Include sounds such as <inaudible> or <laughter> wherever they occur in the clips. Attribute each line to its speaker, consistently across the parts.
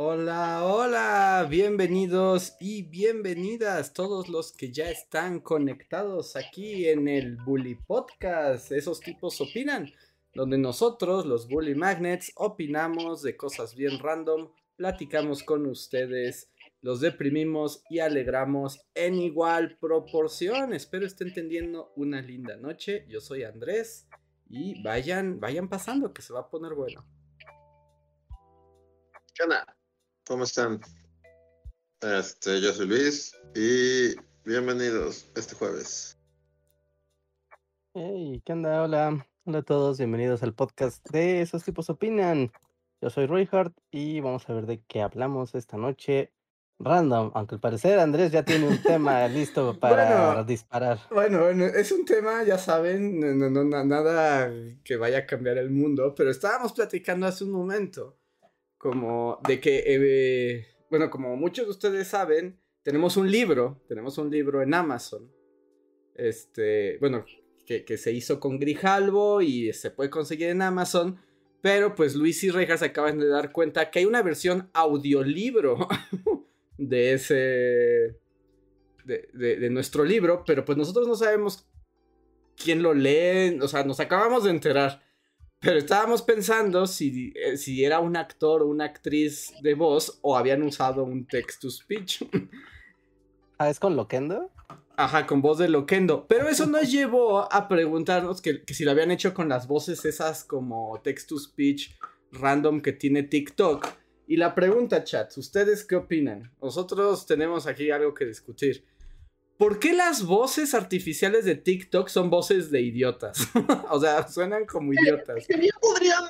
Speaker 1: Hola, hola, bienvenidos y bienvenidas todos los que ya están conectados aquí en el Bully Podcast. Esos tipos opinan, donde nosotros, los Bully Magnets, opinamos de cosas bien random, platicamos con ustedes, los deprimimos y alegramos en igual proporción. Espero estén teniendo una linda noche. Yo soy Andrés y vayan, vayan pasando que se va a poner bueno.
Speaker 2: ¿Qué? ¿Cómo están? Este, yo soy Luis y bienvenidos este jueves.
Speaker 3: Hey, ¿qué onda? Hola, hola a todos, bienvenidos al podcast de Esos tipos opinan. Yo soy Roy Hart y vamos a ver de qué hablamos esta noche. Random, aunque al parecer Andrés ya tiene un tema <laughs> listo para
Speaker 1: Bueno,
Speaker 3: disparar.
Speaker 1: Bueno, bueno, es un tema, ya saben, no, no- no- na- nada que vaya a cambiar el mundo, pero estábamos platicando hace un momento, como de que, eh, bueno, como muchos de ustedes saben, tenemos un libro, tenemos un libro en Amazon, este, bueno, que, que se hizo con Grijalvo y se puede conseguir en Amazon, pero pues Luis y Rejas acaban de dar cuenta que hay una versión audiolibro <laughs> de ese de, de- de nuestro libro, pero pues nosotros no sabemos quién lo lee, o sea, nos acabamos de enterar. Pero estábamos pensando si, eh, si era un actor o una actriz de voz o habían usado un text to speech. <laughs>
Speaker 3: Ah, ¿es con Loquendo?
Speaker 1: Ajá, con voz de Loquendo. Pero eso nos <laughs> llevó a preguntarnos que, que si lo habían hecho con las voces esas como text to speech random que tiene TikTok. Y la pregunta, chats, ¿ustedes qué opinan? Nosotros tenemos aquí algo que discutir. ¿Por qué las voces artificiales de TikTok son voces de idiotas? <laughs> o sea, suenan como idiotas.
Speaker 2: Que bien podrían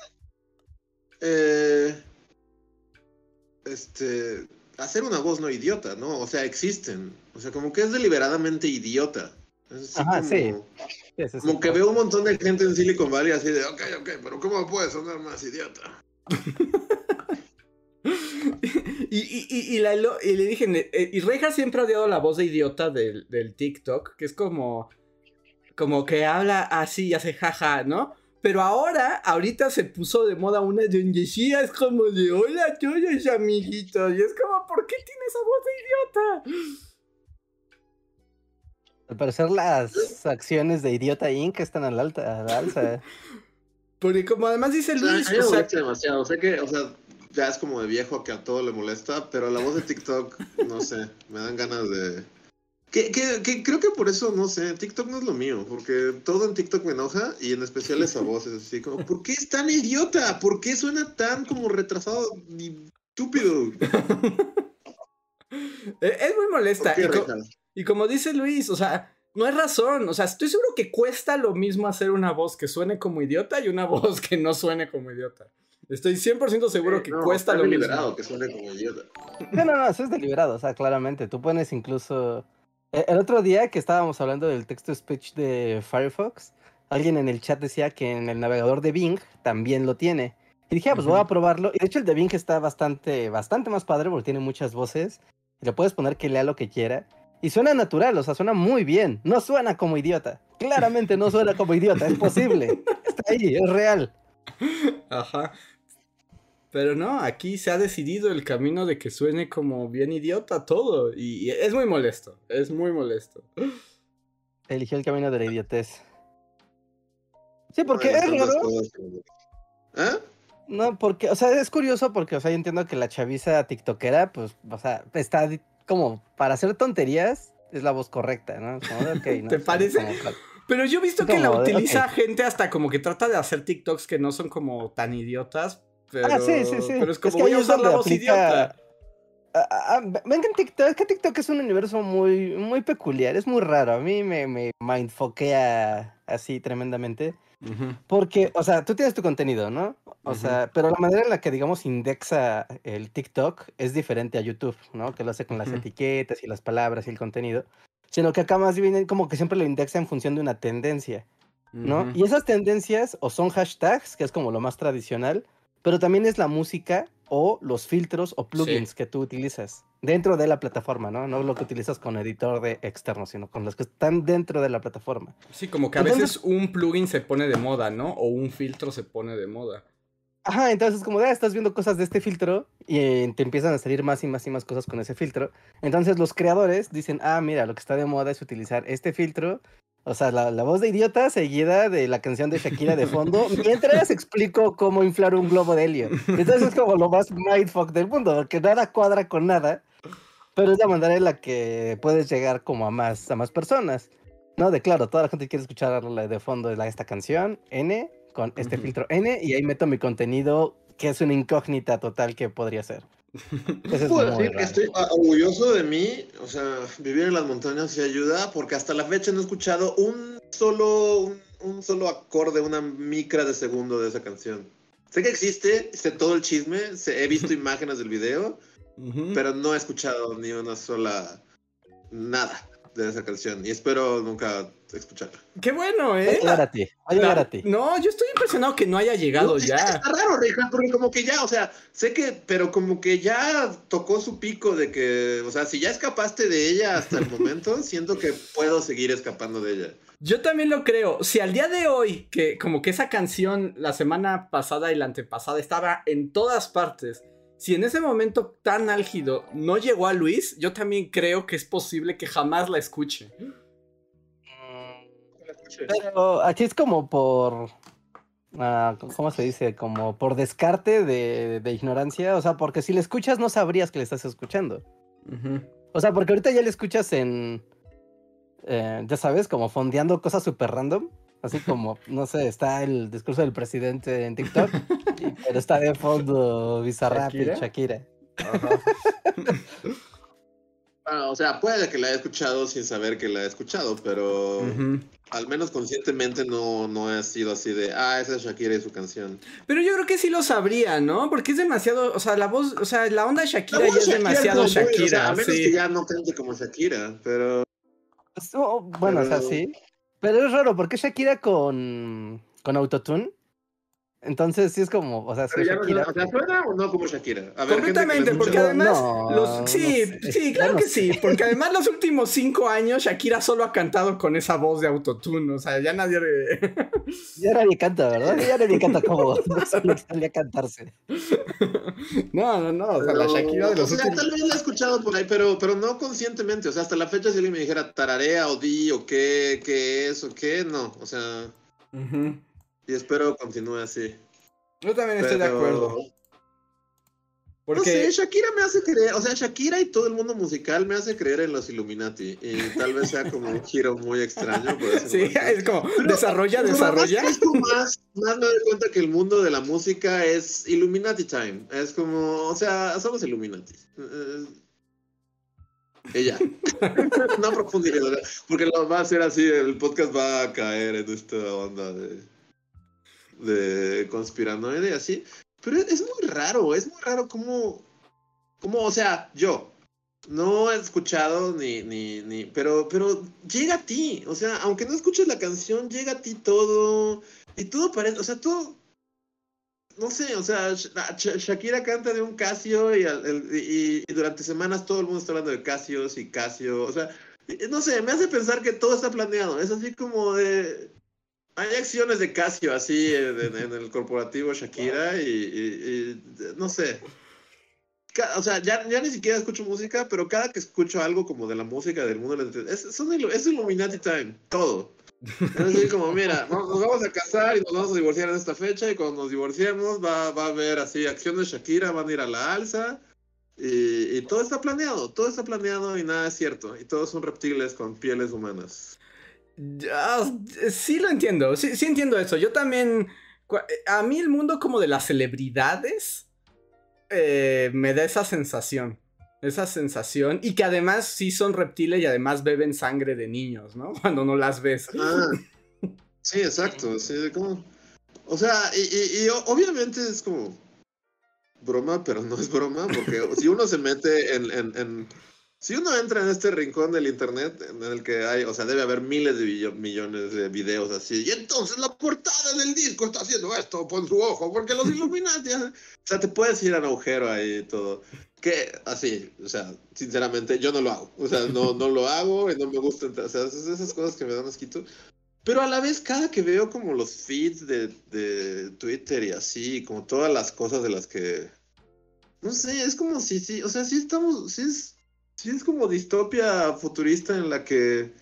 Speaker 2: eh, este hacer una voz no idiota, ¿no? O sea, existen. O sea, como que es deliberadamente idiota. Es
Speaker 3: Ajá,
Speaker 2: como,
Speaker 3: sí. Sí,
Speaker 2: como que veo un montón de gente en Silicon Valley así de, ok, ok, pero ¿cómo puede sonar más idiota? <laughs>
Speaker 1: y, y, y, y la- lo- y le dije, eh, y Reja siempre ha odiado la voz de idiota del, del TikTok, que es como, como que habla así y hace jaja, ¿no? Pero ahora, ahorita se puso de moda una de donde sí es como de hola todos amiguitos. Y es como, ¿por qué tiene esa voz de idiota?
Speaker 3: Al parecer las acciones de Idiota Inc. están al alta, al alza. <laughs>
Speaker 1: Porque como además dice
Speaker 2: O sea, a
Speaker 1: Luis,
Speaker 2: mí me
Speaker 1: o sea,
Speaker 2: demasiado. Sé que, o sea, ya es como de viejo que a todo le molesta, pero la voz de TikTok, no sé, me dan ganas de. Que, que, que creo que por eso, no sé, TikTok no es lo mío, porque todo en TikTok me enoja y en especial esa voz, es así como, ¿por qué es tan idiota? ¿Por qué suena tan como retrasado y estúpido? <laughs>
Speaker 1: es muy molesta.
Speaker 2: ¿Por qué,
Speaker 1: Y co-? Y como dice Luis, o sea, no hay razón. O sea, estoy seguro que cuesta lo mismo hacer una voz que suene como idiota y una <laughs> voz que no suene como idiota. Estoy 100% seguro que
Speaker 2: No,
Speaker 1: cuesta lo
Speaker 2: deliberado
Speaker 1: mismo.
Speaker 2: que suene como idiota.
Speaker 3: No, no, no, eso es deliberado, o sea, claramente. Tú pones incluso. e- El otro día que estábamos hablando del texto speech de Firefox, alguien en el chat decía que en el navegador de Bing también lo tiene. Y dije, ah, pues voy a probarlo. Y de hecho, el de Bing está bastante, bastante más padre porque tiene muchas voces. Y le puedes poner que lea lo que quiera. Y suena natural, o sea, suena muy bien. No suena como idiota. Claramente no suena como idiota, es posible. <laughs> Está ahí, es real.
Speaker 1: Ajá. Pero no, aquí se ha decidido el camino de que suene como bien idiota todo. Y, es muy molesto. Es muy molesto.
Speaker 3: Eligió el camino de la idiotez. Sí, porque es raro.
Speaker 2: ¿Eh?
Speaker 3: No, porque, o sea, es curioso porque, o sea, yo entiendo que la chaviza tiktokera, pues, o sea, está como para hacer tonterías, es la voz correcta, ¿no? Como <laughs> ¿no?
Speaker 1: ¿Te parece?
Speaker 3: como
Speaker 1: Pero yo he visto que la
Speaker 3: de,
Speaker 1: utiliza gente hasta como que trata de hacer TikToks que no son como tan idiotas. Pero,
Speaker 3: Ah, sí, sí, sí.
Speaker 1: Pero es como
Speaker 3: que
Speaker 1: voy a
Speaker 3: es
Speaker 1: usar la voz
Speaker 3: aplica-
Speaker 1: idiota.
Speaker 3: Ah, ah, ah, ve- venga en TikTok, es que TikTok es un universo muy, muy peculiar, es muy raro. A mí me, me mindfoquea así tremendamente. Porque, o sea, tú tienes tu contenido, ¿no? O sea, pero la manera en la que, digamos, indexa el TikTok es diferente a YouTube, ¿no? Que lo hace con las etiquetas y las palabras y el contenido. sino que acá más bien como que siempre lo indexa en función de una tendencia, ¿no? Y esas tendencias o son hashtags, que es como lo más tradicional, pero también es la música o los filtros o plugins
Speaker 1: Sí.
Speaker 3: que tú utilizas dentro de la plataforma, ¿no? No lo que utilizas con editor de externo, sino con los que están dentro de la plataforma.
Speaker 1: Sí, como que a
Speaker 3: Entonces-
Speaker 1: veces un plugin se pone de moda, ¿no? O un filtro se pone de moda.
Speaker 3: Ajá, entonces como, ah, estás viendo cosas de este filtro y eh, te empiezan a salir más y más y más cosas con ese filtro. Entonces los creadores dicen, ah, mira, lo que está de moda es utilizar este filtro. O sea, la, la voz de idiota seguida de la canción de Shakira de fondo, <laughs> mientras explico cómo inflar un globo de helio. Entonces es como lo más mindfuck del mundo, porque nada cuadra con nada, pero es la manera en la que puedes llegar como a más, a más personas. No, de claro, toda la gente quiere escuchar de fondo de esta canción, N, con este filtro N, y ahí meto mi contenido, que es una incógnita total que podría ser. Es
Speaker 2: Puedo decir que estoy orgulloso de mí, o sea, vivir en las montañas sí ayuda, porque hasta la fecha no he escuchado un solo, un, un solo acorde, una micra de segundo de esa canción. Sé que existe, sé todo el chisme, sé- he visto <laughs> imágenes del video,
Speaker 1: Ujú.
Speaker 2: pero no he escuchado ni una sola nada de esa canción y espero nunca escucharla.
Speaker 1: Qué bueno, ¿eh?
Speaker 3: llegar a ti, va a llegar
Speaker 1: La-
Speaker 3: a ti.
Speaker 1: No, yo estoy impresionado que no haya llegado
Speaker 2: No,
Speaker 1: ya.
Speaker 2: Está raro, Richard, porque como que ya, o sea, sé que, pero como que ya tocó su pico de que, o sea, si ya escapaste de ella hasta el <laughs> momento, siento que puedo seguir escapando de ella.
Speaker 1: Yo también lo creo. Si al día de hoy, que como que esa canción la semana pasada y la antepasada estaba en todas partes, si en ese momento tan álgido no llegó a Luis, yo también creo que es posible que jamás la escuche.
Speaker 3: Pero aquí es como por. ah, ¿Cómo se dice? Como por descarte de, de ignorancia. O sea, porque si le escuchas no sabrías que le estás escuchando. O sea, porque ahorita ya le escuchas en. eh, ya sabes, como fondeando cosas súper random. Así como, no sé, está el discurso del presidente en TikTok. <laughs> y- pero está de fondo Bizarrap y
Speaker 1: ¿Shakira?
Speaker 3: Shakira. <laughs>
Speaker 2: Ah, o sea, puede que la haya escuchado sin saber que la he escuchado, pero al menos conscientemente no, no ha sido así de, ah, esa es Shakira y su canción.
Speaker 1: Pero yo creo que sí lo sabría, ¿no? Porque es demasiado, o sea, la voz, o sea, la onda Shakira
Speaker 2: La
Speaker 1: ya es
Speaker 2: Shakira
Speaker 1: demasiado
Speaker 2: como muy- o sea,
Speaker 1: Shakira,
Speaker 2: a menos
Speaker 1: sí.
Speaker 2: que ya no cante como Shakira, pero...
Speaker 3: Pues, oh, bueno, o sea,
Speaker 2: Pero-
Speaker 3: sí. Pero es raro, porque Shakira con, con autotune. Entonces sí es como, o sea,
Speaker 2: no, o ¿suena o no como Shakira? A ver,
Speaker 1: Completamente, porque
Speaker 3: No,
Speaker 1: además,
Speaker 3: no,
Speaker 1: los,
Speaker 3: no
Speaker 1: sí,
Speaker 3: sé,
Speaker 1: sí, claro
Speaker 3: no
Speaker 1: que
Speaker 3: sé.
Speaker 1: sí, porque además los <laughs> últimos cinco años Shakira solo ha cantado con esa voz de autotune, o sea, ya nadie...
Speaker 3: Ya nadie canta, ¿verdad? Ya nadie canta como <laughs> solo salía a cantarse.
Speaker 1: no, no, no, o sea, la Shakira de los
Speaker 2: o sea,
Speaker 1: últimos...
Speaker 2: tal vez la he escuchado por ahí, pero, pero no conscientemente. O sea, hasta la fecha si alguien me dijera tararea o di o qué, qué es o qué, no. O sea,
Speaker 1: Ujú.
Speaker 2: Y espero continúe así.
Speaker 1: Yo también estoy de acuerdo,
Speaker 2: No
Speaker 1: porque...
Speaker 2: sé, Shakira me hace creer, o sea, Shakira y todo el mundo musical me hace creer en los Illuminati. Y tal vez sea como un giro muy extraño. Por <laughs>
Speaker 1: Sí,
Speaker 2: momento.
Speaker 1: es como,
Speaker 2: Pero-
Speaker 1: desarrolla, desarrolla.
Speaker 2: Más, más, más me doy cuenta que el mundo de la música es Illuminati Time. Es como, o sea, somos Illuminati. Eh, Y ya. <laughs> no profundidad, porque lo va a ser así, el podcast va a caer en esta onda de, de conspiranoide y así. Pero es, muy raro, es muy raro cómo, cómo, o sea, yo no he escuchado ni, ni, ni, pero, pero llega a ti, o sea, aunque no escuches la canción, llega a ti todo, y todo parece, o sea, todo, no sé, o sea, Sh- Sh- Shakira canta de un Casio y, y- y durante semanas todo el mundo está hablando de Casios y Casio, o sea, no sé, me hace pensar que todo está planeado, es así como de... Hay acciones de Casio así en, en- el corporativo Shakira y, y- y, no sé. O sea, ya, ya ni siquiera escucho música, pero cada que escucho algo como de la música del mundo, es, son es Illuminati Time, todo. Es así como, mira, no- nos vamos a casar y nos vamos a divorciar en esta fecha y cuando nos divorciemos va, va a haber así acciones Shakira, van a ir a la alza y, y todo está planeado, todo está planeado y nada es cierto y todos son reptiles con pieles humanas.
Speaker 1: Ya, sí lo entiendo, sí, sí entiendo eso. Yo también, a mí el mundo como de las celebridades eh, me da esa sensación, esa sensación y que además sí son reptiles y además beben sangre de niños, ¿no? <laughs> Cuando no las ves.
Speaker 2: Ah, sí, exacto. Sí, de como- O sea, y, y- y o- obviamente es como broma, pero no es broma, porque si uno se mete en, en- en- Si uno entra en este rincón del internet en el que hay, o sea, debe haber miles de millones de videos así, y entonces la portada del disco está haciendo esto por su ojo, porque los <laughs> Illuminati. hacen-". O sea, te puedes ir al agujero ahí y todo. Que así, o sea, sinceramente, yo no lo hago. O sea, no, no lo hago y no me gusta entrar. O sea, esas, esas cosas que me dan asquito. Pero a la vez, cada que veo como los feeds de, de Twitter y así, como todas las cosas de las que. No sé, es como si, sí, o sea, sí estamos, sí es, sí es como distopia futurista en la que.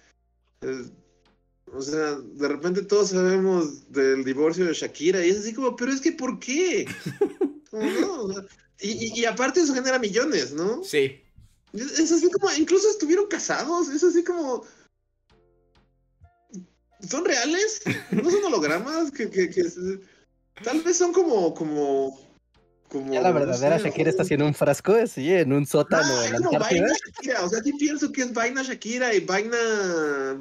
Speaker 2: eh, o sea, de repente todos sabemos del divorcio de Shakira y es así como, pero es que ¿por qué? <laughs> Como, no, o sea, y, y- y aparte eso genera millones, ¿no?
Speaker 1: Sí.
Speaker 2: Es, es así como, incluso estuvieron casados, es así como... ¿Son reales? ¿No son hologramas? Que, que, que tal vez son como, como, como...
Speaker 3: Ya la
Speaker 2: no
Speaker 3: verdadera
Speaker 2: sé,
Speaker 3: Shakira está haciendo un frasco así en un sótano
Speaker 2: Ah,
Speaker 3: en la Antártida.
Speaker 2: vaina Shakira, o sea, sí pienso que es vaina Shakira y vaina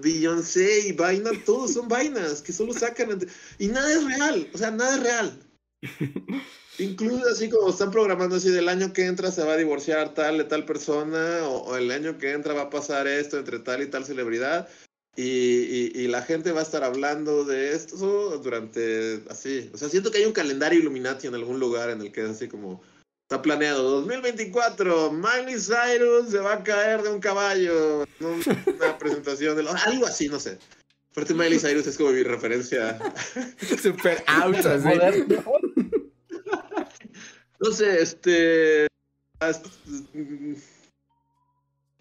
Speaker 2: Beyoncé y vaina, todos son vainas que solo sacan entre- y nada es real, o sea, nada es real. <laughs> Incluso así como están programando así del año que entra se va a divorciar tal de tal persona o, o el año que entra va a pasar esto entre tal y tal celebridad y, y- y la gente va a estar hablando de esto durante así, o sea, siento que hay un calendario Illuminati en algún lugar en el que es así como Está planeado 2024, Miley Cyrus se va a caer de un caballo en una <laughs> presentación de lo- algo así, no sé. Aparte Miley Cyrus es como mi referencia. <laughs>
Speaker 1: Super out, así. <laughs>
Speaker 2: No sé, este mm,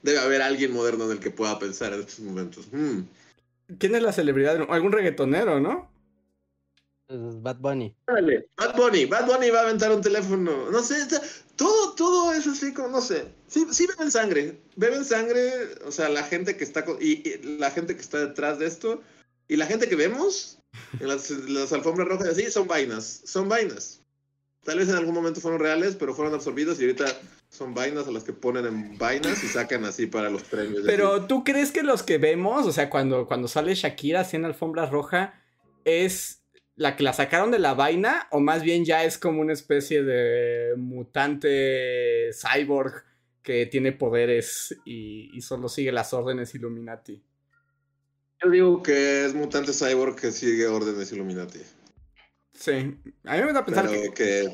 Speaker 2: debe haber alguien moderno en el que pueda pensar en estos momentos. Hmm.
Speaker 1: ¿Quién es la celebridad? Algún reggaetonero, ¿no?
Speaker 3: Bad Bunny.
Speaker 2: Órale, Bad Bunny, Bad Bunny va a aventar un teléfono. No sé, está- todo, todo es así como, no sé. Sí, sí beben sangre. Beben sangre, o sea, la gente que está, y la gente que está detrás de esto, y la gente que vemos en las, las alfombras rojas así, son vainas, son vainas. Tal vez en algún momento fueron reales, pero fueron absorbidos y ahorita son vainas a las que ponen en vainas y sacan así para los premios.
Speaker 1: Pero ¿tú crees que los que vemos, o sea, cuando, cuando sale Shakira así en alfombra roja, es la que la sacaron de la vaina o más bien ya es como una especie de mutante cyborg que tiene poderes y, y solo sigue las órdenes Illuminati?
Speaker 2: Yo digo que es mutante cyborg que sigue órdenes Illuminati.
Speaker 1: Sí, a mí me da a pensar
Speaker 2: Pero
Speaker 1: que,
Speaker 2: que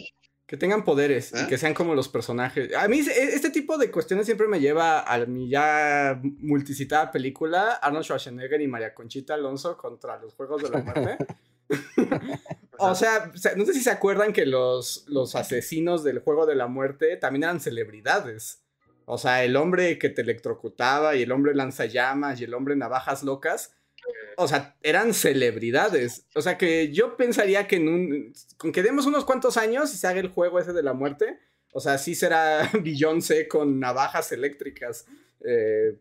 Speaker 1: que tengan poderes y
Speaker 2: ¿Eh?
Speaker 1: que sean como los personajes. A mí este tipo de cuestiones siempre me lleva a mi ya multicitada película Arnold Schwarzenegger y María Conchita Alonso contra los Juegos de la Muerte. <laughs> o sea, se- no sé si se acuerdan que los, los asesinos del Juego de la Muerte también eran celebridades. O sea, el hombre que te electrocutaba y el hombre lanzallamas y el hombre navajas locas. O sea, eran celebridades. O sea, que yo pensaría que en un. Con que demos unos cuantos años y se haga el juego ese de la muerte. O sea, sí será <laughs> Beyoncé con navajas eléctricas. eh,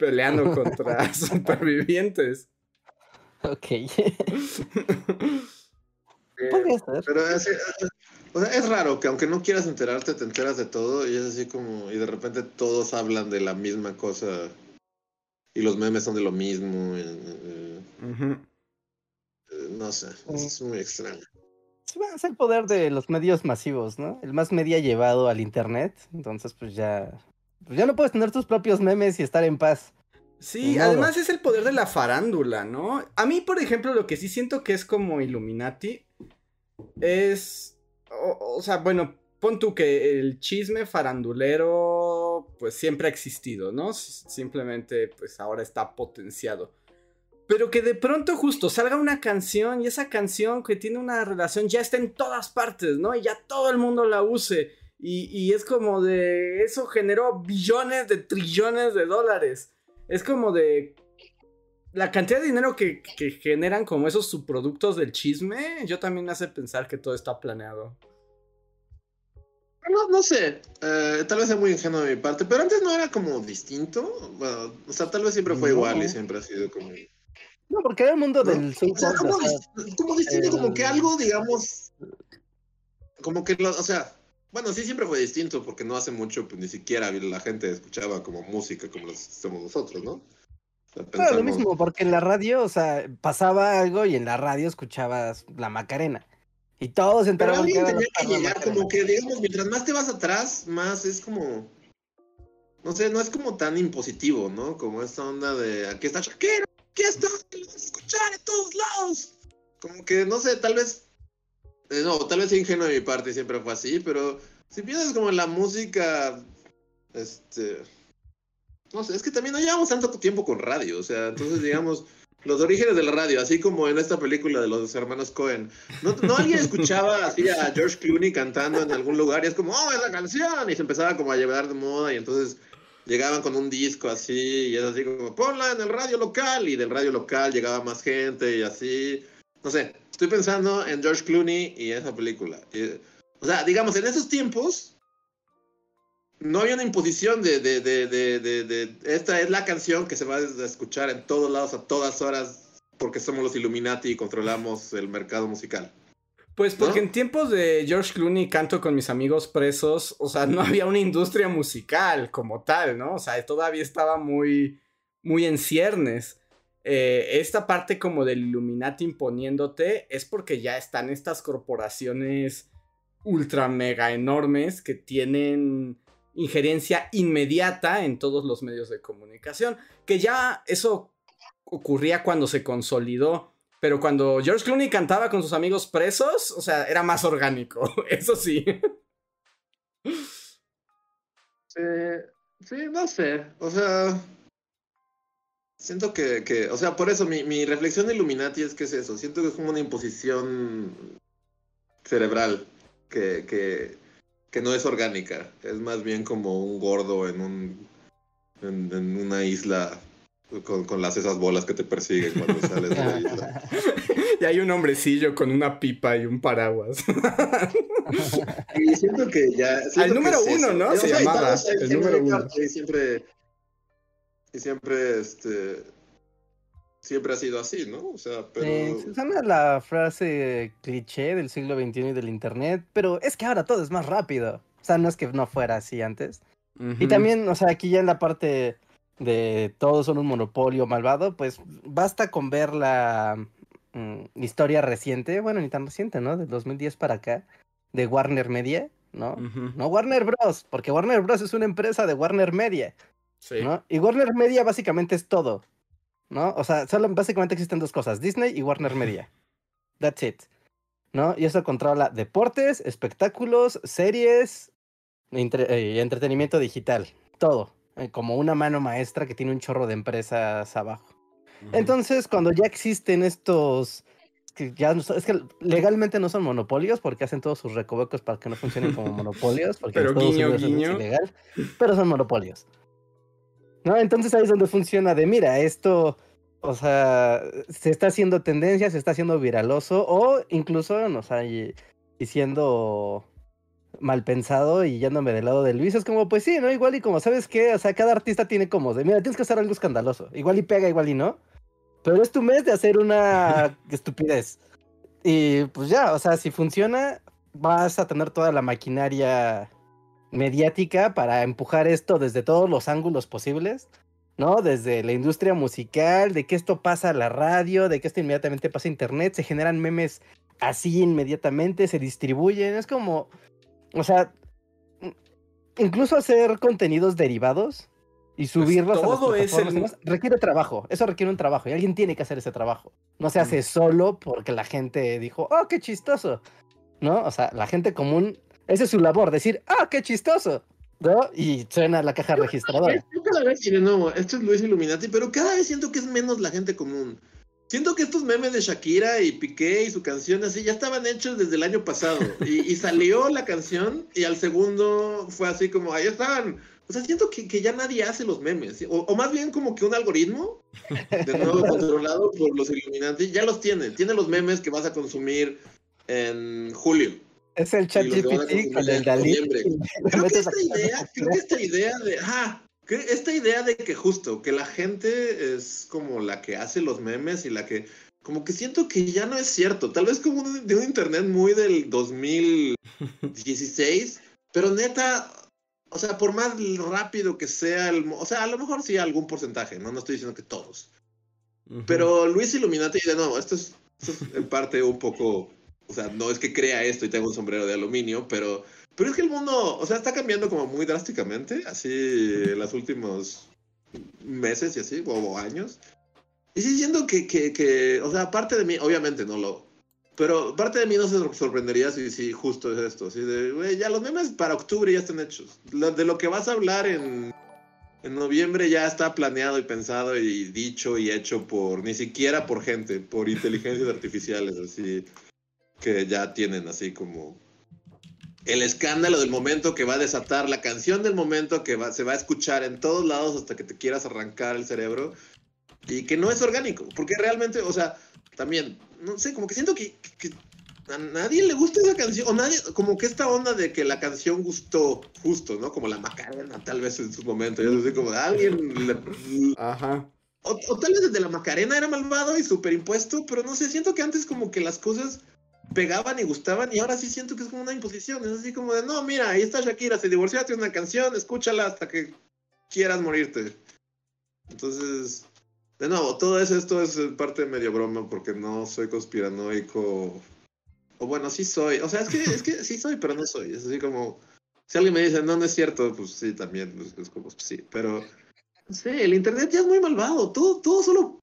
Speaker 1: peleando <laughs> contra <laughs> supervivientes.
Speaker 3: Ok. Podría ser.
Speaker 2: Pero es, o sea, es raro que aunque no quieras enterarte, te enteras de todo y es así como, y de repente todos hablan de la misma cosa y los memes son de lo mismo. y, eh,
Speaker 1: Ujú.
Speaker 2: eh, no sé, es muy extraño.
Speaker 3: Ser el poder de los medios masivos, ¿no? El más media llevado al internet. Entonces, pues ya. Pues ya no puedes tener tus propios memes y estar en paz.
Speaker 1: Sí, además es el poder de la farándula, ¿no? A mí, por ejemplo, lo que sí siento que es como Illuminati es. O, o sea, bueno, pon tú que el chisme farandulero, pues siempre ha existido, ¿no? Simplemente, pues ahora está potenciado. Pero que de pronto justo salga una canción y esa canción que tiene una relación ya está en todas partes, ¿no? Y ya todo el mundo la use. Y, y es como de. Eso generó billones de trillones de dólares. Es como de. La cantidad de dinero que, que generan como esos subproductos del chisme, yo también me hace pensar que todo está planeado.
Speaker 2: No, no sé, eh, tal vez sea muy ingenuo de mi parte, pero antes no era como distinto. Bueno, o sea, tal vez siempre fue
Speaker 3: No.
Speaker 2: igual y siempre ha sido como.
Speaker 3: No, porque era el mundo
Speaker 2: ¿no?
Speaker 3: del
Speaker 2: O sea, como, dis- distinto, como que
Speaker 3: el-
Speaker 2: algo, digamos, como que, lo- o sea, bueno, sí siempre fue distinto, porque no hace mucho, pues ni siquiera la gente escuchaba como música como lo hacemos nosotros, ¿no?
Speaker 3: Claro, lo mismo, porque en la radio, o sea, pasaba algo y en la radio escuchabas la Macarena. Y todos se
Speaker 2: Pero alguien tenía que llegar, como que, digamos, mientras más te vas atrás, más es como. no sé, no es como tan impositivo, ¿no? Como esta onda de aquí está Shakira, aquí está, lo vas a escuchar en todos lados. Como que, no sé, tal vez, eh, no, tal vez ingenuo de mi parte siempre fue así, pero si piensas como en la música, este, no sé, es que también no llevamos tanto tiempo con radio, o sea, entonces digamos, los orígenes de la radio, así como en esta película de los hermanos Cohen, no, no alguien <laughs> escuchaba así a George Clooney cantando en algún lugar y es como, oh, es la canción, y se empezaba como a llevar de moda y entonces llegaban con un disco así y es así como, ponla en el radio local y del radio local llegaba más gente y así, no sé, estoy pensando en George Clooney y esa película. Y, o sea, digamos, en esos tiempos no había una imposición de, de, de, de, de, esta es la canción que se va a escuchar en todos lados a todas horas porque somos los Illuminati y controlamos el mercado musical.
Speaker 1: Pues porque en tiempos de George Clooney canto con mis amigos presos, o sea, no había una industria musical como tal, ¿no? O sea, todavía estaba muy, muy en ciernes. Eh, esta parte como del Illuminati imponiéndote es porque ya están estas corporaciones ultra mega enormes que tienen injerencia inmediata en todos los medios de comunicación, que ya eso ocurría cuando se consolidó, pero cuando George Clooney cantaba con sus amigos presos, o sea, era más orgánico, <laughs> eso sí.
Speaker 2: Sí, sí no sé, o sea, siento que, o sea, por eso mi, reflexión de Illuminati es que es eso, siento que es como una imposición cerebral que que no es orgánica, es más bien como un gordo en un en, una isla con, con, las esas bolas que te persiguen cuando <laughs> sales de la isla.
Speaker 1: Y hay un hombrecillo con una pipa y un paraguas.
Speaker 2: Y siento que ya.
Speaker 1: Al número uno, ¿no? Se llamaba. El número uno.
Speaker 2: Y siempre. Y siempre, este siempre ha sido así, ¿no? O sea, pero...
Speaker 3: Eh, suena la frase cliché del siglo XXI y del Internet, pero es que ahora todo es más rápido. O sea, no es que no fuera así antes. Y también, o sea, aquí ya en la parte de todos son un monopolio malvado, pues basta con ver la mm, historia reciente, bueno, ni tan reciente, ¿no? Del 2010 para acá, de Warner Media, ¿no? No Warner Bros., porque Warner Bros. es una empresa de Warner Media. Sí. ¿no? Y Warner Media básicamente es todo. ¿No? O sea, solo básicamente existen dos cosas, Disney y Warner Media. That's it. ¿No? Y eso controla deportes, espectáculos, series y eh, entretenimiento digital. Todo. Eh, como una mano maestra que tiene un chorro de empresas abajo. Entonces, cuando ya existen estos que ya es que legalmente no son monopolios porque hacen todos sus recovecos para que no funcionen como <laughs> monopolios, porque
Speaker 1: pero guiño, guiño.
Speaker 3: es ilegal, pero son monopolios. ¿No? Entonces ahí es donde funciona de, mira, esto, o sea, se está haciendo tendencia, se está haciendo viraloso, o incluso, no sé, y, siendo mal pensado y yéndome del lado de Luis, es como, pues sí, ¿no? Igual y como, ¿sabes qué? O sea, cada artista tiene como de, mira, tienes que hacer algo escandaloso, igual y pega, igual y no, pero es tu mes de hacer una <laughs> estupidez. Y pues ya, o sea, si funciona, vas a tener toda la maquinaria mediática para empujar esto desde todos los ángulos posibles, ¿no? Desde la industria musical, de que esto pasa a la radio, de que esto inmediatamente pasa a internet, se generan memes así inmediatamente, se distribuyen, es como, o sea, incluso hacer contenidos derivados y pues subirlos a las requiere trabajo, eso requiere un trabajo y alguien tiene que hacer ese trabajo. No se hace solo porque la gente dijo, "Oh, qué chistoso." ¿No? O sea, la gente común esa es su labor, decir, ah, qué chistoso. ¿no? Y suena la caja registradora.
Speaker 2: Yo cada vez, esto es Luis Illuminati, pero cada vez siento que es menos la gente común. Siento que estos memes de Shakira y Piqué y su canción así ya estaban hechos desde el año pasado. <laughs> Y, salió la canción y al segundo fue así como, ahí estaban. O sea, siento que, que ya nadie hace los memes. O, o, más bien como que un algoritmo, de nuevo <laughs> controlado por los Illuminati, ya los tiene. Tiene los memes que vas a consumir en julio.
Speaker 3: Es el chat GPT con el Dalí. <laughs>
Speaker 2: Creo que, esta idea, creo que esta idea de, esta idea de que justo, que la gente es como la que hace los memes y la que, como que siento que ya no es cierto. Tal vez como de un internet muy del 2016, <laughs> pero neta, o sea, por más rápido que sea el, o sea, a lo mejor sí algún porcentaje, no, no estoy diciendo que todos. Pero Luis Illuminati, de nuevo, esto es, esto es en parte un poco o sea, no es que crea esto y tenga un sombrero de aluminio, pero, Pero es que el mundo, o sea, está cambiando como muy drásticamente, así en los últimos meses y así, o años. Y sí siento que, que, que, o sea, aparte de mí, obviamente no lo, pero parte de mí no se sorprendería si, si justo es esto, así de, güey, ya los memes para octubre ya están hechos. De lo que vas a hablar en, en noviembre ya está planeado y pensado y dicho y hecho por, ni siquiera por gente, por inteligencias artificiales, así, que ya tienen así como el escándalo del momento que va a desatar, la canción del momento que va, se va a escuchar en todos lados hasta que te quieras arrancar el cerebro y que no es orgánico, porque realmente, o sea, también, no sé, como que siento que, que a nadie le gusta esa canción, o nadie, como que esta onda de que la canción gustó justo, ¿no? Como la Macarena, tal vez en su momento, yo sé, como alguien, le-
Speaker 1: Ajá.
Speaker 2: o, o tal vez desde la Macarena era malvado y superimpuesto, pero no sé, siento que antes como que las cosas pegaban y gustaban y ahora sí siento que es como una imposición, es así como de, no, mira, ahí está Shakira, se divorció, tiene una canción, escúchala hasta que quieras morirte. Entonces, de nuevo, todo eso, esto es parte medio broma porque no soy conspiranoico. O bueno, sí soy. O sea, es que, <laughs> es que sí soy, pero no soy. Es así como, si alguien me dice, no, no es cierto, pues sí, también, pues, es como, pues, sí. Pero, sé, el Internet ya es muy malvado. Todo, todo solo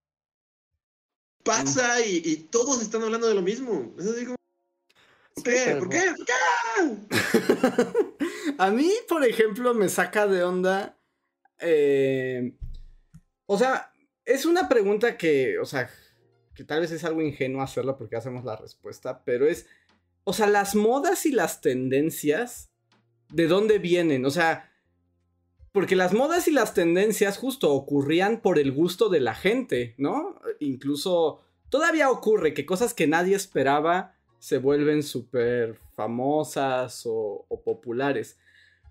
Speaker 2: pasa y, y todos están hablando de lo mismo. Es así como, ¿por qué? ¿Por qué? ¿Por qué?
Speaker 1: A mí, por ejemplo, me saca de onda. eh, o sea, es una pregunta que, o sea, que tal vez es algo ingenuo hacerlo porque hacemos la respuesta, pero es, o sea, las modas y las tendencias, ¿de dónde vienen? O sea, porque las modas y las tendencias justo ocurrían por el gusto de la gente, ¿no? Incluso todavía ocurre que cosas que nadie esperaba se vuelven súper famosas o, populares.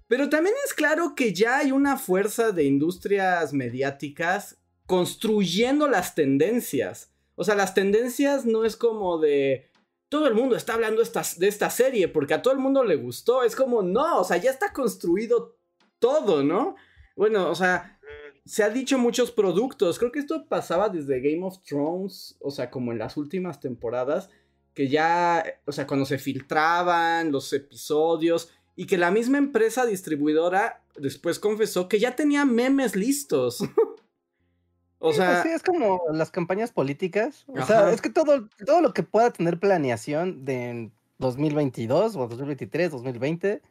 Speaker 1: Pero también es claro que ya hay una fuerza de industrias mediáticas construyendo las tendencias. O sea, las tendencias no es como de todo el mundo está hablando de esta serie porque a todo el mundo le gustó. Es como, no, o sea, ya está construido todo, ¿no? Bueno, o sea, se ha dicho muchos productos. Creo que esto pasaba desde Game of Thrones, o sea, como en las últimas temporadas, que ya, o sea, cuando se filtraban los episodios y que la misma empresa distribuidora después confesó que ya tenía memes listos. <laughs> o
Speaker 3: Sí,
Speaker 1: sea,
Speaker 3: pues sí, es como las campañas políticas. O
Speaker 1: Ajá.
Speaker 3: sea, es que todo, todo lo que pueda tener planeación de en 2022 o 2023, 2020,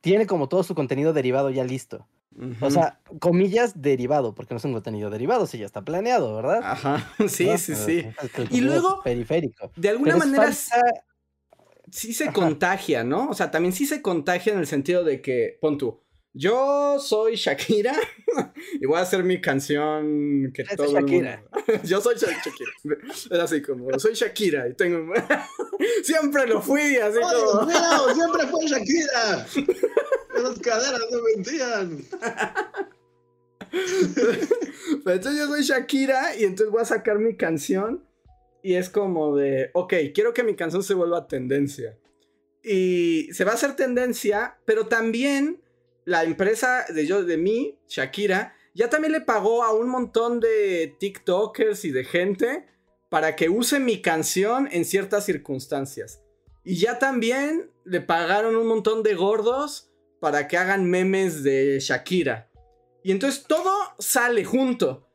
Speaker 3: tiene como todo su contenido derivado ya listo. O sea, comillas derivado, porque no es un contenido derivado, si ya está planeado, ¿verdad?
Speaker 1: Ajá, <laughs> sí,
Speaker 3: ¿No?
Speaker 1: sí, sí. Y luego,
Speaker 3: periférico.
Speaker 1: De alguna
Speaker 3: Pero
Speaker 1: manera
Speaker 3: falsa-
Speaker 1: sí se
Speaker 3: Ajá.
Speaker 1: contagia, ¿no? O sea, también sí se contagia en el sentido de que, pon tú, yo soy Shakira <laughs> y voy a hacer mi canción que todo el mundo...
Speaker 3: Shakira. <laughs>
Speaker 1: yo soy Sha- Shakira. Es así como, soy Shakira y tengo... Siempre lo fui, así
Speaker 2: ¡Oh, Dios
Speaker 1: como...
Speaker 2: mío! ¡Siempre fue Shakira! Esas caderas no mentían. <laughs>
Speaker 1: Entonces yo soy Shakira y entonces voy a sacar mi canción y es como de, ok, quiero que mi canción se vuelva tendencia. Y se va a hacer tendencia, pero también la empresa de yo, de mí, Shakira, ya también le pagó a un montón de TikTokers y de gente para que use mi canción en ciertas circunstancias. Y ya también le pagaron un montón de gordos para que hagan memes de Shakira. Y entonces todo sale junto.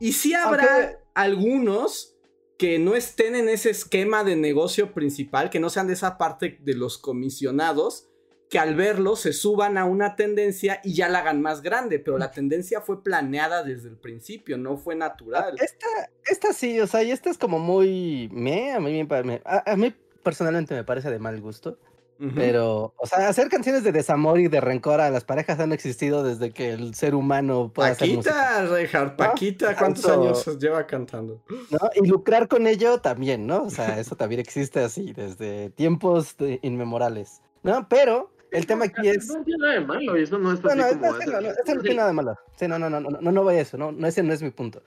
Speaker 1: Y sí habrá algunos que no estén en ese esquema de negocio principal, que no sean de esa parte de los comisionados, que al verlo se suban a una tendencia y ya la hagan más grande, pero la tendencia fue planeada desde el principio, no fue natural.
Speaker 3: Esta, esta sí, o sea, y esta es como muy... Me, a, mí, a mí personalmente me parece de mal gusto.
Speaker 1: Ujú.
Speaker 3: Pero, o sea, hacer canciones de desamor y de rencor a las parejas han existido desde que el ser humano puede hacer música,
Speaker 1: Paquita, Paquita, ¿cuántos
Speaker 3: Tanto-
Speaker 1: años lleva cantando?
Speaker 3: ¿no? Y lucrar con ello también, ¿no? O sea, eso también existe así desde tiempos de- inmemorables, ¿no? Pero el tema aquí es...
Speaker 2: No tiene nada de malo, y eso no es
Speaker 3: No,
Speaker 2: así
Speaker 3: no,
Speaker 2: como.
Speaker 3: no, no, no, eso no tiene nada de malo. Sí, no, no, no, no, no, no voy a eso, no, no, ese no es mi punto.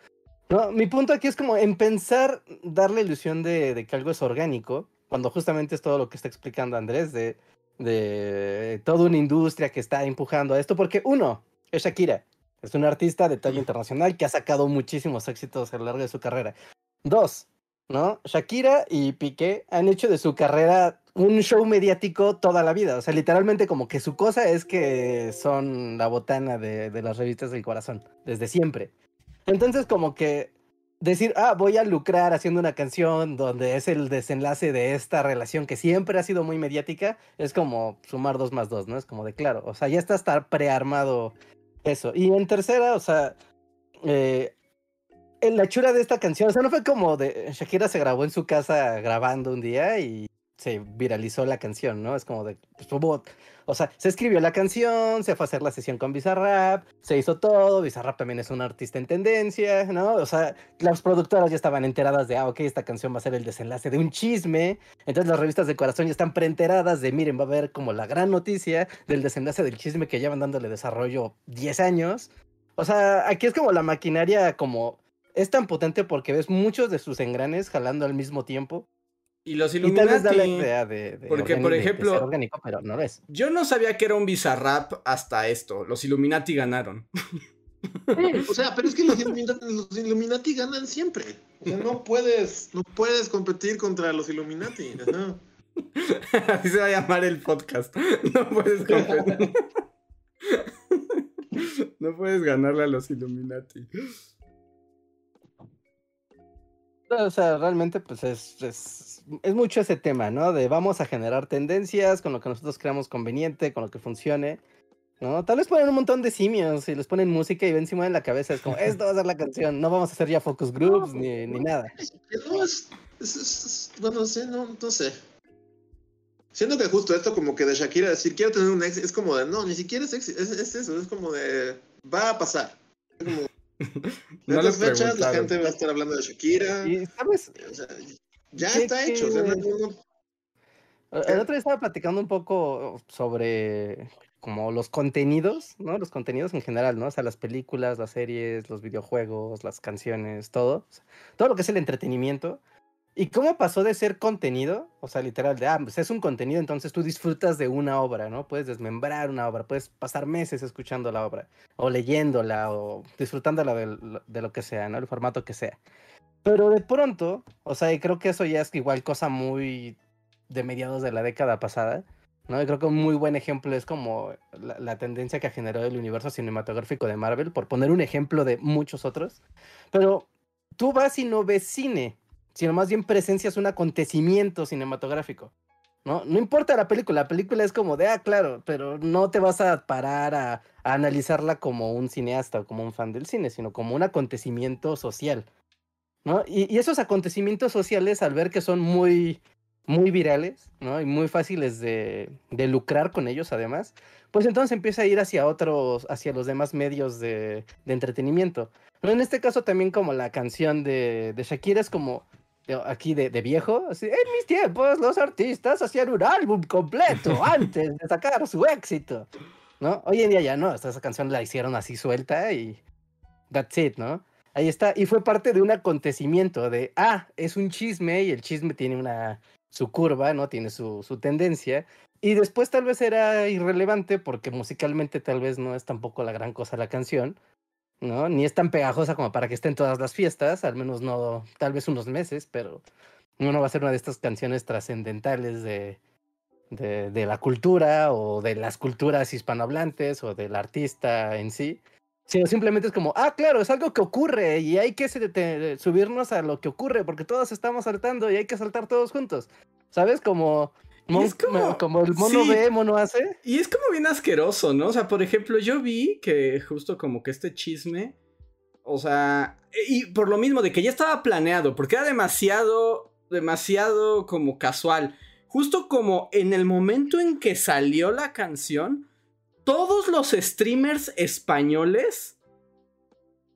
Speaker 3: No, mi punto aquí es como en pensar, dar la ilusión de, de que algo es orgánico, cuando justamente es todo lo que está explicando Andrés, de, de toda una industria que está empujando a esto, porque uno, es Shakira, es una artista de talla internacional que ha sacado muchísimos éxitos a lo largo de su carrera. Dos, ¿no? Shakira y Piqué han hecho de su carrera un show mediático toda la vida. O sea, literalmente como que su cosa es que son la botana de, de las revistas del corazón, desde siempre. Entonces como que decir, ah, voy a lucrar haciendo una canción donde es el desenlace de esta relación que siempre ha sido muy mediática, es como sumar dos más dos, ¿no? Es como de claro, o sea, ya está estar prearmado eso. Y en tercera, o sea, eh, en la chura de esta canción, o sea, no fue como de Shakira se grabó en su casa grabando un día y se viralizó la canción, ¿no? Es como de, pues, o sea, se escribió la canción, se fue a hacer la sesión con Bizarrap, se hizo todo, Bizarrap también es un artista en tendencia, ¿no? O sea, las productoras ya estaban enteradas de, ah, ok, esta canción va a ser el desenlace de un chisme, entonces las revistas de corazón ya están preenteradas de, miren, va a haber como la gran noticia del desenlace del chisme que llevan dándole desarrollo 10 años. O sea, aquí es como la maquinaria como... Es tan potente porque ves muchos de sus engranes jalando al mismo tiempo
Speaker 1: y los
Speaker 3: y tal vez da la
Speaker 1: Illuminati.
Speaker 3: idea de, de
Speaker 1: Porque, por
Speaker 3: de- de
Speaker 1: ejemplo-
Speaker 3: ser orgánico, pero no lo es.
Speaker 1: Yo no sabía que era un Bizarrap hasta esto. Los Illuminati ganaron.
Speaker 2: O sea, pero es que los Illuminati, los Illuminati ganan siempre. O sea, no puedes, no puedes competir contra los Illuminati. Ajá. <laughs>
Speaker 1: Así se va a llamar el podcast. No puedes competir. <laughs> No puedes ganarle a los Illuminati.
Speaker 3: O sea, realmente, pues es, es, es mucho ese tema, ¿no? De vamos a generar tendencias con lo que nosotros creamos conveniente, con lo que funcione, ¿no? Tal vez ponen un montón de simios y les ponen música y ven encima en la cabeza, es como, esto va a ser la canción, no vamos a hacer ya focus groups ni, ni nada.
Speaker 2: No, es, es- es- bueno, sí, no, no sé. Siento que justo esto como que de Shakira decir quiero tener un ex, es como de no, ni siquiera es, ex- es, es eso, es como de va a pasar. Es <laughs> como, en
Speaker 1: No
Speaker 2: estas fechas la gente va a estar hablando de Shakira.
Speaker 3: Y, ¿sabes?
Speaker 2: O sea, ya
Speaker 3: ¿Qué-
Speaker 2: está hecho. O sea, no- no- no-
Speaker 3: El otro día estaba platicando un poco sobre como los contenidos, ¿no? Los contenidos en general, ¿no? O sea, las películas, las series, los videojuegos, las canciones, todo. o sea, todo lo que es el entretenimiento. ¿Y cómo pasó de ser contenido? O sea, literal, de, ah, pues es un contenido, entonces tú disfrutas de una obra, ¿no? Puedes desmembrar una obra, puedes pasar meses escuchando la obra, o leyéndola, o disfrutándola de, lo- de lo que sea, ¿no? El formato que sea. Pero de pronto, o sea, y creo que eso ya es igual cosa muy de mediados de la década pasada, ¿no? Y creo que un muy buen ejemplo es como la, la tendencia que ha generado el universo cinematográfico de Marvel, por poner un ejemplo de muchos otros. Pero tú vas y no ves cine, sino más bien presencias un acontecimiento cinematográfico. ¿No? no importa la película, la película es como de, ah, claro, pero no te vas a parar a, a analizarla como un cineasta o como un fan del cine, sino como un acontecimiento social. ¿No? Y, y esos acontecimientos sociales, al ver que son muy, muy virales, ¿no? Y muy fáciles de, de lucrar con ellos, además, pues entonces empieza a ir hacia otros, hacia los demás medios de, de entretenimiento. ¿no? En este caso también como la canción de, de Shakira es como de- aquí de, de viejo, así, en mis tiempos los artistas hacían un álbum completo <laughs> antes de sacar su éxito, ¿no? Hoy en día ya no, esta- esa canción la hicieron así suelta y that's it, ¿no? Ahí está, y fue parte de un acontecimiento de, ah, es un chisme y el chisme tiene una, su curva, ¿no? Tiene su, su tendencia. Y después tal vez era irrelevante porque musicalmente tal vez no es tampoco la gran cosa la canción, ¿no? Ni es tan pegajosa como para que esté en todas las fiestas, al menos no, tal vez unos meses, pero no va a ser una de estas canciones trascendentales de, de, de la cultura o de las culturas hispanohablantes o del artista en sí. Sino simplemente es como, ah, claro, es algo que ocurre y hay que subirnos a lo que ocurre porque todos estamos saltando y hay que saltar todos juntos. ¿Sabes? Como, mon-
Speaker 1: es como-
Speaker 3: como el mono
Speaker 1: sí.
Speaker 3: ve, mono hace.
Speaker 1: Y es como bien asqueroso, ¿no? O sea, por ejemplo, yo vi que justo como que este chisme, o sea, y por lo mismo de que ya estaba planeado, porque era demasiado, demasiado como casual. Justo como en el momento en que salió la canción, todos los streamers españoles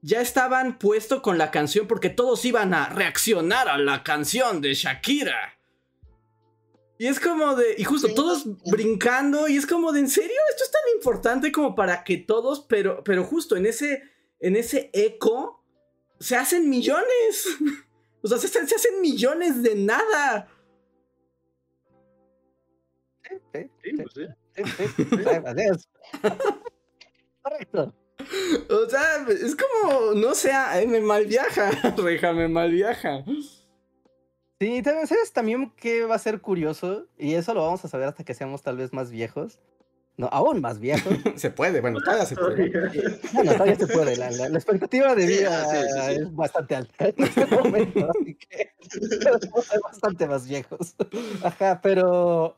Speaker 1: ya estaban puestos con la canción porque todos iban a reaccionar a la canción de Shakira. Y es como de. Y justo
Speaker 2: Sí.
Speaker 1: todos brincando. Y es como de. ¿En serio? Esto es tan importante como para que todos. Pero, pero justo en ese. En ese eco. Se hacen millones. O sea, se, hacen- se hacen millones de nada.
Speaker 3: Sí, sí,
Speaker 2: Sí, pues sí.
Speaker 3: sí, sí, sí, adiós. Correcto.
Speaker 1: O sea, es como. No sé. Me malviaja. <laughs> Reja, me malviaja.
Speaker 3: Sí, Sí, también, ¿sabes también que va a ser curioso? Y eso lo vamos a saber hasta que seamos tal vez más viejos. No, aún más viejos. <laughs>
Speaker 1: se puede, bueno, todavía se puede.
Speaker 3: Bueno, todavía se puede. La, la- la expectativa de vida
Speaker 2: sí, sí, sí.
Speaker 3: es bastante alta en este momento, así que vamos a ser bastante más viejos. Ajá, pero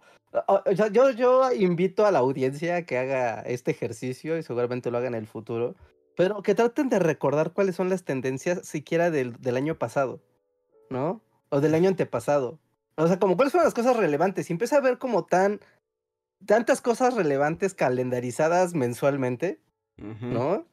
Speaker 3: o- sea, yo, yo invito a la audiencia a que haga este ejercicio y seguramente lo haga en el futuro, pero que traten de recordar cuáles son las tendencias siquiera del, del año pasado, ¿no? O del año antepasado. O sea, como cuáles fueron las cosas relevantes. Y empieza a ver como tan tantas cosas relevantes calendarizadas mensualmente. ¿no?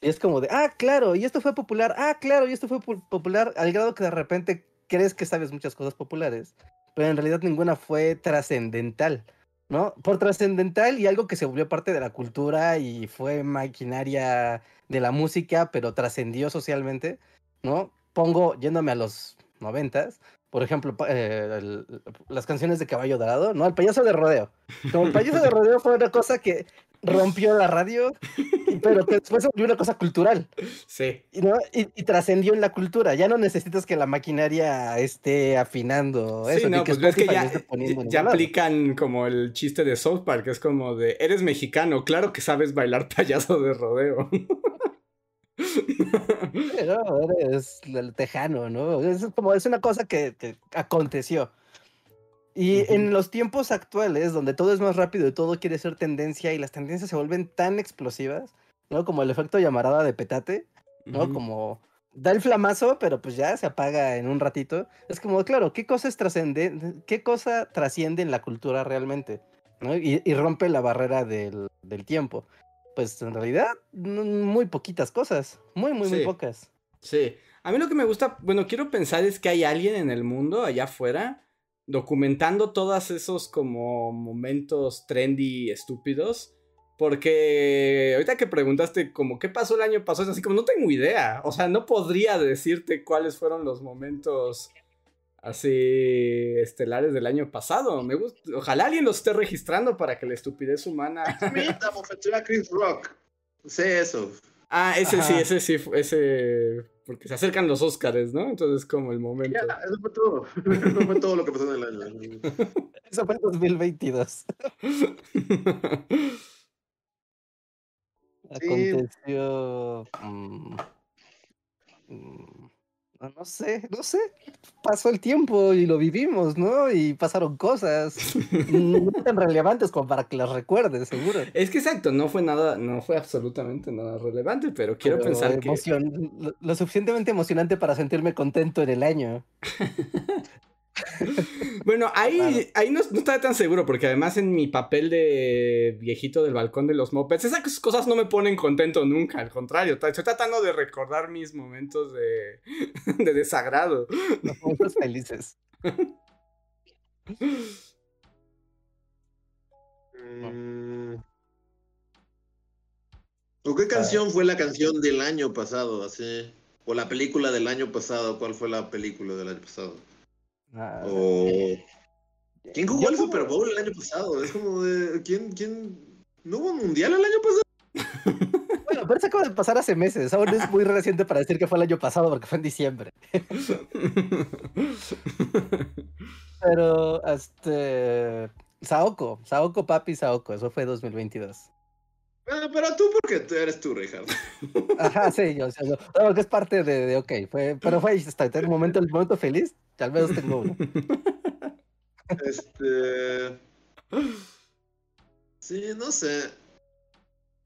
Speaker 3: Y es como de, ah, claro, y esto fue popular, ah, claro, y esto fue pu- popular, al grado que de repente crees que sabes muchas cosas populares, pero en realidad ninguna fue trascendental, ¿no? Por trascendental y algo que se volvió parte de la cultura y fue maquinaria de la música, pero trascendió socialmente, ¿no? Pongo, yéndome a los noventas, por ejemplo, eh, el- las canciones de Caballo Dorado, ¿no? El payaso de rodeo. Como el payaso de <laughs> rodeo fue una cosa que rompió la radio, pero <laughs> después se volvió una cosa cultural,
Speaker 1: Sí.
Speaker 3: y, ¿no? y, y trascendió en la cultura. Ya no necesitas que la maquinaria esté afinando
Speaker 1: Sí,
Speaker 3: eso,
Speaker 1: no,
Speaker 3: que
Speaker 1: pues ves que ya, aplican como el chiste de South Park, que es como de, eres mexicano, claro que sabes bailar payaso de rodeo. <laughs>
Speaker 3: No, eres el tejano, ¿no? Es como, es una cosa que, que aconteció. Y
Speaker 1: Ujú.
Speaker 3: en los tiempos actuales, donde todo es más rápido y todo quiere ser tendencia y las tendencias se vuelven tan explosivas, ¿no? Como el efecto llamarada de petate, ¿no? Como da el flamazo, pero pues ya se apaga en un ratito. Es como, claro, ¿qué cosa es trascendente? ¿Qué cosa trasciende en la cultura realmente? ¿no? Y, y rompe la barrera del, del tiempo. Pues en realidad, muy poquitas cosas. Muy, muy, muy pocas.
Speaker 1: Sí. A mí lo que me gusta, bueno, quiero pensar es que hay alguien en el mundo, allá afuera, documentando todos esos como momentos trendy estúpidos. Porque ahorita que preguntaste como qué pasó el año pasado, es así como no tengo idea. O sea, no podría decirte cuáles fueron los momentos así estelares del año pasado. Me gusta, ojalá alguien los esté registrando para que la estupidez humana.
Speaker 2: Mira, bofeteó a Chris Rock. Sé eso.
Speaker 1: ah, ese sí, ese sí, ese porque se acercan los Óscares, ¿no? Entonces como el momento.
Speaker 2: Ya, eso fue todo. <laughs> Eso fue todo lo que pasó en el año. <laughs>
Speaker 3: Eso fue en 2022. <laughs>
Speaker 2: Sí.
Speaker 3: Aconteció. mm, mm, no, no sé, no sé. Pasó el tiempo y lo vivimos, ¿no? Y pasaron cosas <laughs> no tan relevantes como para que las recuerdes, seguro.
Speaker 1: Es que exacto, no fue nada, no fue absolutamente nada relevante, pero quiero
Speaker 3: Pero
Speaker 1: pensar que.
Speaker 3: lo, lo suficientemente emocionante para sentirme contento en el año. <laughs> <laughs>
Speaker 1: Bueno, ahí,
Speaker 3: Claro.
Speaker 1: ahí no, no estaba tan seguro, porque además en mi papel de viejito del balcón de los mopeds, esas cosas no me ponen contento nunca, al contrario, estoy tratando de recordar mis momentos de, <laughs> de desagrado.
Speaker 3: Los momentos felices.
Speaker 2: Mm. ¿O qué canción fue la canción del año pasado? Así. O la película del año pasado. ¿Cuál fue la película del año pasado?
Speaker 3: Ah.
Speaker 2: ¿Quién jugó
Speaker 3: Yo
Speaker 2: el
Speaker 3: como-
Speaker 2: Super Bowl el año pasado? Es como de. ¿Quién, quién? ¿No hubo un mundial el año pasado? <laughs>
Speaker 3: Bueno, pero eso acaba de pasar hace meses. Aún es muy reciente para decir que fue el año pasado porque fue en diciembre. <laughs> Pero, este. Saoko, Saoko Papi Saoko, eso fue 2022.
Speaker 2: Ah, pero tú, porque tú eres tú, Richard.
Speaker 3: Ajá, sí, yo, o sea, yo- no, que es parte de, de ok, fue, pero fue hasta el momento, el momento feliz, al menos tengo uno. <laughs>
Speaker 2: Este. Sí, no sé.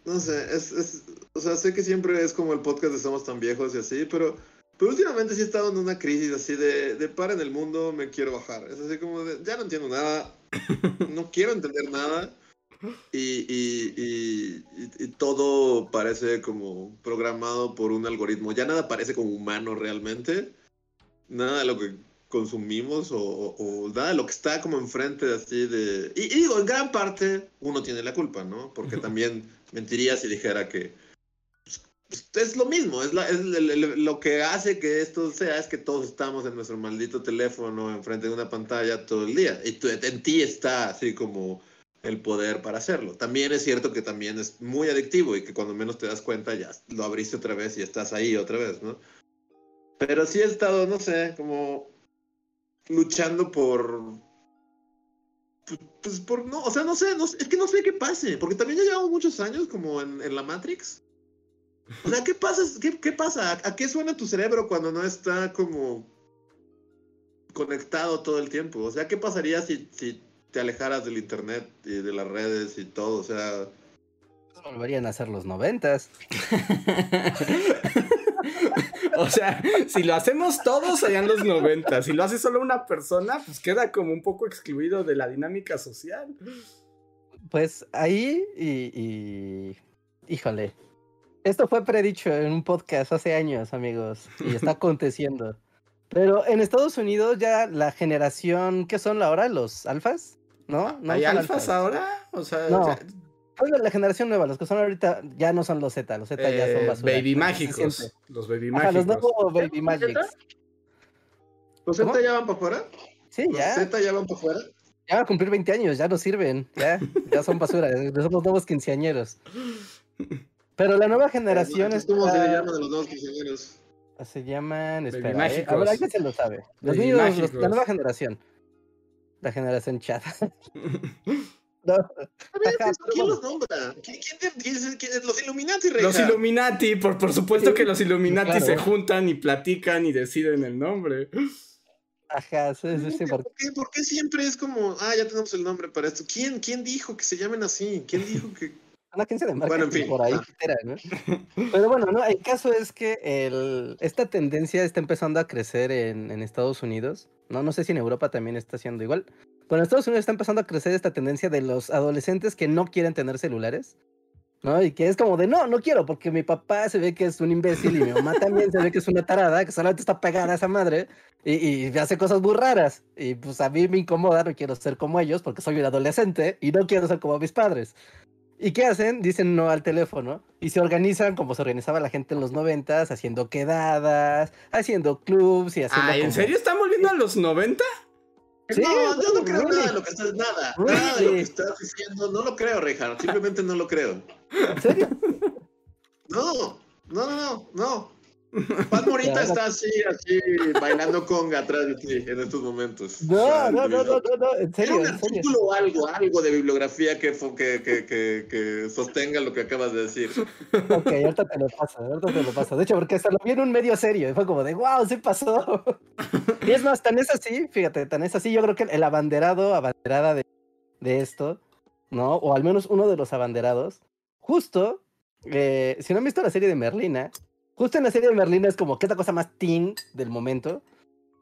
Speaker 2: No sé, es, es. O sea, sé que siempre es como el podcast de Somos tan viejos y así, pero. Pero últimamente sí he estado en una crisis así de, de para en el mundo, me quiero bajar. Es así como de, ya no entiendo nada, <laughs> no quiero entender nada. Y, y, y, y- y todo parece como programado por un algoritmo. Ya nada parece como humano realmente. Nada de lo que consumimos o, o- o nada lo que está como enfrente así de... Y, y digo, en gran parte uno tiene la culpa, ¿no? Porque <laughs> también mentiría si dijera que pues, es lo mismo, es, la- es el- el- lo que hace que esto sea es que todos estamos en nuestro maldito teléfono enfrente de una pantalla todo el día y tú- en ti está así como el poder para hacerlo. También es cierto que también es muy adictivo y que cuando menos te das cuenta ya lo abriste otra vez y estás ahí otra vez, ¿no? Pero sí he estado, no sé, como luchando por. pues, Pues por no, o sea, no sé, no es que no sé qué pase, porque también ya llevamos muchos años como en, en la Matrix. O sea, ¿qué pasa? ¿Qué, qué pasa? ¿A, a qué suena tu cerebro cuando no está como conectado todo el tiempo? O sea, ¿qué pasaría si, si te alejaras del internet y de las redes y todo? O sea,
Speaker 3: Volverían a ser los noventas. <laughs>
Speaker 1: o sea, si lo hacemos todos serían los 90. Si lo hace solo una persona, pues queda como un poco excluido de la dinámica social.
Speaker 3: Pues ahí y, y- Híjole. Esto fue predicho en un podcast hace años, amigos, y está <laughs> aconteciendo. Pero en Estados Unidos ya la generación, ¿qué son ahora? ¿Los alfas? ¿No? no
Speaker 1: ¿Hay alfas ahora? O sea,
Speaker 3: No.
Speaker 1: o sea,
Speaker 3: Pues la generación nueva, los que son ahorita ya no son los Z, los Z ya son
Speaker 1: eh,
Speaker 3: basura.
Speaker 1: baby mágicos. Los baby
Speaker 3: Ajá, los
Speaker 1: mágicos.
Speaker 3: nuevos Baby Magics.
Speaker 2: ¿los. Z ya van para afuera?
Speaker 3: Sí,
Speaker 2: ¿Los
Speaker 3: ya.
Speaker 2: Z ya van para afuera?
Speaker 3: Ya van a cumplir 20 años, ya no sirven. Ya, ya son basura. Son los nuevos quinceañeros. Pero la nueva generación
Speaker 2: es ¿Cómo se le llama de los nuevos quinceañeros?
Speaker 3: Se llaman.
Speaker 1: Baby
Speaker 3: Espera, ¿eh? A
Speaker 1: mágicos.
Speaker 3: ver, alguien se lo sabe. Los
Speaker 1: Baby
Speaker 3: niños, los-
Speaker 1: mágicos.
Speaker 3: la nueva generación. La generación chat. <laughs> No,
Speaker 2: A ver,
Speaker 3: Ajá,
Speaker 2: ¿Quién los nombra? ¿Quién, quién te- quién es- quién es- los Illuminati, Reja.
Speaker 1: Los Illuminati, por, por supuesto que los Illuminati
Speaker 3: Claro.
Speaker 1: se juntan y platican y deciden el nombre.
Speaker 3: Ajá, sí, sí, sí,
Speaker 2: ¿Por qué, por qué siempre es como, ah, ya tenemos el nombre para esto? ¿Quién, quién dijo que se llamen así? ¿Quién dijo que...?
Speaker 3: una agencia de
Speaker 2: Bueno,
Speaker 3: marketing
Speaker 2: en fin.
Speaker 3: por ahí.
Speaker 2: Ah.
Speaker 3: entera, ¿no? Pero bueno, no, el caso es que el, esta tendencia está empezando a crecer en, en Estados Unidos. No, no sé si en Europa también está haciendo igual. Pero en Estados Unidos está empezando a crecer esta tendencia de los adolescentes que no quieren tener celulares. ¿no? Y que es como de, no, no quiero, porque mi papá se ve que es un imbécil y mi mamá también se ve que es una tarada, que solamente está pegada a esa madre y, y hace cosas muy raras. Y pues a mí me incomoda, no quiero ser como ellos porque soy un adolescente y no quiero ser como mis padres. ¿Y qué hacen? Dicen no al teléfono y se organizan como se organizaba la gente en los noventas, haciendo quedadas, haciendo clubs y haciendo...
Speaker 1: Ah, ¿en
Speaker 3: como-
Speaker 1: serio están volviendo a los 90?
Speaker 3: Sí,
Speaker 2: no, yo no creo
Speaker 3: really.
Speaker 2: nada de lo que estás, nada, nada de lo que
Speaker 3: Really.
Speaker 2: estás diciendo, no lo creo, Reinhardt, simplemente no lo creo.
Speaker 3: ¿En serio?
Speaker 2: No, no, no, no, no. Paz Morita está así, así, bailando conga atrás de ti en estos momentos.
Speaker 3: No, no, no, no, no, no, en serio,
Speaker 2: un artículo o algo, algo de bibliografía que, que, que, que, que sostenga lo que acabas de decir.
Speaker 3: Ok, ahorita te lo paso, ahorita te lo paso. De hecho, porque hasta lo vi en un medio serio y fue como de, wow, sí pasó. Y es más, tan es así, fíjate, tan es así, yo creo que el abanderado, abanderada de, de esto, ¿no? O al menos uno de los abanderados, justo, eh, si no han visto la serie de Merlina, justo en la serie de Merlina es como, ¿qué es la cosa más teen del momento?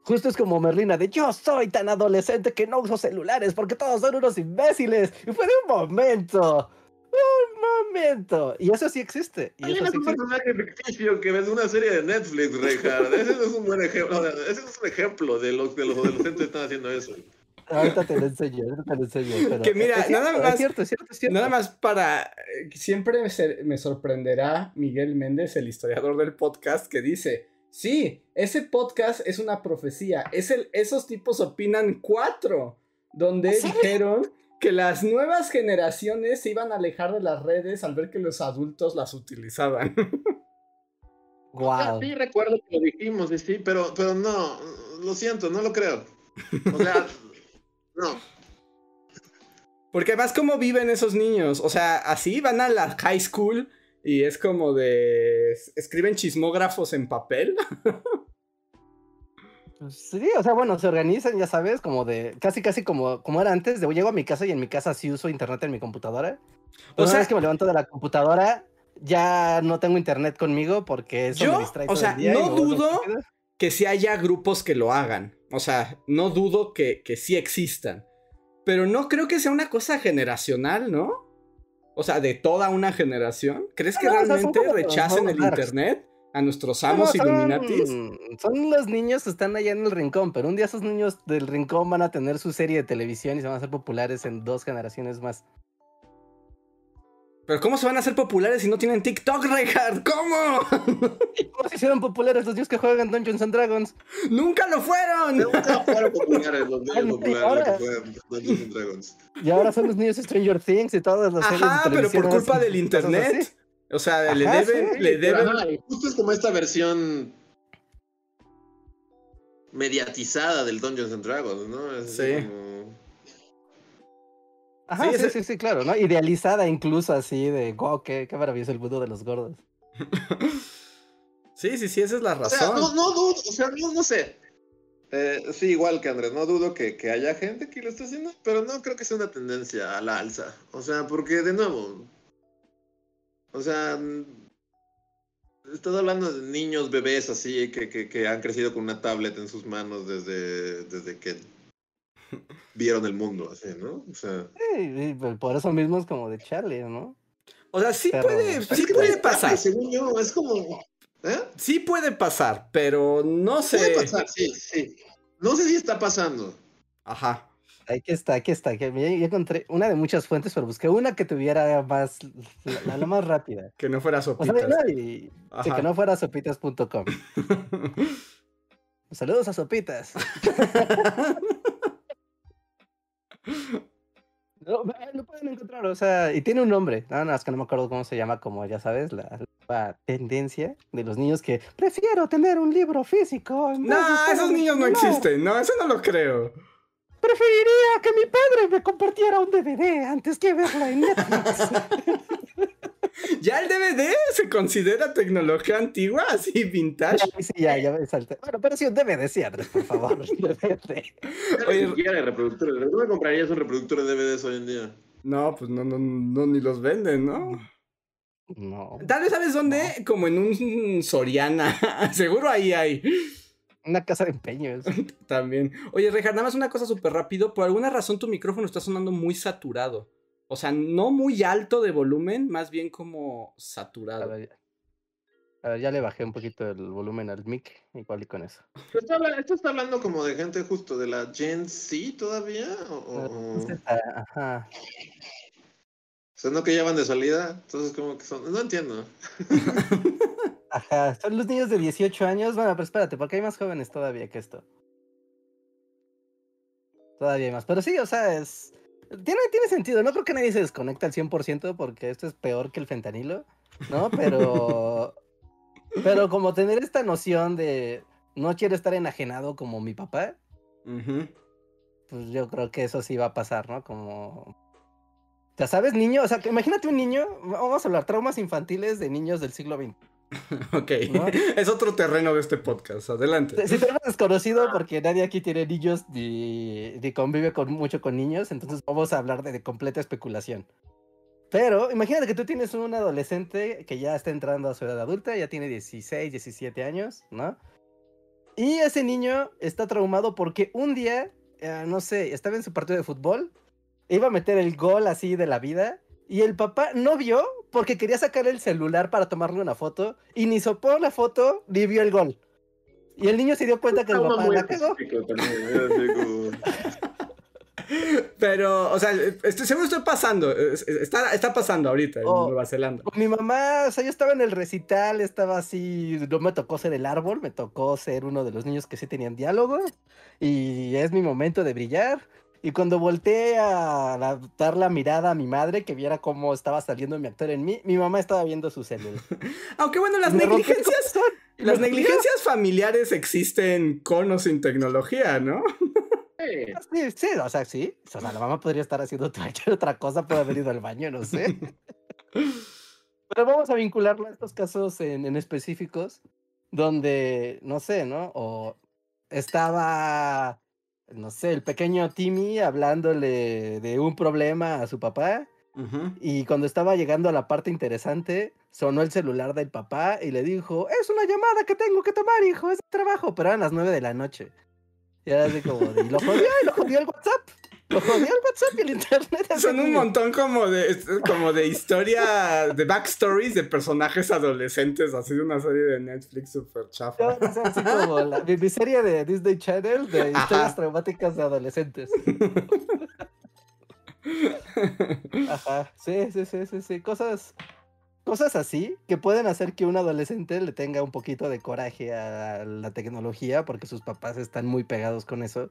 Speaker 3: Justo es como Merlina de yo soy tan adolescente que no uso celulares porque todos son unos imbéciles. Y fue de un momento. Un momento. Y eso sí existe. Y eso
Speaker 2: un
Speaker 3: sí existe.
Speaker 2: personaje ficticio que ves una serie de Netflix, Reinhardt. Ese no es un buen ejemplo. o sea, ese es un ejemplo de los de los adolescentes que están haciendo eso.
Speaker 3: Ahorita te lo enseño, ahorita te lo enseño. pero-
Speaker 1: Que mira,
Speaker 3: es cierto,
Speaker 1: nada más-
Speaker 3: Es cierto, es cierto, es cierto.
Speaker 1: Nada más para... eh, Siempre me sorprenderá Miguel Méndez, el historiador del podcast, que dice, sí, ese podcast es una profecía. Es el, esos tipos opinan cuatro, donde
Speaker 3: ¿Sí?
Speaker 1: dijeron que las nuevas generaciones se iban a alejar de las redes al ver que los adultos las utilizaban. <laughs>
Speaker 3: Wow.
Speaker 2: Sí, recuerdo que lo dijimos, sí, sí, pero, pero no, lo siento, no lo creo. O sea, no.
Speaker 1: Porque además, ¿cómo viven esos niños? O sea, así van a la high school y es como de... escriben chismógrafos en papel.
Speaker 3: Sí, o sea, bueno, se organizan, ya sabes, como de, casi, casi como, como era antes, de llego a mi casa y en mi casa sí uso internet en mi computadora.
Speaker 1: O
Speaker 3: O sea,
Speaker 1: sea-
Speaker 3: vez que me levanto de la computadora, ya no tengo internet conmigo porque eso
Speaker 1: Yo,
Speaker 3: me distrae
Speaker 1: o
Speaker 3: todo
Speaker 1: sea,
Speaker 3: el día y
Speaker 1: no dudo- que si haya grupos que lo hagan. O sea, no dudo que, que sí existan. Pero no creo que sea una cosa generacional, ¿no? O sea, de toda una generación. ¿Crees que
Speaker 3: No, o sea, son
Speaker 1: realmente rechacen el internet a nuestros
Speaker 3: No,
Speaker 1: amos
Speaker 3: son-
Speaker 1: Illuminatis?
Speaker 3: Son los niños que están allá en el rincón, pero un día esos niños del rincón van a tener su serie de televisión y se van a hacer populares en dos generaciones más.
Speaker 1: Pero ¿cómo se van a hacer populares si no tienen TikTok, Reinhardt? ¿Cómo?
Speaker 3: ¿Cómo se hicieron populares los niños que juegan Dungeons and Dragons?
Speaker 1: ¡Nunca lo fueron!
Speaker 2: Nunca fueron populares los niños
Speaker 3: no,
Speaker 2: populares
Speaker 3: ahora.
Speaker 2: los que juegan Dungeons and Dragons.
Speaker 3: Y ahora son los niños de Stranger Things y todas las series de
Speaker 1: Ajá, pero por culpa del internet. O sea, le deben,
Speaker 3: sí,
Speaker 1: le deben.
Speaker 2: ajá, y justo es como esta versión mediatizada del Dungeons and Dragons, ¿no? Es
Speaker 1: Sí.
Speaker 2: como-
Speaker 3: Ajá,
Speaker 1: Sí,
Speaker 3: sí,
Speaker 1: ese-
Speaker 3: sí, sí, claro, ¿no? Idealizada incluso así de, wow, qué, qué maravilloso el mundo de los gordos. <laughs>
Speaker 1: Sí, sí, sí, esa es la
Speaker 2: O sea,
Speaker 1: razón.
Speaker 2: no, no dudo, o sea, no, no sé. Eh, sí, igual que Andrés, no dudo que, que haya gente que lo esté haciendo, pero no creo que sea una tendencia a la alza. O sea, porque de nuevo, o sea, estás hablando de niños, bebés así, que, que, que han crecido con una tablet en sus manos desde, desde que vieron el mundo, así, ¿no? O sea,
Speaker 3: Sí, y pues, por eso mismo es como de Charlie, ¿no?
Speaker 1: O sea, sí
Speaker 3: Pero-
Speaker 1: puede, sí puede pasar.
Speaker 2: Según yo, es como. ¿Eh?
Speaker 1: Sí puede pasar, pero no sé.
Speaker 2: Puede pasar, sí, sí. No sé si está pasando.
Speaker 1: Ajá.
Speaker 3: Aquí está, aquí está. Ya, encontré una de muchas fuentes, pero busqué una que tuviera más, la, la más rápida. <laughs>
Speaker 1: Que no fuera
Speaker 3: O sea,
Speaker 1: sopitas.
Speaker 3: no, y, sí,
Speaker 1: Ajá.
Speaker 3: que no fuera sopitas.com. <laughs> Saludos a sopitas. <laughs> No, lo pueden encontrar, o sea, y tiene un nombre. Nada más que no me acuerdo cómo se llama, como ya sabes, la, la tendencia de los niños que prefiero tener un libro físico.
Speaker 1: No, esos niños no existen. No, eso no lo creo.
Speaker 3: Preferiría que mi padre me compartiera un DVD antes que verla en Netflix. <laughs>
Speaker 1: Ya el DVD se considera tecnología antigua, así vintage.
Speaker 3: Ya, sí, ya, ya me salté. Bueno, pero sí un DVD, sí, Andrés, por favor. un <laughs> DVD.
Speaker 1: Oye-
Speaker 2: Ni siquiera de reproductores. ¿No me comprarías un reproductor de DVDs hoy en día?
Speaker 1: No, pues no, no, no, ni los venden, ¿no?
Speaker 3: No.
Speaker 1: Tal vez sabes dónde, como en un Soriana. <laughs> Seguro ahí hay.
Speaker 3: Una casa de empeños. <laughs>
Speaker 1: También. Oye, Rejar, nada más una cosa súper rápido. Por alguna razón tu micrófono está sonando muy saturado. O sea, no muy alto de volumen, más bien como
Speaker 3: A
Speaker 1: saturado.
Speaker 3: ver, a ver, ya le bajé un poquito el volumen al mic, igual y con eso.
Speaker 2: Está Esto está hablando como de gente justo de la Gen Z todavía. ¿O, o- o-
Speaker 3: Ah, Ajá.
Speaker 2: o sea, no que ya van de salida. Entonces, como que son. No entiendo. <laughs>
Speaker 3: Ajá. Son los niños de 18 años. Bueno, pero espérate, porque hay más jóvenes todavía que esto. Todavía hay más. Pero sí, o sea, es. Tiene, tiene sentido. No creo que nadie se desconecte al 100% porque esto es peor que el fentanilo, ¿no? Pero. <laughs> pero como tener esta noción de. No quiero estar enajenado como mi papá. Pues yo creo que eso sí va a pasar, ¿no? Como... Ya sabes, niño, o sea, que imagínate un niño, vamos a hablar, traumas infantiles de niños del siglo XX. <laughs>
Speaker 1: Ok.
Speaker 3: ¿No?
Speaker 1: es otro terreno de este podcast. Adelante.
Speaker 3: Si tenemos desconocido, porque nadie aquí tiene niños ni, ni convive con, mucho con niños, entonces vamos a hablar de, de completa especulación. Pero imagínate que tú tienes un adolescente que ya está entrando a su edad adulta, ya tiene 16, 17 años, ¿no? Y ese niño está traumado porque un día, eh, no sé, estaba en su partido de fútbol, iba a meter el gol así de la vida, y el papá no vio porque quería sacar el celular para tomarle una foto, y ni sopó la foto, ni vio el gol. Y el niño se dio cuenta que el papá la cagó.
Speaker 2: ¿eh?
Speaker 1: Pero, o sea, estoy, seguro estoy pasando. es- es- Está, está pasando ahorita en
Speaker 3: Oh.
Speaker 1: Nueva Zelanda.
Speaker 3: Mi mamá, o sea, yo estaba en el recital, estaba así, no me tocó ser el árbol, me tocó ser uno de los niños que sí tenían diálogo y es mi momento de brillar. Y cuando volteé a la- dar la mirada a mi madre, que viera cómo estaba saliendo mi actor en mí, mi mamá estaba viendo su celular. <laughs>
Speaker 1: Aunque bueno, las
Speaker 3: Me
Speaker 1: negligencias, las negligencias familiares existen con o sin tecnología, ¿no?
Speaker 2: Sí.
Speaker 3: Sí, sí, o sea, sí. O sea, la mamá podría estar haciendo otra, <laughs> otra cosa, puede haber ido al baño, no sé. Pero vamos a vincularlo a estos casos en, en específicos, donde, no sé, ¿no? O estaba, no sé, el pequeño Timmy hablándole de un problema a su papá, y cuando estaba llegando a la parte interesante, sonó el celular del papá y le dijo, es una llamada que tengo que tomar, hijo, es trabajo, pero eran las nueve de la noche. Y era así como, y lo jodió, y lo jodió el WhatsApp. Lo jodió el WhatsApp y el internet.
Speaker 1: Son un montón como de, como de historia, de backstories de personajes adolescentes, así de una serie de Netflix super
Speaker 3: No,
Speaker 1: chafa.
Speaker 3: o sea, así como la, mi, mi serie de Disney Channel de
Speaker 1: Ajá.
Speaker 3: historias traumáticas de adolescentes. Ajá, sí, sí, sí, sí, sí. Cosas, cosas así que pueden hacer que un adolescente le tenga un poquito de coraje a la tecnología porque sus papás están muy pegados con eso.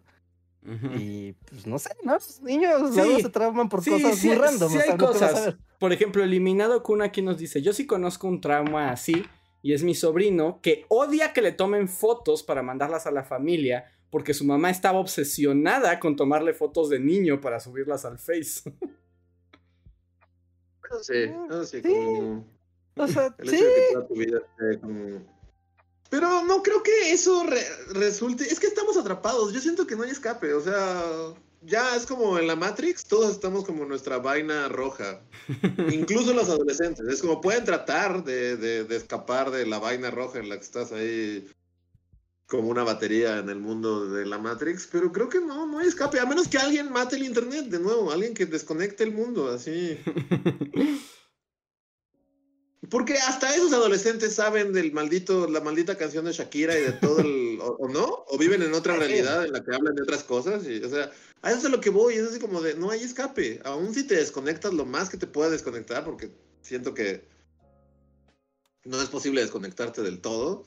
Speaker 3: Y pues no sé, ¿no? Los niños
Speaker 1: Sí,
Speaker 3: luego se trauman por
Speaker 1: Sí,
Speaker 3: cosas
Speaker 1: sí,
Speaker 3: muy random.
Speaker 1: sí
Speaker 3: o sea,
Speaker 1: hay
Speaker 3: no
Speaker 1: cosas. Por ejemplo, Eliminado Kun aquí nos dice, yo sí conozco un trauma así y es mi sobrino que odia que le tomen fotos para mandarlas a la familia porque su mamá estaba obsesionada con tomarle fotos de niño para subirlas al Face.
Speaker 2: No sé, no sé,
Speaker 3: Sí.
Speaker 2: como...
Speaker 3: O sea,
Speaker 2: El
Speaker 3: sí.
Speaker 2: hecho de que toda tu vida esté como- Pero no creo que eso re- resulte. Es que estamos atrapados. Yo siento que no hay escape. O sea, ya es como en la Matrix, todos estamos como nuestra vaina roja. <laughs> Incluso los adolescentes. Es como pueden tratar de, de- de escapar de la vaina roja en la que estás ahí como una batería en el mundo de la Matrix, pero creo que no, no hay escape, a menos que alguien mate el internet de nuevo, alguien que desconecte el mundo, así. <laughs> Porque hasta esos adolescentes saben del maldito, la maldita canción de Shakira y de todo el, o, o no, o viven en otra realidad en la que hablan de otras cosas, y, o sea, a eso es a lo que voy, es así como de, no hay escape, aún si te desconectas lo más que te puedas desconectar, porque siento que no es posible desconectarte del todo,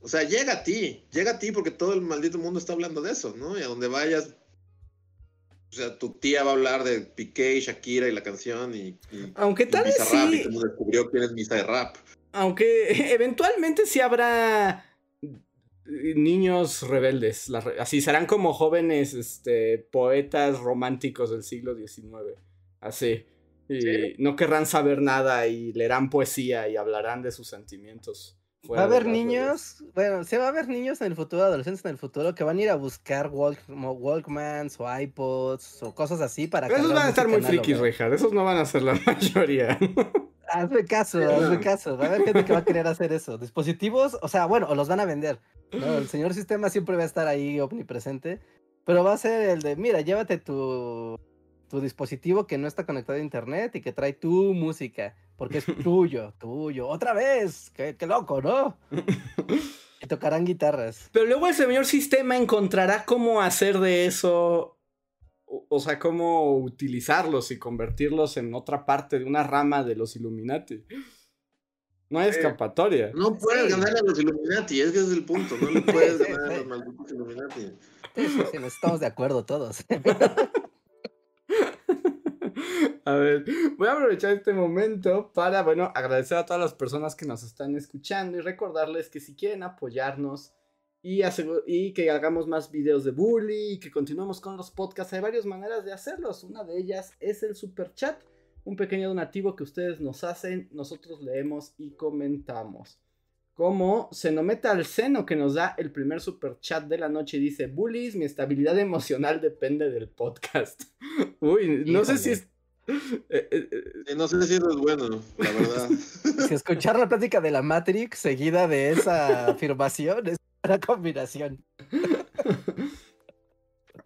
Speaker 2: o sea, llega a ti, llega a ti porque todo el maldito mundo está hablando de eso, ¿no? Y a donde vayas, o sea, tu tía va a hablar de Piqué, Shakira y la canción y, y
Speaker 1: Aunque tal vez
Speaker 2: y descubrió quién es Bizarrap.
Speaker 1: aunque <laughs> eventualmente sí habrá niños rebeldes, así serán como jóvenes este, poetas románticos del siglo XIX, así. Y
Speaker 2: Sí.
Speaker 1: no querrán saber nada y leerán poesía y hablarán de sus sentimientos.
Speaker 3: Va a haber niños, bueno, se va a haber niños en el futuro, adolescentes en el futuro, que van a ir a buscar walk, Walkmans o iPods o cosas así para
Speaker 1: Pero esos van a estar muy frikis. Richard. Esos no van a ser la <laughs> mayoría.
Speaker 3: Hazme caso, hazme caso. Va a haber gente que va a querer hacer eso. Dispositivos, o sea, bueno, o los van a vender. ¿no? El señor sistema siempre va a estar ahí omnipresente. Pero va a ser el de, mira, llévate tu, tu dispositivo que no está conectado a internet y que trae tu música. Porque es <laughs> tuyo, tuyo. Otra vez. Qué, qué loco, ¿no? <laughs> Y tocarán guitarras.
Speaker 1: Pero luego el señor sistema encontrará cómo hacer de eso. O, o sea, cómo utilizarlos y convertirlos en otra parte de una rama de los Illuminati. No hay
Speaker 2: Sí.
Speaker 1: escapatoria.
Speaker 2: No puedes
Speaker 3: Sí.
Speaker 2: ganarle a los Illuminati, es que ese es el punto. No le <laughs> puedes ganar a los malditos Illuminati.
Speaker 3: Sí, sí, sí, nos estamos de acuerdo todos.
Speaker 1: A ver, voy a aprovechar este momento para, bueno, agradecer a todas las personas que nos están escuchando y recordarles que si quieren apoyarnos y, y que hagamos más videos de bully y que continuemos con los podcasts, hay varias maneras de hacerlos. Una de ellas es el super chat, un pequeño donativo que ustedes nos hacen, nosotros leemos y comentamos. Como se nos mete al seno que nos da el primer super chat de la noche dice, bullies, mi estabilidad emocional depende del podcast. <laughs> Uy, no sé si es... <laughs> eh, eh, eh,
Speaker 2: no sé si eso es bueno, la verdad. <laughs>
Speaker 3: Si escuchar la plática de la Matrix seguida de esa <laughs> afirmación es una combinación.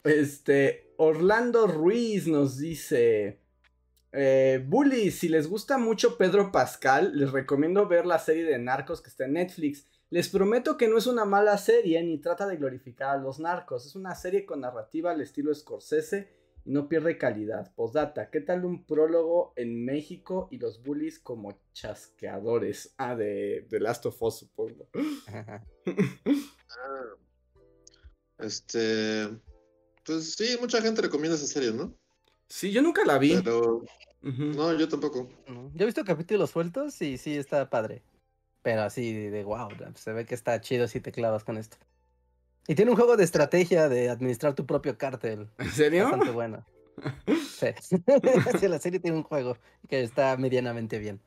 Speaker 1: Este, Orlando Ruiz nos dice, eh, Bullies, si les gusta mucho Pedro Pascal, les recomiendo ver la serie de narcos que está en Netflix. Les prometo que no es una mala serie ni trata de glorificar a los narcos. Es una serie con narrativa al estilo Scorsese y no pierde calidad. Postdata, ¿qué tal un prólogo en México y los bullies como chasqueadores? Ah, de, de Last of Us, supongo.
Speaker 2: Ah. Este. Pues sí, mucha gente recomienda esa serie, ¿no?
Speaker 1: Sí, yo nunca la vi.
Speaker 2: Pero no, yo tampoco.
Speaker 3: No, Yo he visto capítulos sueltos y sí está padre. Pero así de wow, se ve que está chido si te clavas con esto. Y tiene un juego de estrategia de administrar tu propio cártel.
Speaker 1: ¿En serio?
Speaker 3: Bastante bueno. Sí. <laughs> Sí, la serie tiene un juego que está medianamente bien.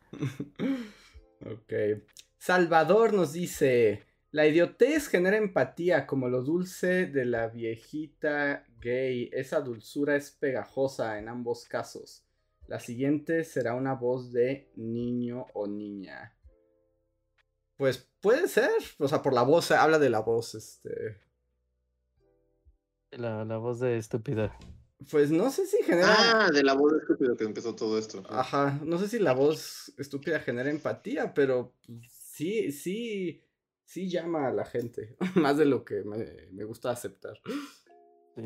Speaker 1: Ok. Salvador nos dice: La idiotez genera empatía, como lo dulce de la viejita gay. Esa dulzura es pegajosa en ambos casos. La siguiente será una voz de niño o niña. Pues puede ser. O sea, por la voz, habla de la voz, este.
Speaker 3: La, la voz de estúpida.
Speaker 1: Pues no sé si genera.
Speaker 2: Ah, de la voz de estúpido que empezó todo esto.
Speaker 1: Ajá, no sé si la voz estúpida genera empatía, pero sí, sí, sí llama a la gente, <laughs> más de lo que me, me gusta aceptar.
Speaker 3: Sí.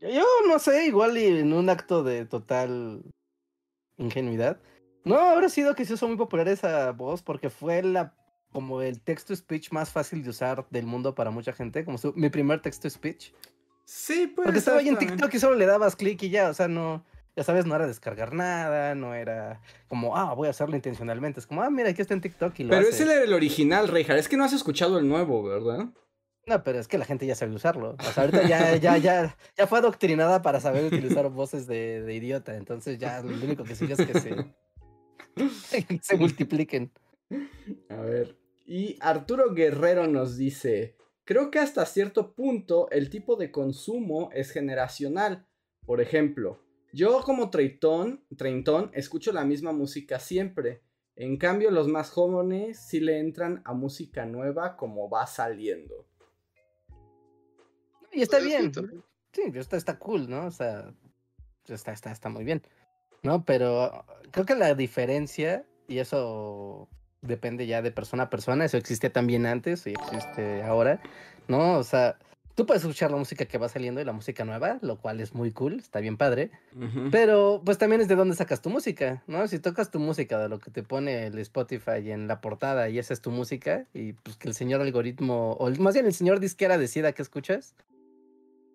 Speaker 3: Yo, yo no sé, igual y en un acto de total ingenuidad. No habrá sido que se hizo muy popular esa voz porque fue la como el texto speech más fácil de usar del mundo para mucha gente, como su- mi primer texto speech.
Speaker 1: Sí, pues.
Speaker 3: Porque estaba ahí en TikTok y solo le dabas clic y ya, o sea, no. Ya sabes, no era descargar nada, no era como, ah, voy a hacerlo intencionalmente. Es como, ah, mira, aquí está en TikTok y lo
Speaker 1: Pero
Speaker 3: hace.
Speaker 1: ese era el original, Reinhardt. Es que no has escuchado el nuevo, ¿verdad?
Speaker 3: No, pero es que la gente ya sabe usarlo. O sea, ahorita ya, ya, ya, ya fue adoctrinada para saber utilizar voces de, de idiota. Entonces ya lo único que sigue es que se, <laughs> se multipliquen.
Speaker 1: A ver. Y Arturo Guerrero nos dice: Creo que hasta cierto punto el tipo de consumo es generacional. Por ejemplo, yo como treintón, treintón escucho la misma música siempre. En cambio, los más jóvenes sí le entran a música nueva como va saliendo.
Speaker 3: Y está
Speaker 2: Pues
Speaker 3: bien. Sí, está, está cool, ¿no? O sea, está, está, está muy bien. ¿No? Pero creo que la diferencia, y eso depende ya de persona a persona, eso existe también antes y existe ahora, ¿no? O sea, tú puedes escuchar la música que va saliendo y la música nueva, lo cual es muy cool, está bien padre, pero pues también es de dónde sacas tu música, ¿no? Si tocas tu música de lo que te pone el Spotify en la portada y esa es tu música, y pues que el señor algoritmo, o más bien el señor disquera decida qué escuchas,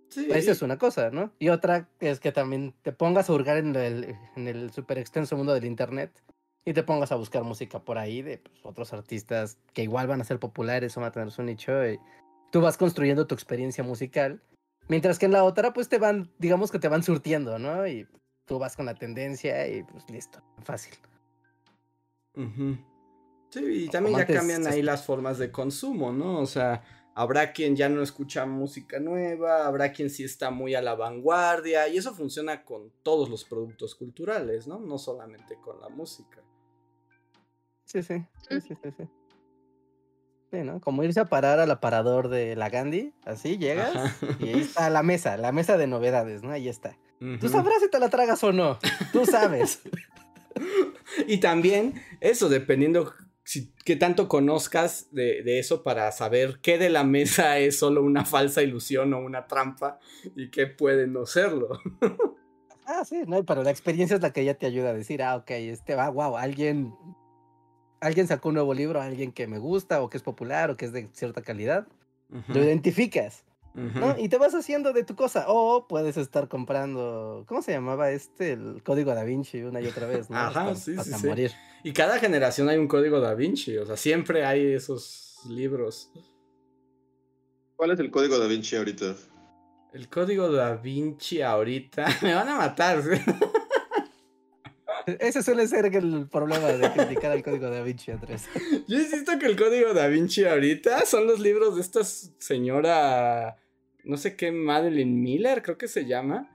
Speaker 1: Sí.
Speaker 3: esa es una cosa, ¿no? Y otra es que también te pongas a hurgar en el, en el súper extenso mundo del internet y te pongas a buscar música por ahí de pues, otros artistas que igual van a ser populares o van a tener su nicho. Y tú vas construyendo tu experiencia musical, mientras que en la otra, pues te van, digamos que te van surtiendo, ¿no? Y tú vas con la tendencia y pues listo, fácil.
Speaker 1: Sí, y también ya cambian ahí las formas de consumo, ¿no? O sea, habrá quien ya no escucha música nueva, habrá quien sí está muy a la vanguardia, y eso funciona con todos los productos culturales, ¿no? No solamente con la música.
Speaker 3: Sí, sí, sí, sí, sí. sí. Sí, ¿no? Como irse a parar al aparador de la Gandhi, así llegas
Speaker 1: Ajá.
Speaker 3: y ahí está <laughs> la mesa, la mesa de novedades, ¿no? Ahí está. Tú sabrás si te la tragas o no. Tú sabes. <laughs>
Speaker 1: Y también eso, dependiendo si, qué tanto conozcas de, de eso para saber qué de la mesa <laughs> es solo una falsa ilusión o una trampa y qué puede no serlo.
Speaker 3: Ah, sí, no, pero la experiencia es la que ya te ayuda a decir, ah, ok, este va, wow, alguien, alguien sacó un nuevo libro, alguien que me gusta o que es popular o que es de cierta calidad. Lo identificas, Y te vas haciendo de tu cosa. O puedes estar comprando, ¿cómo se llamaba este? El código da Vinci una y otra vez, ¿no?
Speaker 1: Ajá,
Speaker 3: Hasta-
Speaker 1: sí, sí,
Speaker 3: hasta
Speaker 1: sí.
Speaker 3: morir.
Speaker 1: Y cada generación hay un código da Vinci, o sea, siempre hay esos libros.
Speaker 2: ¿Cuál es el código da Vinci ahorita?
Speaker 1: El código da Vinci ahorita <laughs> me van a matar. ¿sí?
Speaker 3: Ese suele ser el problema de criticar al código da Vinci, Andrés.
Speaker 1: Yo insisto que el código da Vinci ahorita son los libros de esta señora, no sé qué, Madeline Miller, creo que se llama,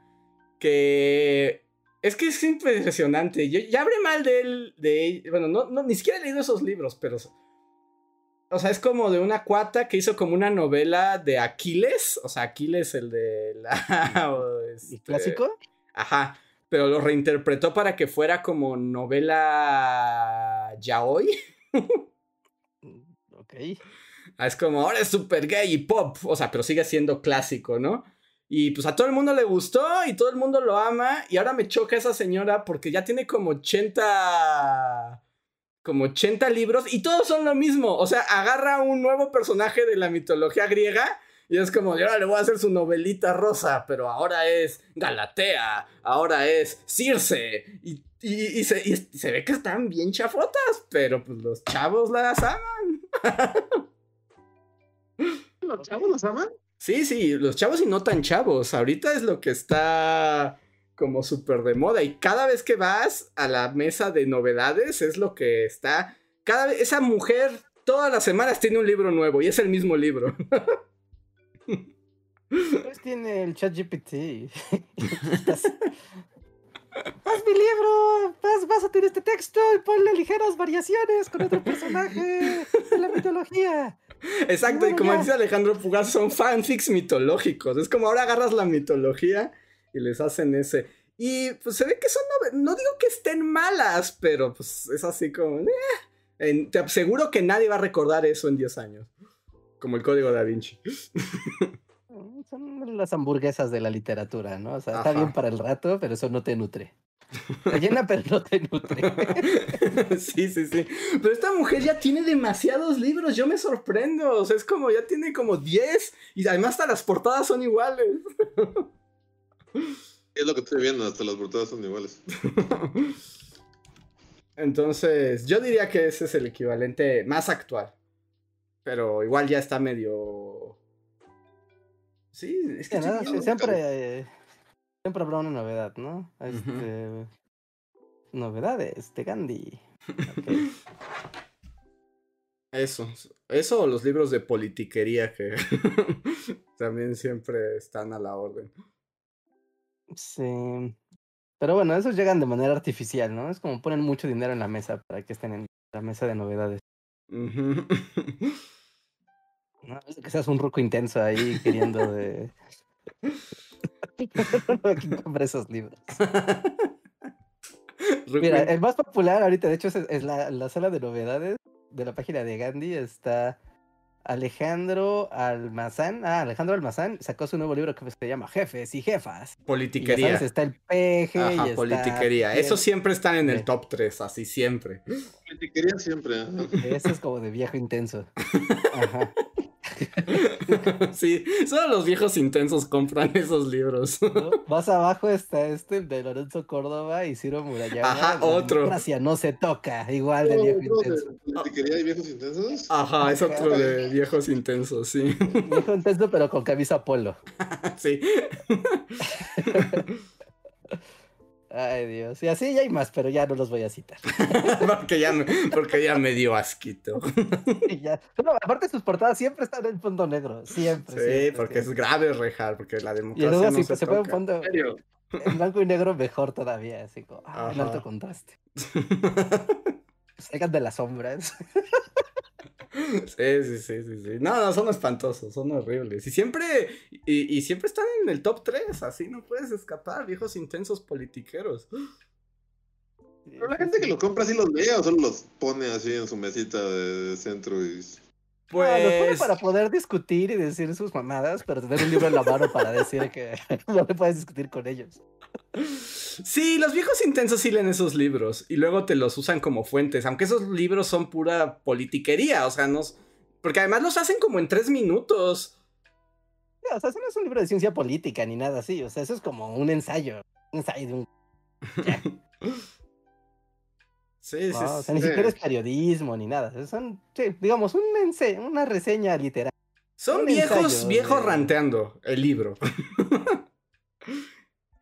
Speaker 1: que es que es impresionante. Yo ya hablé mal de él, de bueno, no, no, ni siquiera he leído esos libros, pero, o sea, es como de una cuata que hizo como una novela de Aquiles, o sea, Aquiles el de la... <laughs> o
Speaker 3: ¿Y
Speaker 1: este,
Speaker 3: clásico?
Speaker 1: Ajá, pero lo reinterpretó para que fuera como novela yaoi.
Speaker 3: Ok.
Speaker 1: Ah, Es como, ahora es super gay y pop, o sea, pero sigue siendo clásico, ¿no? Y pues a todo el mundo le gustó y todo el mundo lo ama y ahora me choca esa señora porque ya tiene como 80... como 80 libros y todos son lo mismo, o sea, agarra un nuevo personaje de la mitología griega y es como, yo ahora le voy a hacer su novelita rosa, pero ahora es Galatea, ahora es Circe y, y- y se, y se ve que están bien chafotas, pero pues los chavos las aman. <laughs>
Speaker 2: ¿Los chavos los aman?
Speaker 1: Sí, sí, los chavos y no tan chavos. Ahorita es lo que está como súper de moda. Y cada vez que vas a la mesa de novedades es lo que está. Cada vez, esa mujer todas las semanas tiene un libro nuevo y es el mismo libro. <laughs>
Speaker 3: Pues tiene el chat GPT. <laughs> <laughs> Haz mi libro, vas, vas a tener este texto y ponle ligeras variaciones con otro personaje de la mitología.
Speaker 1: Exacto, y
Speaker 3: No,
Speaker 1: como
Speaker 3: ya.
Speaker 1: dice Alejandro Pugas, son fanfics mitológicos. Es como ahora agarras la mitología y les hacen ese. Y pues se ve que son. nove- No digo que estén malas, pero pues es así como. eh. En- te aseguro que nadie va a recordar eso en 10 años. Como el código da Vinci. <laughs>
Speaker 3: Son las hamburguesas de la literatura, ¿no? O sea, está bien para el rato, pero eso no te nutre. Te llena, pero no te nutre. <laughs>
Speaker 1: sí, sí, sí. Pero esta mujer ya tiene demasiados libros, yo me sorprendo. O sea, es como, ya tiene como 10 y además hasta las portadas son iguales.
Speaker 2: Es lo que estoy viendo, hasta las portadas son iguales. <laughs>
Speaker 1: Entonces, yo diría que ese es el equivalente más actual. Pero igual ya está medio. Sí, es que
Speaker 3: Sí, sí, siempre, eh, siempre habrá una novedad, ¿no? Este, Novedades de Gandhi. <laughs>
Speaker 1: Eso, eso o los libros de politiquería que <laughs> también siempre están a la orden.
Speaker 3: Sí. Pero bueno, esos llegan de manera artificial, ¿no? Es como ponen mucho dinero en la mesa para que estén en la mesa de novedades. <laughs> ¿no? Es que seas un ruco intenso ahí queriendo de. <laughs> ¿Quién compra esos libros? <laughs> Mira, el más popular ahorita, de hecho, es, es la, la sala de novedades de la página de Gandhi. Está Alejandro Almazán. Ah, Alejandro Almazán sacó su nuevo libro que se llama Jefes y Jefas. Y ya
Speaker 1: Politiquería.
Speaker 3: sabes, está el peje. y
Speaker 1: Ajá,
Speaker 3: está
Speaker 1: politiquería.
Speaker 3: Fiel.
Speaker 1: Esos siempre están en el top 3, así siempre.
Speaker 2: Politiquería siempre. ¿eh?
Speaker 3: Ese es como de viejo intenso. <laughs> Ajá. <laughs>
Speaker 1: sí, solo los viejos intensos compran esos libros. <laughs>
Speaker 3: ¿no? Más abajo está este, el de Lorenzo Córdoba y Ciro Murayama.
Speaker 1: Ajá, otro.
Speaker 3: democracia no se toca, igual de viejo
Speaker 2: ¿Otro
Speaker 3: intenso.
Speaker 2: de politiquería y viejos intensos?
Speaker 1: Ajá, es otro de viejos intensos, sí.
Speaker 3: Viejo intenso, pero con camisa polo. <laughs>
Speaker 1: sí.
Speaker 3: Ay, Dios. Y así ya hay más, pero ya no los voy a citar. <laughs>
Speaker 1: porque, ya me, porque ya me dio asquito. <laughs>
Speaker 3: Y ya. No, aparte sus portadas siempre están en fondo negro. Siempre.
Speaker 1: Sí,
Speaker 3: siempre,
Speaker 1: porque es grave, Rejar, porque la
Speaker 3: Y
Speaker 1: democracia
Speaker 3: luego
Speaker 1: no
Speaker 3: si
Speaker 1: se
Speaker 3: se pone en fondo
Speaker 2: ¿En serio?
Speaker 3: en blanco y negro, mejor todavía. Así como, ah, en alto contraste. <laughs> Salgan de las sombras. <laughs>
Speaker 1: Sí, sí, sí, sí, sí. No, no, son espantosos, son horribles. Y siempre, y, y siempre están en el top 3, así no puedes escapar, viejos intensos politiqueros.
Speaker 2: Pero la gente que lo compra sí los lee o solo los pone así en su mesita de centro y...
Speaker 3: Ah, pone
Speaker 1: Pues,
Speaker 3: para poder discutir y decir sus mamadas, pero tener un libro en la mano para decir que <laughs> no te puedes discutir con ellos.
Speaker 1: sí, los viejos intensos sí leen esos libros y luego te los usan como fuentes, aunque esos libros son pura politiquería, o sea, no... Porque además los hacen como en tres minutos.
Speaker 3: No, o sea, eso no es un libro de ciencia política ni nada así. O sea, eso es como un ensayo. Un ensayo de un. <laughs>
Speaker 1: Sí,
Speaker 3: o sea, ni
Speaker 2: sí.
Speaker 3: siquiera es periodismo ni nada. Son, sí, digamos, un una reseña literal.
Speaker 1: Son
Speaker 3: un
Speaker 1: viejos,
Speaker 3: ensayo
Speaker 1: viejos
Speaker 3: de-
Speaker 1: ranteando el libro. <laughs>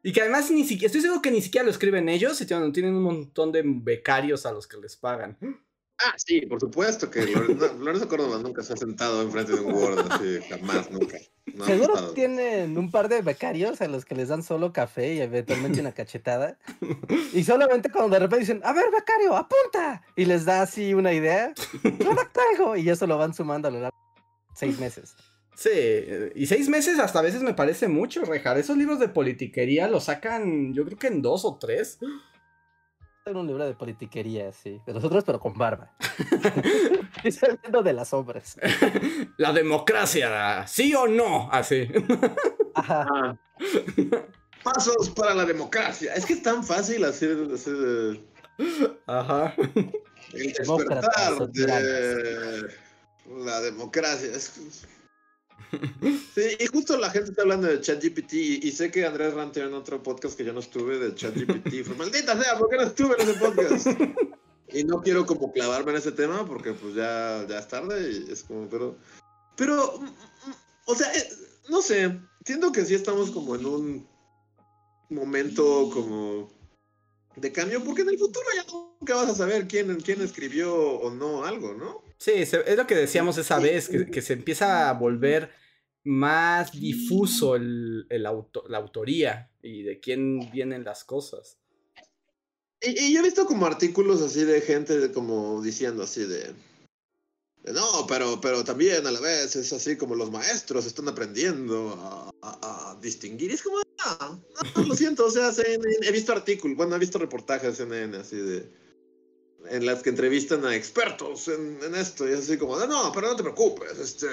Speaker 1: y que además ni siquiera, estoy seguro que ni siquiera lo escriben ellos y tienen un montón de becarios a los que les pagan.
Speaker 2: Ah, sí, por supuesto que Lorenzo, <laughs> Lorenzo Córdoba nunca se ha sentado enfrente de un Word así, jamás, nunca. No
Speaker 3: Seguro tienen un par de becarios a los que les dan solo café y eventualmente una cachetada. Y solamente cuando de repente dicen, a ver, becario, apunta. Y les da así una idea, redacta algo. Y eso lo van sumando a lo largo de seis meses.
Speaker 1: Sí, y seis meses hasta a veces me parece mucho, Rejar. Esos libros de politiquería los sacan, yo creo que en dos o tres.
Speaker 3: Era un libro de politiquería, sí. De nosotros, pero con barba. <laughs> <laughs> y saliendo de las obras. <laughs>
Speaker 1: La democracia, ¿sí o no? Así.
Speaker 3: Ajá.
Speaker 2: Ah. Pasos para la democracia. Es que es tan fácil hacer, hacer eh,
Speaker 1: Ajá.
Speaker 2: el despertar de la democracia. Es- Sí, y justo la gente está hablando de ChatGPT y, y sé que Andrés ranteó en otro podcast que yo no estuve de ChatGPT. <laughs> Fue maldita sea, ¿por qué no estuve en ese podcast? Y no quiero como clavarme en ese tema porque pues ya, ya es tarde y es como, pero... Pero, mm, mm, o sea, eh, no sé, siento que sí estamos como en un momento como de cambio porque en el futuro ya nunca vas a saber quién, quién escribió o no algo, ¿no?
Speaker 1: Sí, es lo que decíamos esa vez, que, que se empieza a volver más difuso el, el auto- la autoría y de quién vienen las cosas.
Speaker 2: Y, y yo he visto como artículos así de gente de como diciendo así de, de, no, pero, pero también a la vez es así como los maestros están aprendiendo a, a- a distinguir. Y es como, ah, no, lo siento, o sea, he visto artículos, bueno, he visto reportajes en así de, en las que entrevistan a expertos en, en esto y es así como, no, pero no te preocupes, este,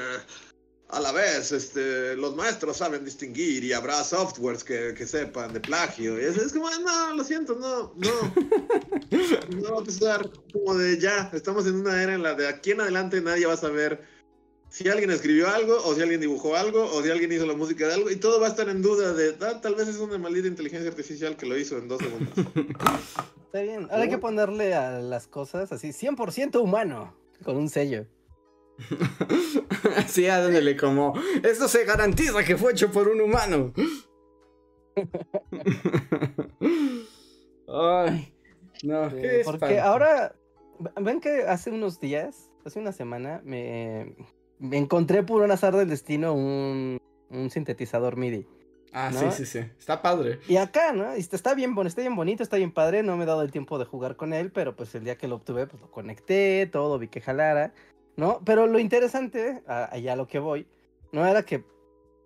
Speaker 2: a la vez, este, los maestros saben distinguir y habrá softwares que, que sepan de plagio. Y es, es como, no, lo siento, no, no. <laughs> No va a pasar como de ya, estamos en una era en la de aquí en adelante nadie va a saber si alguien escribió algo, o si alguien dibujó algo, o si alguien hizo la música de algo, y todo va a estar en duda de, ah, tal vez es una maldita inteligencia artificial que lo hizo en dos segundos.
Speaker 3: Está bien. Ahora hay que ponerle a las cosas así, 100% humano, con un sello. <laughs>
Speaker 1: Sí, ándale, como, esto se garantiza que fue hecho por un humano. <laughs> Ay, no, qué
Speaker 3: porque ahora, ven que hace unos días, hace una semana, me, me encontré por un azar del destino un, un sintetizador MIDI.
Speaker 1: Ah,
Speaker 3: ¿no?
Speaker 1: sí, sí, sí. Está padre.
Speaker 3: Y acá, ¿no? Está- bien, está bien bonito, está bien padre. No me he dado el tiempo de jugar con él, pero pues el día que lo obtuve, pues lo conecté, todo, vi que jalara, ¿no? Pero lo interesante, allá a lo que voy, no era que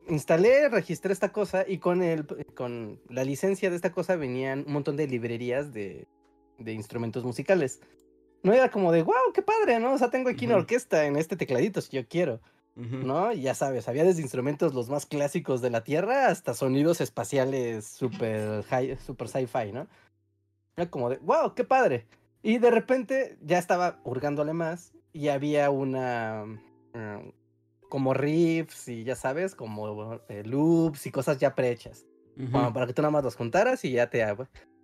Speaker 3: instalé, registré esta cosa y con el, con la licencia de esta cosa venían un montón de librerías de, de instrumentos musicales. No era como de, wow, qué padre, ¿no? O sea, tengo aquí una orquesta en este tecladito si yo quiero. ¿no? Y ya sabes, había desde instrumentos los más clásicos de la Tierra hasta sonidos espaciales super, high, super sci-fi, ¿no? Era como de, wow, qué padre. Y de repente ya estaba hurgándole más y había una... mm, como riffs y ya sabes, como eh, loops y cosas ya prehechas. Como para que tú nada más los juntaras y ya te,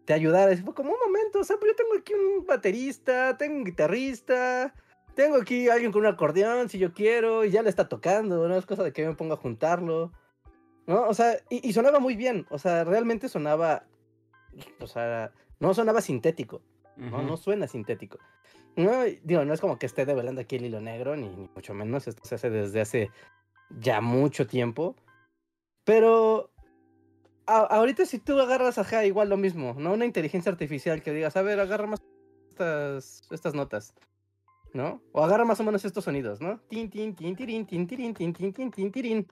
Speaker 3: te ayudara. Y fue como un momento, o sea, pues yo tengo aquí un baterista, tengo un guitarrista, tengo aquí alguien con un acordeón si yo quiero y ya le está tocando, no es cosa de que me ponga a juntarlo. ¿No? O sea, y, y sonaba muy bien, o sea, realmente sonaba, o sea, no sonaba sintético, ¿no? No suena sintético. No, digo, no es como que esté develando aquí el hilo negro, ni, ni mucho menos, esto se hace desde hace ya mucho tiempo. Pero a- ahorita si tú agarras ajá, igual lo mismo, ¿no? Una inteligencia artificial que digas, a ver, agarra más estas, estas notas, ¿no? O agarra más o menos estos sonidos, ¿no? Tin, tin, tin, tirin, tin, tirin, tin, tin, tin, tin, tirin.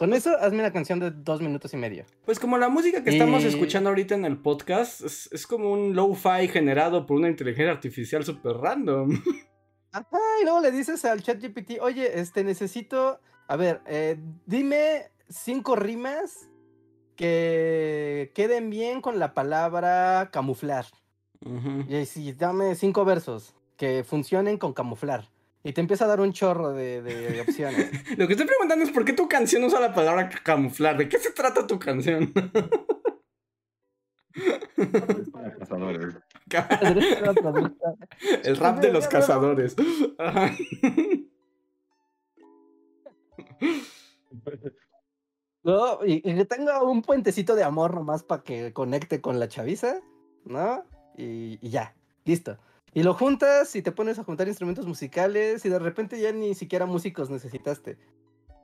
Speaker 3: Con eso, hazme una canción de dos minutos y medio.
Speaker 1: Pues como la música que estamos escuchando ahorita en el podcast es, es como un lo-fi generado por una inteligencia artificial súper random. <laughs>
Speaker 3: Ajá, y luego le dices al ChatGPT, oye, este, necesito, a ver, eh, dime cinco rimas que queden bien con la palabra camuflar. Y si dame cinco versos que funcionen con camuflar. Y te empieza a dar un chorro de, de <laughs> opciones.
Speaker 1: Lo que estoy preguntando es por qué tu canción usa la palabra camuflar. ¿De qué se trata tu canción?
Speaker 2: Cazadores.
Speaker 1: El rap de los cazadores.
Speaker 3: No, y, y que tenga un puentecito de amor nomás para que conecte con la chaviza, ¿no? Y, y ya, listo. Y lo juntas y te pones a juntar instrumentos musicales y de repente ya ni siquiera músicos necesitaste.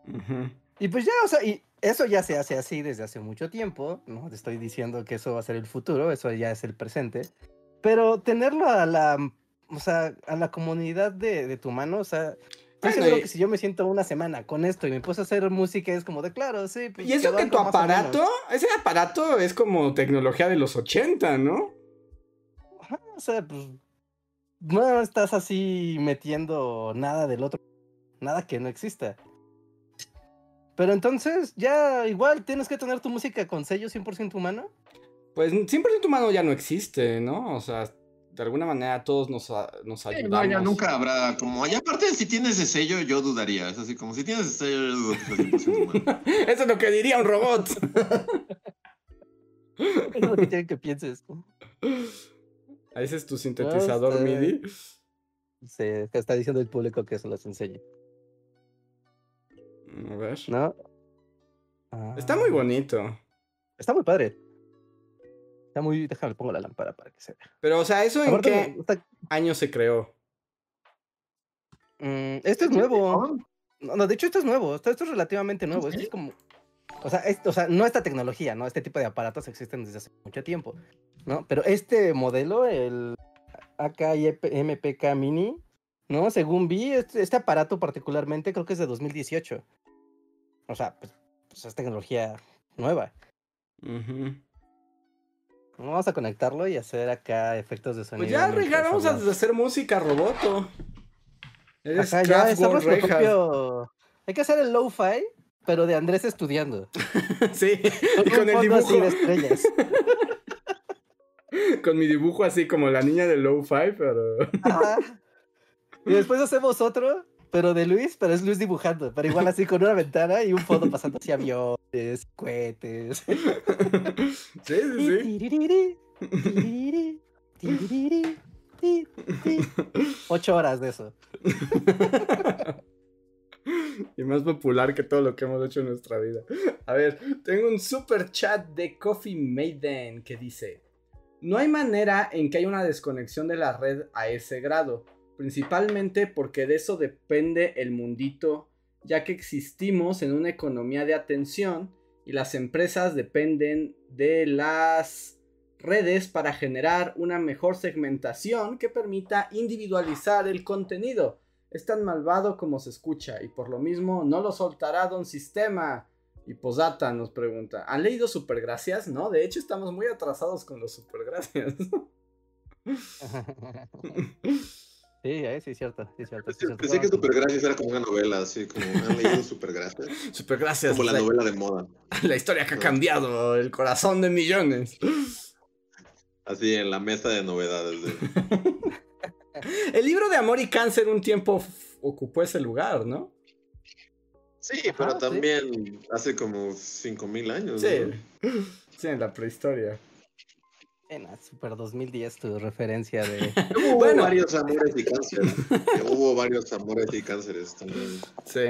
Speaker 1: Ujú.
Speaker 3: Y pues ya, o sea, y eso ya se hace así desde hace mucho tiempo, no te estoy diciendo que eso va a ser el futuro, eso ya es el presente. Pero tenerlo a la, o sea, a la comunidad de, de tu mano, o sea, estoy
Speaker 1: Bueno,
Speaker 3: seguro que si yo me siento una semana con esto y me puse a hacer música, es como de claro, sí. pues,
Speaker 1: Y eso que tu
Speaker 3: algo más o menos".
Speaker 1: aparato, ese aparato es como tecnología de los 80, ¿no?
Speaker 3: Ajá, o sea, pues no estás así metiendo nada del otro, nada que no exista. Pero entonces ya igual tienes que tener tu música con sello 100% humano.
Speaker 1: Pues 100% humano ya no existe, ¿no? O sea, de alguna manera todos nos, nos
Speaker 2: Sí,
Speaker 1: ayudamos.
Speaker 2: no, ya nunca habrá como. Y aparte, si tienes ese sello, yo dudaría. Es así como si tienes ese sello, yo dudo que sea 100% humano. <laughs>
Speaker 1: Eso es lo que diría un robot. <laughs>
Speaker 3: Es lo que quieren que pienses. <laughs>
Speaker 1: Ese es tu sintetizador
Speaker 3: sé.
Speaker 1: MIDI.
Speaker 3: Sí, está diciendo el público que eso los enseñe,
Speaker 1: A ver.
Speaker 3: ¿no?
Speaker 1: Está muy
Speaker 3: Ah,
Speaker 1: bonito.
Speaker 3: Está muy padre. Está muy. Déjame pongo la lámpara para que se vea.
Speaker 1: Pero, o sea, ¿eso en
Speaker 3: Aparte,
Speaker 1: qué
Speaker 3: está-
Speaker 1: año se creó?
Speaker 3: mm, este es nuevo. No, no, de hecho esto es nuevo, esto, esto es relativamente nuevo, esto es como... O sea, esto, o sea, no esta tecnología, ¿no? Este tipo de aparatos existen desde hace mucho tiempo, ¿no? Pero este modelo, el AKMPK Mini, ¿no? Según vi, este, este aparato particularmente creo que es de 2018. O sea, pues, pues es tecnología nueva. Vamos a conectarlo y hacer acá efectos de sonido.
Speaker 1: Pues ya, Rejar, vamos a hacer música roboto. Eres
Speaker 3: Ajá, ya
Speaker 1: Kraftwerk
Speaker 3: es nuestro
Speaker 1: Rejas.
Speaker 3: propio... Hay que hacer el lo-fi, pero de Andrés estudiando. <laughs>
Speaker 1: Sí,
Speaker 3: Con,
Speaker 1: y con
Speaker 3: un
Speaker 1: el
Speaker 3: así
Speaker 1: dibujo.
Speaker 3: de estrellas. <laughs> <laughs>
Speaker 1: Con mi dibujo así como la niña de Lo-Fi, pero.
Speaker 3: Ajá. <laughs> Y después hacemos otro, pero de Luis, pero es Luis dibujando, pero igual así con una ventana y un fondo pasando así aviones, cohetes.
Speaker 1: Sí, sí, sí.
Speaker 3: Ocho horas de eso. <laughs>
Speaker 1: y más popular que todo lo que hemos hecho en nuestra vida. A ver, tengo un super chat de Coffee Maiden que dice: No hay manera en que haya una desconexión de la red a ese grado, principalmente porque de eso depende el mundito, ya que existimos en una economía de atención y las empresas dependen de las redes para generar una mejor segmentación que permita individualizar el contenido. Es tan malvado como se escucha y por lo mismo no lo soltará Don Sistema. Y Posata nos pregunta, ¿han leído Supergracias? No, de hecho estamos muy atrasados con los Supergracias. <laughs>
Speaker 3: Sí, eh, sí, es cierto, sí, es cierto. sí, cierto.
Speaker 2: Pensé que Supergracias era como una novela, así como han leído Supergracias. <laughs>
Speaker 1: Supergracias.
Speaker 2: Como la
Speaker 1: la,
Speaker 2: novela de moda. <laughs>
Speaker 1: la historia que ha cambiado el corazón de millones.
Speaker 2: Así en la mesa de novedades. de-
Speaker 1: El libro de Amor y Cáncer un tiempo ocupó ese lugar, ¿no?
Speaker 2: Sí,
Speaker 3: Ajá,
Speaker 2: pero
Speaker 3: sí.
Speaker 2: también hace como 5000 años.
Speaker 1: Sí.
Speaker 2: ¿no? <laughs>
Speaker 1: Sí, en la prehistoria.
Speaker 3: En la Super 2010 tu referencia de... <laughs>
Speaker 2: Hubo
Speaker 1: Bueno.
Speaker 2: varios amores y cánceres. Hubo varios amores y cánceres también.
Speaker 1: Sí.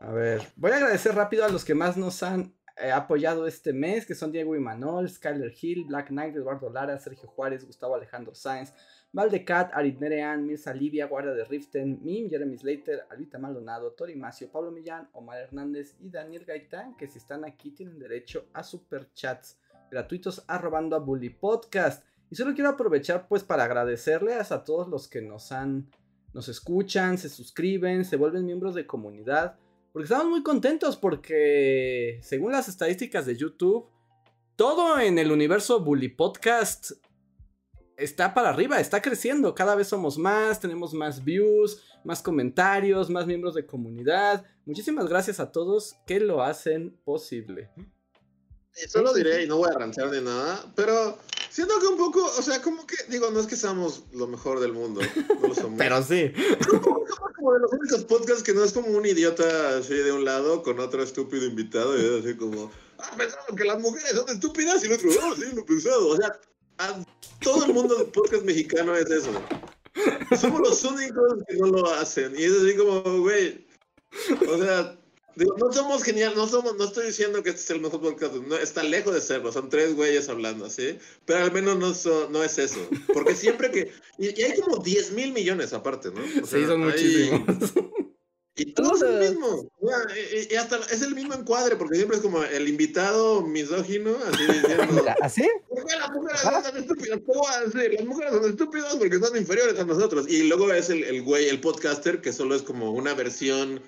Speaker 1: A ver, voy a agradecer rápido a los que más nos han eh, apoyado este mes, que son Diego Imanol, Skyler Hill, Black Knight, Eduardo Lara, Sergio Juárez, Gustavo Alejandro Sáenz, Valdecat, Arid Nerean, Mirza Livia, Guardia de Riften, Mim, Jeremy Slater, Alvita Maldonado, Tori Macio, Pablo Millán, Omar Hernández y Daniel Gaitán, que si están aquí tienen derecho a superchats gratuitos arrobando a Bully Podcast. Y solo quiero aprovechar pues para agradecerles a todos los que nos han, nos escuchan, se suscriben, se vuelven miembros de comunidad. Porque estamos muy contentos porque según las estadísticas de YouTube, todo en el universo Bully Podcast está para arriba, está creciendo. Cada vez somos más, tenemos más views, más comentarios, más miembros de comunidad. Muchísimas gracias a todos que lo hacen posible.
Speaker 2: Y solo diré, y no voy a rancear ni nada, pero siento que un poco, o sea, como que, digo, no es que seamos lo mejor del mundo, no lo somos. <laughs>
Speaker 1: Pero sí.
Speaker 2: como, como de los únicos podcasts que no es como un idiota así de un lado con otro estúpido invitado y es así como, ah, pensaron que las mujeres son estúpidas y el otro, oh, sí, lo he pensado. O sea, a todo el mundo del podcast mexicano es eso. Somos los únicos que no lo hacen. Y es así como, güey, o sea, digo, no somos genial, no somos, no estoy diciendo que este es el mejor podcast, no, está lejos de serlo, son tres güeyes hablando así, pero al menos no, so- no es eso, porque siempre que, y, y hay como 10 mil millones aparte, ¿no? O
Speaker 1: Sí,
Speaker 2: sea,
Speaker 1: son
Speaker 2: hay-
Speaker 1: muchísimos.
Speaker 2: Y todo es el mismo, y, y hasta es el mismo encuadre, porque siempre es como el invitado misógino, así diciendo...
Speaker 3: ¿Así?
Speaker 2: ¿Por qué las mujeres son estúpidas? ¿Cómo van a decir? Las mujeres son estúpidas porque son inferiores a nosotros. Y luego es el, el güey, el podcaster, que solo es como una versión.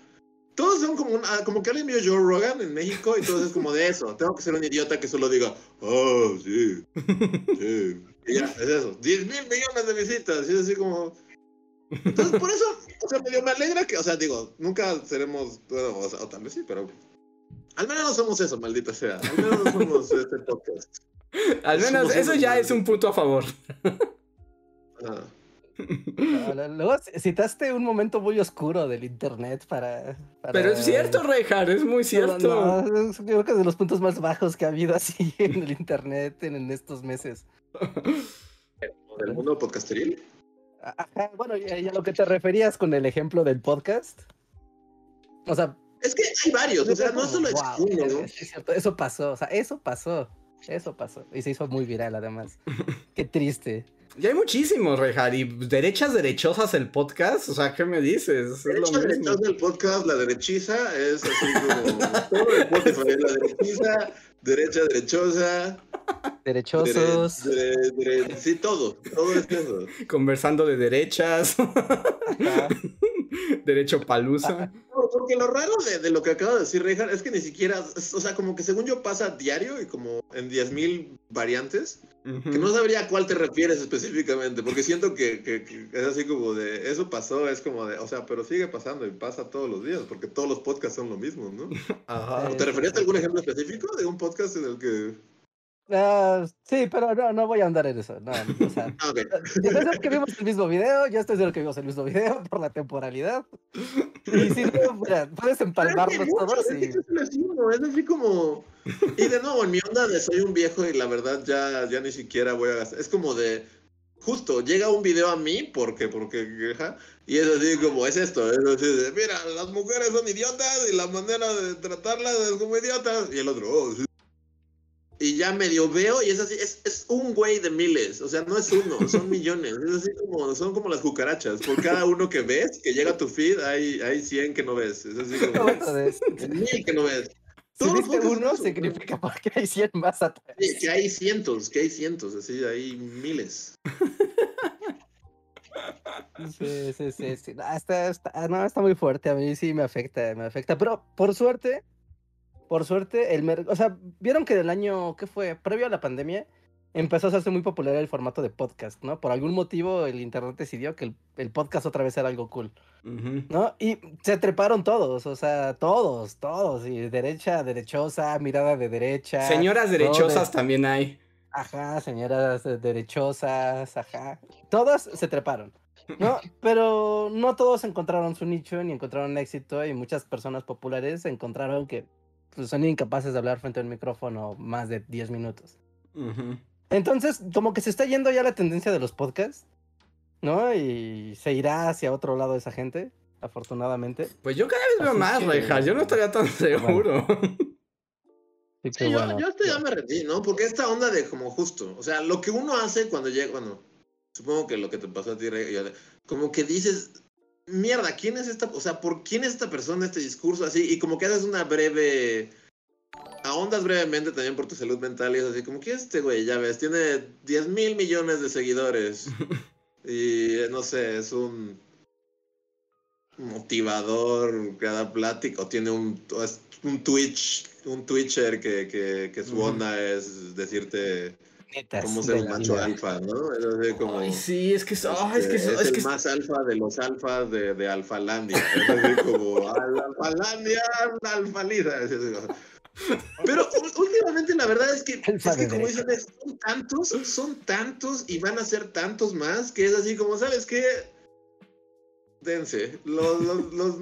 Speaker 2: Todos son como una, como que alguien vio Joe Rogan en México y todos es como de eso. Tengo que ser un idiota que solo diga, oh, sí, <laughs> sí. Y ya, es eso. 10 mil millones de visitas. Y es así como. Entonces, por eso, o sea, medio me alegra que, o sea, digo, nunca seremos, bueno, o, sea, o tal vez sí, pero. Al menos no somos eso, maldita sea. Al menos no somos <laughs> este podcast.
Speaker 1: Al menos
Speaker 2: Somos
Speaker 1: eso ya es un punto a favor.
Speaker 2: Ah.
Speaker 3: Luego citaste un momento muy oscuro del internet para... para-
Speaker 1: Pero es cierto, Rejar, es muy cierto.
Speaker 3: No, no, es- creo que es de los puntos más bajos que ha habido así <laughs> en el internet en, en estos meses.
Speaker 2: ¿Del mundo podcasteril?
Speaker 3: Ajá, bueno, y, a lo que te referías con el ejemplo del podcast. O sea,
Speaker 2: Es que hay varios, o sea, no solo es uno, ¿no?
Speaker 3: es cierto, eso pasó, o sea, eso pasó. Eso pasó. Y se hizo muy viral además. <laughs> Qué triste.
Speaker 1: Ya hay muchísimos, Rejar. Y derechas derechosas el podcast. O sea, ¿qué me dices? Es
Speaker 2: Derecha,
Speaker 1: lo mismo.
Speaker 2: derechosa del podcast, la derechiza es así como <laughs> todo el podcast es la derechiza, derecha, derechosa,
Speaker 3: Derechosos.
Speaker 2: dere- dere- dere- sí, todo, todo es eso. <laughs>
Speaker 1: Conversando de derechas. <laughs> Derecho palusa.
Speaker 2: No, Porque lo raro de, de lo que acaba de decir Rejar es que ni siquiera, o sea, como que según yo pasa diario y como en 10.000 variantes, que no sabría a cuál te refieres específicamente, porque siento que, que- que es así como de, eso pasó, es como de, o sea, pero sigue pasando y pasa todos los días, porque todos los podcasts son lo mismo, ¿no? <laughs>
Speaker 1: Ajá.
Speaker 2: ¿Te referías a algún ejemplo específico de un podcast en el que...
Speaker 3: Ah, sí, pero no, no voy a andar en eso. No, o sea,
Speaker 2: Ah, <laughs> ok.
Speaker 3: yo sé que vimos el mismo video, yo estoy seguro que vimos el mismo video por la temporalidad. Y si no, <laughs> mira, puedes
Speaker 2: es
Speaker 3: empalmarlos
Speaker 2: mucho,
Speaker 3: todos
Speaker 2: es
Speaker 3: y...
Speaker 2: es así como. Y de nuevo, en mi onda de soy un viejo y la verdad ya, ya ni siquiera voy a gastar. Es como de. Justo, llega un video a mí porque, porque, y es así como, es esto, es así de, mira, las mujeres son idiotas y la manera de tratarlas es como idiotas, y el otro, oh, sí. Y ya medio veo y es así, es, es un güey de miles, o sea, no es uno, son <laughs> millones, es así como, son como las cucarachas, por cada uno que ves, que llega a tu feed, hay, hay 100 que no ves, es así como, <laughs> mil que no ves.
Speaker 3: si
Speaker 2: Todos los
Speaker 3: viste uno,
Speaker 2: son
Speaker 3: significa <laughs> porque hay 100 más atrás.
Speaker 2: Sí, que hay cientos, que hay cientos, así, hay miles.
Speaker 3: Sí, sí, sí, sí. No, está, está- no, está muy fuerte, a mí sí me afecta, me afecta. Pero por suerte, por suerte, el mer- o sea, vieron que del año, ¿qué fue? Previo a la pandemia, empezó a hacerse muy popular el formato de podcast, ¿no? Por algún motivo el internet decidió que el, el podcast otra vez era algo cool. ¿no? Y se treparon todos, o sea, todos, todos, y derecha, derechosa, mirada de derecha.
Speaker 1: Señoras
Speaker 3: de-
Speaker 1: derechosas también hay.
Speaker 3: Ajá, señoras eh, derechosas, ajá. Todas se treparon, ¿no? <laughs> Pero no todos encontraron su nicho ni encontraron éxito y muchas personas populares encontraron que pues, son incapaces de hablar frente al micrófono más de 10 minutos. Entonces, como que se está yendo ya la tendencia de los podcasts, ¿no? Y se irá hacia otro lado esa gente, afortunadamente.
Speaker 1: Pues yo cada vez veo
Speaker 3: Así
Speaker 1: más,
Speaker 3: que-
Speaker 1: Rejas. Yo no estaría tan seguro. <laughs>
Speaker 2: Sí, yo,
Speaker 3: bueno,
Speaker 2: yo hasta ya me rendí, ¿no? Porque esta onda de como justo, o sea, lo que uno hace cuando llega, bueno, supongo que lo que te pasó a ti, como que dices, mierda, ¿quién es esta, o sea, por quién es esta persona, este discurso así? Y como que haces una breve, ahondas brevemente también por tu salud mental y es así, como que este güey, ya ves, tiene 10 mil millones de seguidores <laughs> y no sé, es un motivador cada plática, o tiene un, un Twitch, un Twitcher que, que, que su onda es decirte
Speaker 3: netas
Speaker 2: cómo ser
Speaker 3: de
Speaker 2: macho
Speaker 3: vida.
Speaker 2: alfa, ¿no? Como...
Speaker 1: Ay, sí, es que, es, es que,
Speaker 2: este,
Speaker 1: es,
Speaker 2: el
Speaker 1: que
Speaker 2: más alfa de los alfas de, de Alfalandia. Es así como, "Al- Alfalandia, Alfalida. Como- Pero últimamente la verdad es que, es que
Speaker 3: de
Speaker 2: como dicen, son tantos, son tantos y van a ser tantos más que es así como, ¿sabes qué? Dense. Los, los, <laughs> los,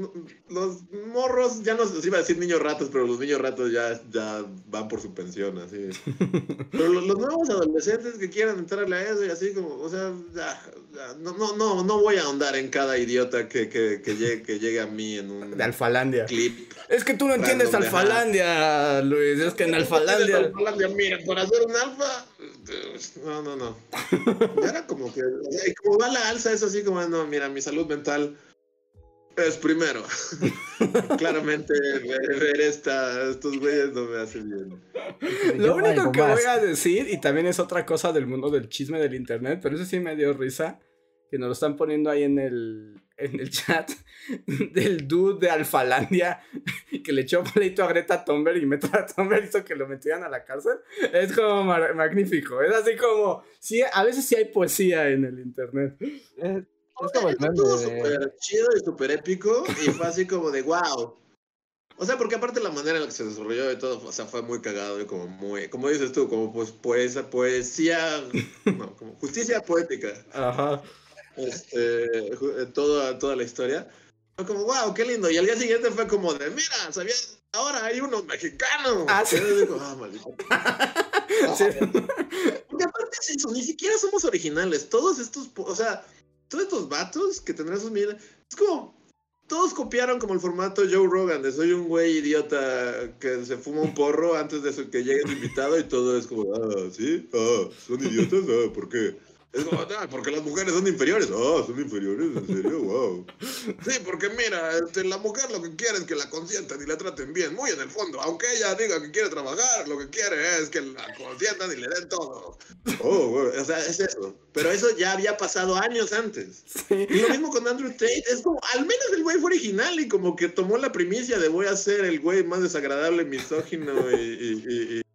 Speaker 2: los morros, ya no se iba a decir niños ratos, pero los niños ratos ya, ya van por su pensión, así. <laughs> Pero los, los nuevos adolescentes que quieran entrarle a eso y así como, o sea, ya, ya, no, no, no, no voy a ahondar en cada idiota que, que, que, llegue, que llegue a mí en un
Speaker 1: de Alfalandia.
Speaker 2: clip.
Speaker 1: Es que tú no entiendes. Alfalandia, Luis. Es que en Alfalandia.
Speaker 2: Alfalandia, mira, para hacer un alfa. eh, No, no, no. <laughs> Ya era como que. como va la alza, es así como, no, mira, mi salud mental es primero. <laughs> Claramente, ver, ver esta, estos güeyes no me hace bien.
Speaker 1: Lo
Speaker 3: Yo
Speaker 1: único que
Speaker 3: más.
Speaker 1: voy a decir, y también es otra cosa del mundo del chisme del internet, pero eso sí me dio risa, que nos lo están poniendo ahí en el, en el chat, <laughs> del dude de Alfalandia, <laughs> que le echó pleito a Greta Thunberg y Greta Thunberg hizo que lo metieran a la cárcel. Es como magnífico, es así como, sí, a veces sí hay poesía en el internet.
Speaker 3: Es,
Speaker 2: O sea, estuvo
Speaker 3: de-
Speaker 2: súper chido y súper épico y fue así como de wow. O sea, porque aparte la manera en la que se desarrolló y todo, o sea, fue muy cagado y como muy, como dices tú, como pues poesa, poesía, no, como justicia poética.
Speaker 1: Ajá.
Speaker 2: Este, eh, toda, toda la historia. Fue como, wow, qué lindo. Y al día siguiente fue como de, mira, ¿sabías? Ahora hay unos mexicanos.
Speaker 1: Ah, sí.
Speaker 2: Y yo digo, ah, maldito. <laughs>
Speaker 1: Sí.
Speaker 2: Porque aparte es eso, ni siquiera somos originales. Todos estos, o sea, todos estos vatos que tendrán sus miles, es como, todos copiaron como el formato Joe Rogan, de soy un güey idiota que se fuma un porro antes de que llegue el invitado y todo es como, ah, ¿sí? Ah, ¿son idiotas? Ah, ¿por qué? Es como, ah, porque las mujeres son inferiores. Ah, son inferiores, en serio, wow. Sí, porque mira, este, la mujer lo que quiere es que la consientan y la traten bien, muy en el fondo. Aunque ella diga que quiere trabajar, lo que quiere es que la consientan y le den todo. Oh, bueno, o sea, es eso. Pero eso ya había pasado años antes.
Speaker 1: Sí.
Speaker 2: Y lo mismo con Andrew Tate, es como, al menos el güey fue original y como que tomó la primicia de voy a ser el güey más desagradable, misógino y- y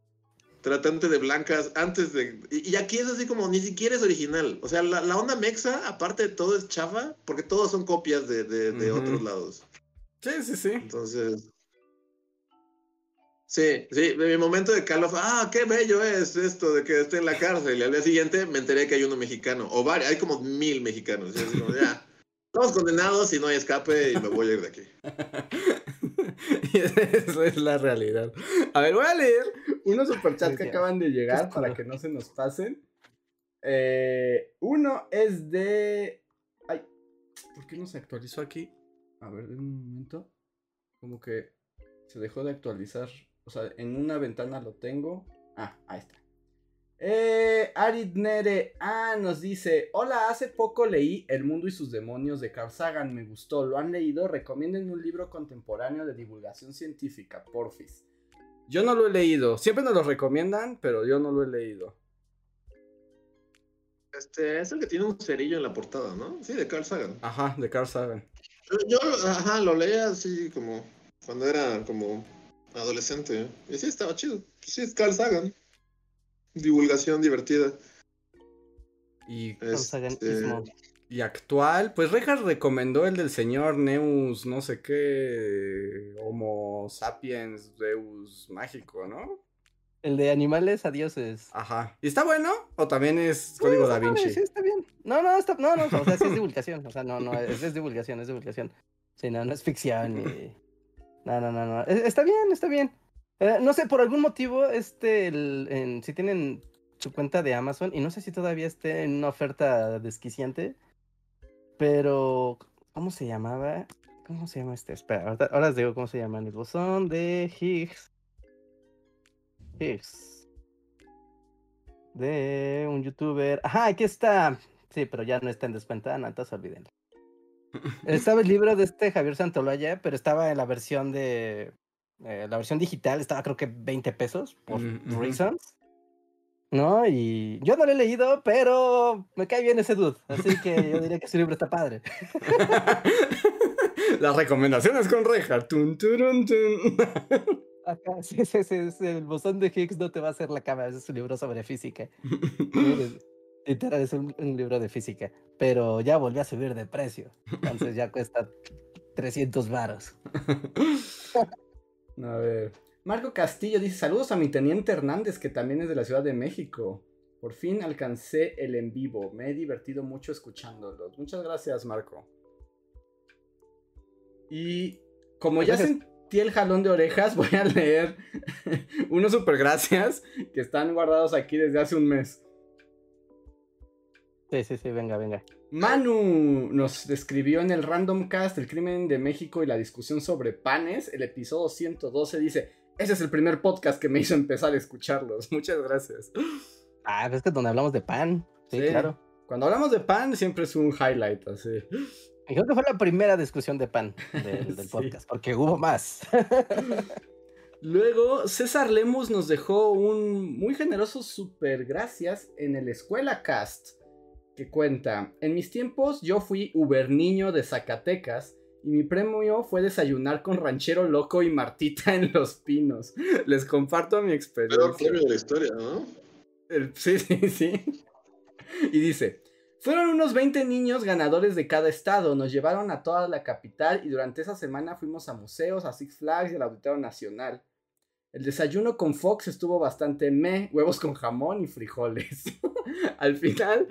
Speaker 2: tratante de blancas antes de... Y, y aquí es así como, ni siquiera es original. O sea, la, la onda mexa, aparte de todo, es chafa, porque todos son copias de, de- de
Speaker 1: Ujú.
Speaker 2: otros lados.
Speaker 1: Sí, sí, sí.
Speaker 2: Entonces... Sí, sí, mi momento de calor fue, ah, qué bello es esto de que esté en la cárcel. Y al día siguiente me enteré que hay uno mexicano, o varios, hay como mil mexicanos. Y así como, ya, estamos condenados y no hay escape y me voy a ir de aquí. <laughs> <laughs>
Speaker 1: y eso es la realidad. A ver, voy a leer unos superchats que acaban de llegar para que no se nos pasen. Eh, uno es de. Ay, ¿por qué no se actualizó aquí? A ver, un momento. Como que se dejó de actualizar. O sea, en una ventana lo tengo. Ah, ahí está. Eh, Arid Nere ah, nos dice: Hola, hace poco leí El mundo y sus demonios de Carl Sagan. Me gustó. ¿Lo han leído? Recomienden un libro contemporáneo de divulgación científica, porfis. Yo no lo he leído. Siempre nos lo recomiendan, pero yo no lo he leído.
Speaker 2: Este es el que tiene un cerillo en la portada, ¿no? Sí, de Carl Sagan.
Speaker 1: Ajá, de Carl Sagan.
Speaker 2: Yo, yo ajá, lo leía así como cuando era como adolescente. Y sí, estaba chido. Sí, es Carl Sagan. Divulgación divertida.
Speaker 1: Y,
Speaker 2: Este,
Speaker 1: y actual, pues Rejas recomendó el del señor Neus, no sé qué, Homo sapiens Deus mágico, ¿no?
Speaker 3: El de animales a dioses.
Speaker 1: Ajá. ¿Y está bueno? ¿O también es código da Vinci?
Speaker 3: Sí, está bien. No, no, está, no, no, o sea, sí es divulgación. O sea, no, no, es, es divulgación, es divulgación. Sí, no, no es ficción ni... <laughs> No, no, no, no. Es- Está bien, está bien. Eh, no sé, por algún motivo, este, el- en- si tienen su cuenta de Amazon, y no sé si todavía esté en una oferta desquiciante, pero, ¿cómo se llamaba? ¿Cómo se llama este? Espera, ahora les digo cómo se llama. El buzón de Higgs. Higgs. De un youtuber. Ajá, aquí está. Sí, pero ya no está en descuento. Ah, no, entonces olvídenlo. <laughs> Estaba el libro de este Javier Santolaya, pero estaba en la versión de. Eh, la versión digital estaba creo que 20 pesos por
Speaker 1: Mm, ujú.
Speaker 3: reasons. ¿No? Y yo no lo he leído, pero me cae bien ese dude. Así que yo diría que ese libro está padre. <laughs>
Speaker 1: Las recomendaciones con Rejas. Tun, turun, tun. <laughs>
Speaker 3: Ajá, sí, sí, sí, el buzón de Higgs no te va a hacer la cama. Es un libro sobre física. <laughs> Literal, es un, un libro de física. Pero ya volvió a subir de precio. Entonces ya cuesta 300 varos.
Speaker 1: A ver. Marco Castillo dice: Saludos a mi teniente Hernández, que también es de la Ciudad de México. Por fin alcancé el en vivo. Me he divertido mucho escuchándolos. Muchas gracias, Marco. Y como ya sentí el jalón de orejas, <laughs> voy a leer <laughs> unos super gracias que están guardados aquí desde hace un mes.
Speaker 3: Sí, sí, sí, venga, venga.
Speaker 1: Manu nos describió en el Random Cast el crimen de México y la discusión sobre panes. El episodio 112 dice: Ese es el primer podcast que me hizo empezar a escucharlos. <laughs> Muchas gracias.
Speaker 3: Ah, es que donde hablamos de pan. Sí,
Speaker 1: Sí.
Speaker 3: claro.
Speaker 1: Cuando hablamos de pan, siempre es un highlight así.
Speaker 3: Y creo que fue la primera discusión de pan <laughs> del, del
Speaker 1: Sí.
Speaker 3: podcast, porque hubo más. <laughs>
Speaker 1: Luego, César Lemus nos dejó un muy generoso super gracias en el Escuela Cast. Que cuenta: En mis tiempos, yo fui Uber niño de Zacatecas. Y mi premio fue desayunar con ranchero loco y Martita en los pinos. <laughs> Les comparto mi experiencia.
Speaker 2: premio de la historia, ¿no?
Speaker 1: El- <laughs> sí, sí, sí. Y dice, fueron unos 20 niños ganadores de cada estado, nos llevaron a toda la capital y durante esa semana fuimos a museos, a Six Flags y al Auditorio Nacional. El desayuno con Fox estuvo bastante meh, huevos con jamón y frijoles. <laughs> Al final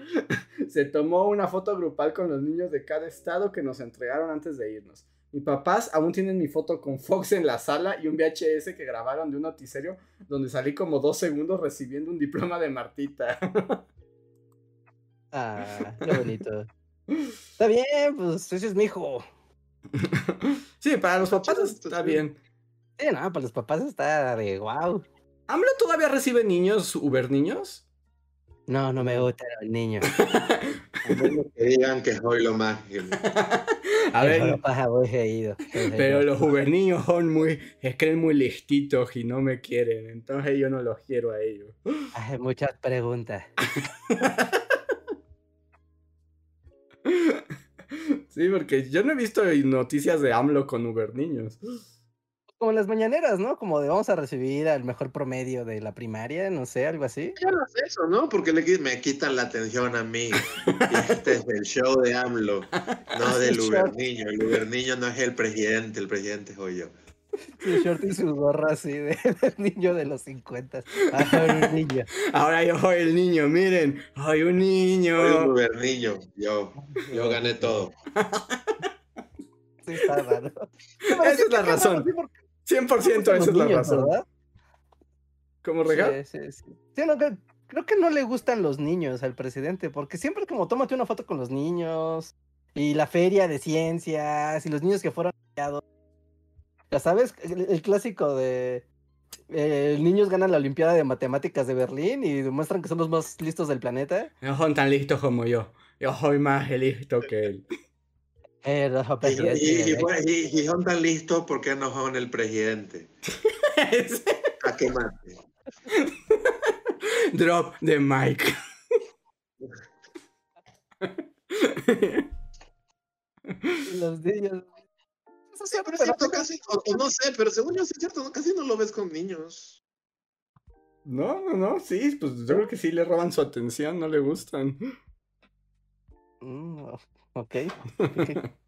Speaker 1: se tomó una foto grupal con los niños de cada estado que nos entregaron antes de irnos. Mis papás aún tienen mi foto con Fox en la sala y un VHS que grabaron de un noticiero donde salí como dos segundos recibiendo un diploma de Martita.
Speaker 3: Ah, qué bonito. Está bien, pues ese es mi hijo.
Speaker 1: sí, para los papás está bien.
Speaker 3: Sí, no, para los papás está de wow.
Speaker 1: ¿AMLO todavía recibe niños, Uber niños?
Speaker 3: No, no me gusta el niño. <laughs>
Speaker 2: Que digan que soy lo mágico. <laughs>
Speaker 1: A ver,
Speaker 3: Solo paja muy seguido.
Speaker 1: pero los Uber niños son muy, se creen muy listitos y no me quieren, entonces yo no los quiero a ellos. <gasps>
Speaker 3: Hay muchas preguntas. <laughs>
Speaker 1: Sí, porque yo no he visto noticias de AMLO con Uber niños.
Speaker 3: Como en las mañaneras, ¿no? Como de vamos a recibir al mejor promedio de la primaria, no sé, algo así.
Speaker 2: Ya no hace eso, ¿no? Porque le, me quitan la atención a mí. Y este es el show de AMLO, no <laughs> del
Speaker 3: El
Speaker 2: Uber
Speaker 3: show.
Speaker 2: Niño. El Uber Niño no es el presidente, el presidente soy yo.
Speaker 3: Su short y su gorra así de, <laughs> del niño de los 50. Ah, un niño.
Speaker 1: Ahora yo soy el niño, miren. Ay, un
Speaker 2: Soy un
Speaker 1: niño.
Speaker 2: gobernillo. Yo, yo gané todo. <laughs>
Speaker 3: Sí, está raro.
Speaker 1: Esa es la razón. 100% esa es la razón. ¿Cómo regal?
Speaker 3: Sí, sí, sí. Sí, no, creo, creo que no le gustan los niños al presidente, porque siempre como tómate una foto con los niños y la feria de ciencias y los niños que fueron. Ya sabes, el, el clásico de eh, niños ganan la Olimpiada de Matemáticas de Berlín y demuestran que son los más listos del planeta.
Speaker 1: No son tan listos como yo. Yo soy más listo que él.
Speaker 3: Eh,
Speaker 2: Y, y- y- bueno, y- y son tan listos, ¿por qué no son el presidente? <laughs> ¿A qué mate?
Speaker 1: Drop the mic.
Speaker 3: Los niños.
Speaker 2: Sí,
Speaker 3: sí,
Speaker 2: pero es
Speaker 3: pero-
Speaker 2: cierto, casi, o, o no sé, pero según yo sí es cierto, ¿no? casi no lo ves con niños.
Speaker 1: No, no, no, sí, pues yo creo que sí le roban su atención, no le gustan.
Speaker 3: Mm, ok. <laughs>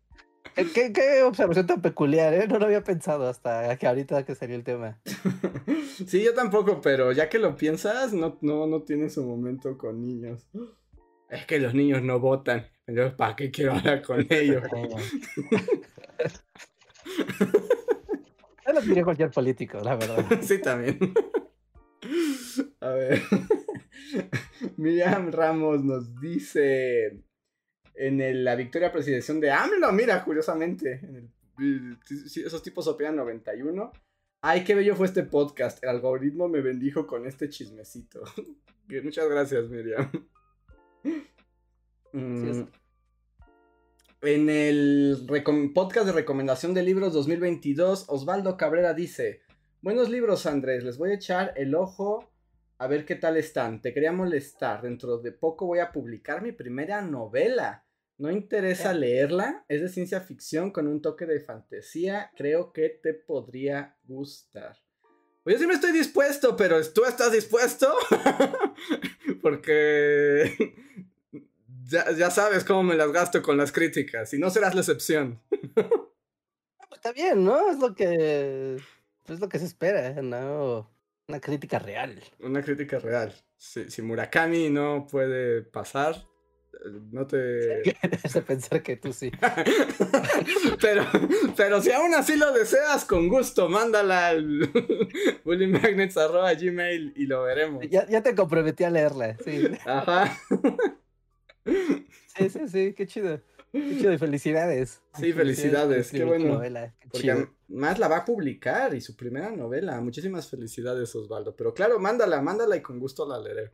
Speaker 3: Eh, ¿Qué, qué observación tan peculiar, ¿eh? No lo había pensado hasta que ahorita que salió el tema. <laughs>
Speaker 1: Sí, yo tampoco, pero ya que lo piensas, no, no, no tiene su momento con niños. Es que los niños no votan. Entonces, ¿para qué quiero hablar con <laughs> ellos?
Speaker 3: Ya lo diría cualquier político, la verdad.
Speaker 1: Sí, también. A ver. Miriam Ramos nos dice en el- la victoria presidencial de AMLO, mira, curiosamente, en el- esos tipos operan 91. Ay, qué bello fue este podcast. El algoritmo me bendijo con este chismecito. <laughs> Muchas gracias, Miriam. <laughs> Mm. En el podcast de recomendación de libros 2022, Osvaldo Cabrera dice: Buenos libros, Andrés. Les voy a echar el ojo a ver qué tal están. Te quería molestar. Dentro de poco voy a publicar mi primera novela. ¿No interesa leerla? Es de ciencia ficción con un toque de fantasía. Creo que te podría gustar. Pues yo siempre estoy dispuesto, pero ¿tú estás dispuesto? <laughs> Porque <laughs> ya, ya sabes cómo me las gasto con las críticas y no serás la excepción. <laughs>
Speaker 3: Está bien, ¿no? Es lo que. Es lo que se espera, ¿no? Una crítica real.
Speaker 1: Una crítica real. Si, si Murakami no puede pasar, eh, no te...
Speaker 3: Es <laughs> de pensar que tú sí. <laughs>
Speaker 1: pero, pero si aún así lo deseas, con gusto, mándala al <laughs> bullymagnets.gmail y lo veremos.
Speaker 3: Ya, ya te comprometí a leerla, sí.
Speaker 1: Ajá.
Speaker 3: Sí, sí, sí, qué chido. Chido y felicidades. <laughs>
Speaker 1: Sí, felicidades, qué bueno.
Speaker 3: novela, qué
Speaker 1: Porque
Speaker 3: chido.
Speaker 1: más la va a publicar y su primera novela. Muchísimas felicidades, Osvaldo. Pero claro, mándala, mándala y con gusto la leeré.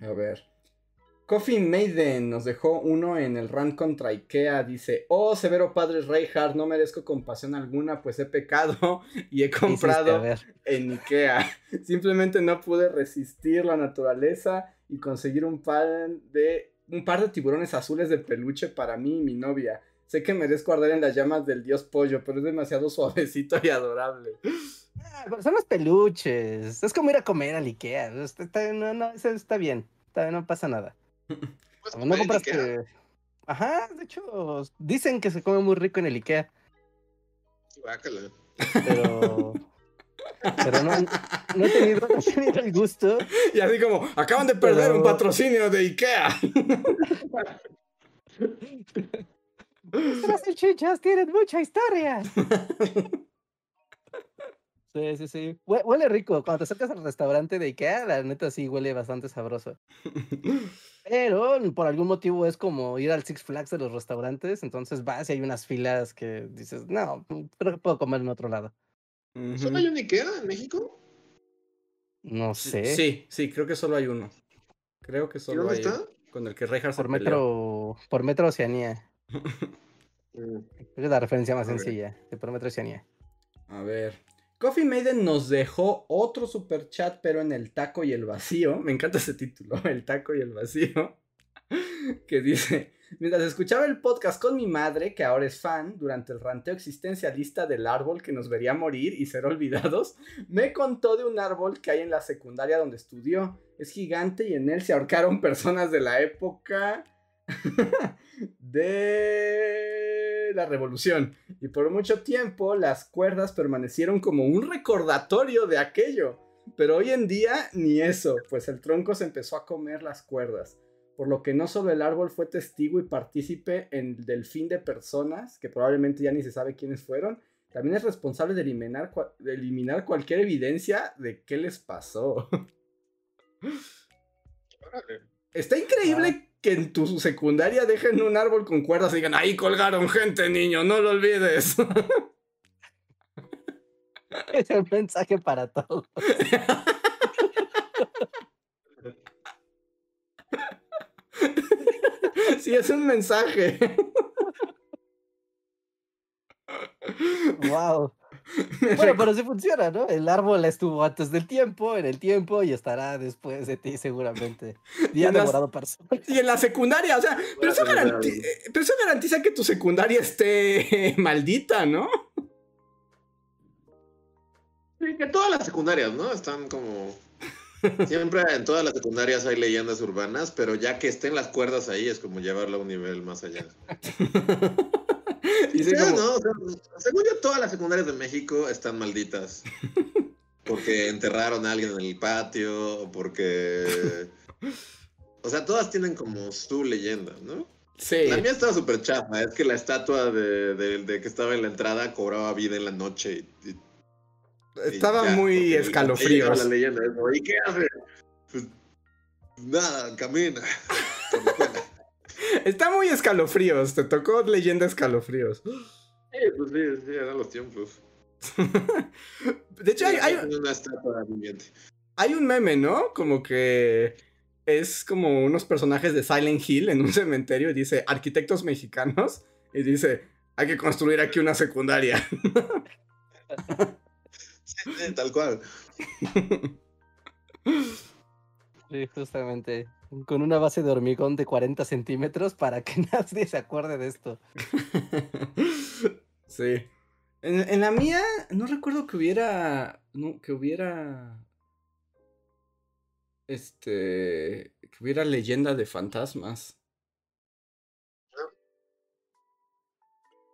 Speaker 1: A ver. Coffee Maiden nos dejó uno en el run contra Ikea. Dice: Oh, severo padre Reinhardt, no merezco compasión alguna, pues he pecado <laughs> y he comprado en Ikea. <laughs> Simplemente no pude resistir la naturaleza y conseguir un par de un par de tiburones azules de peluche para mí y mi novia. Sé que merezco arder en las llamas del dios pollo, pero es demasiado <laughs> suavecito y adorable.
Speaker 3: Ah, pero son los peluches. Es como ir a comer al Ikea. Está, está- no, no, está bien. Está- no pasa nada. <laughs>
Speaker 2: Pues,
Speaker 3: Como no compraste. Ajá, de hecho, dicen que se come muy rico en el Ikea.
Speaker 2: Guácala.
Speaker 3: Pero. Pero no, no he tenido, no he tenido el gusto.
Speaker 1: Y así como, acaban de perder un patrocinio de Ikea.
Speaker 3: Las salchichas tienen mucha historia. Sí, sí, sí. Hue- Huele rico. Cuando te acercas al restaurante de Ikea, la neta sí huele bastante sabroso. Pero por algún motivo es como ir al Six Flags de los restaurantes. Entonces vas y hay unas filas que dices, no, creo que puedo comer en otro lado.
Speaker 2: ¿Solo hay un Ikea en México?
Speaker 3: No sé.
Speaker 1: Sí, sí, creo que solo hay uno. Creo que
Speaker 2: ¿Y
Speaker 1: solo
Speaker 2: dónde
Speaker 1: hay
Speaker 2: está?
Speaker 1: con el que Reinhardt se
Speaker 3: Por
Speaker 1: peleó.
Speaker 3: metro, por metro Oceanía. <laughs>
Speaker 2: Mm.
Speaker 3: Es la referencia más sencilla. De por metro Oceanía.
Speaker 1: A ver. Coffee Maiden nos dejó otro super chat, pero en el taco y el vacío. Me encanta ese título, <laughs> el taco y el vacío. <laughs> Que dice: Mientras escuchaba el podcast con mi madre, que ahora es fan, durante el ranteo existencialista del árbol que nos vería morir y ser olvidados, me contó de un árbol que hay en la secundaria donde estudió. Es gigante y en él se ahorcaron personas de la época de la revolución. Y por mucho tiempo las cuerdas permanecieron como un recordatorio de aquello. Pero hoy en día ni eso, pues el tronco se empezó a comer las cuerdas. Por lo que no solo el árbol fue testigo y partícipe en, del fin de personas, que probablemente ya ni se sabe quiénes fueron, también es responsable de eliminar, de eliminar cualquier evidencia de qué les pasó. Está increíble que en tu secundaria dejen un árbol con cuerdas y digan, ahí colgaron gente, niño, no lo olvides. <laughs>
Speaker 3: Es el mensaje para todos. <laughs> <laughs>
Speaker 1: sí, es un mensaje.
Speaker 3: Wow. Bueno, pero sí funciona, ¿no? El árbol estuvo antes del tiempo, en el tiempo y estará después de ti seguramente. <laughs> Y ha demorado personas.
Speaker 1: Y en la secundaria, o sea, pero eso, garantiza, pero eso garantiza que tu secundaria esté <laughs> maldita, ¿no?
Speaker 2: Sí, que todas las secundarias, ¿no? Están como... Siempre en todas las secundarias hay leyendas urbanas, pero ya que estén las cuerdas ahí es como llevarlo a un nivel más allá. <laughs> no, según yo, todas las secundarias de México están malditas. Porque enterraron a alguien en el patio, o porque. O sea, todas tienen como su leyenda, ¿no?
Speaker 1: Sí.
Speaker 2: La mía estaba súper chafa. Es que la estatua de, que estaba en la entrada cobraba vida en la noche. Y,
Speaker 1: estaba muy escalofríos.
Speaker 2: La leyenda, ¿Y qué hace? Pues, nada, camina. <laughs>
Speaker 1: Está muy escalofríos. Te tocó leyenda escalofríos.
Speaker 2: Sí, pues sí, sí, eran los tiempos. <laughs>
Speaker 1: de hecho, hay, hay, hay un meme, ¿no? Como que es como unos personajes de Silent Hill en un cementerio y dice arquitectos mexicanos y dice hay que construir aquí una secundaria. <laughs>
Speaker 2: sí, tal cual.
Speaker 3: Sí, justamente con una base de hormigón de 40 centímetros para que <laughs> nadie se acuerde de esto. <laughs>
Speaker 1: sí. En, la mía, no recuerdo que hubiera. No, que hubiera. Este. Que hubiera leyenda de fantasmas.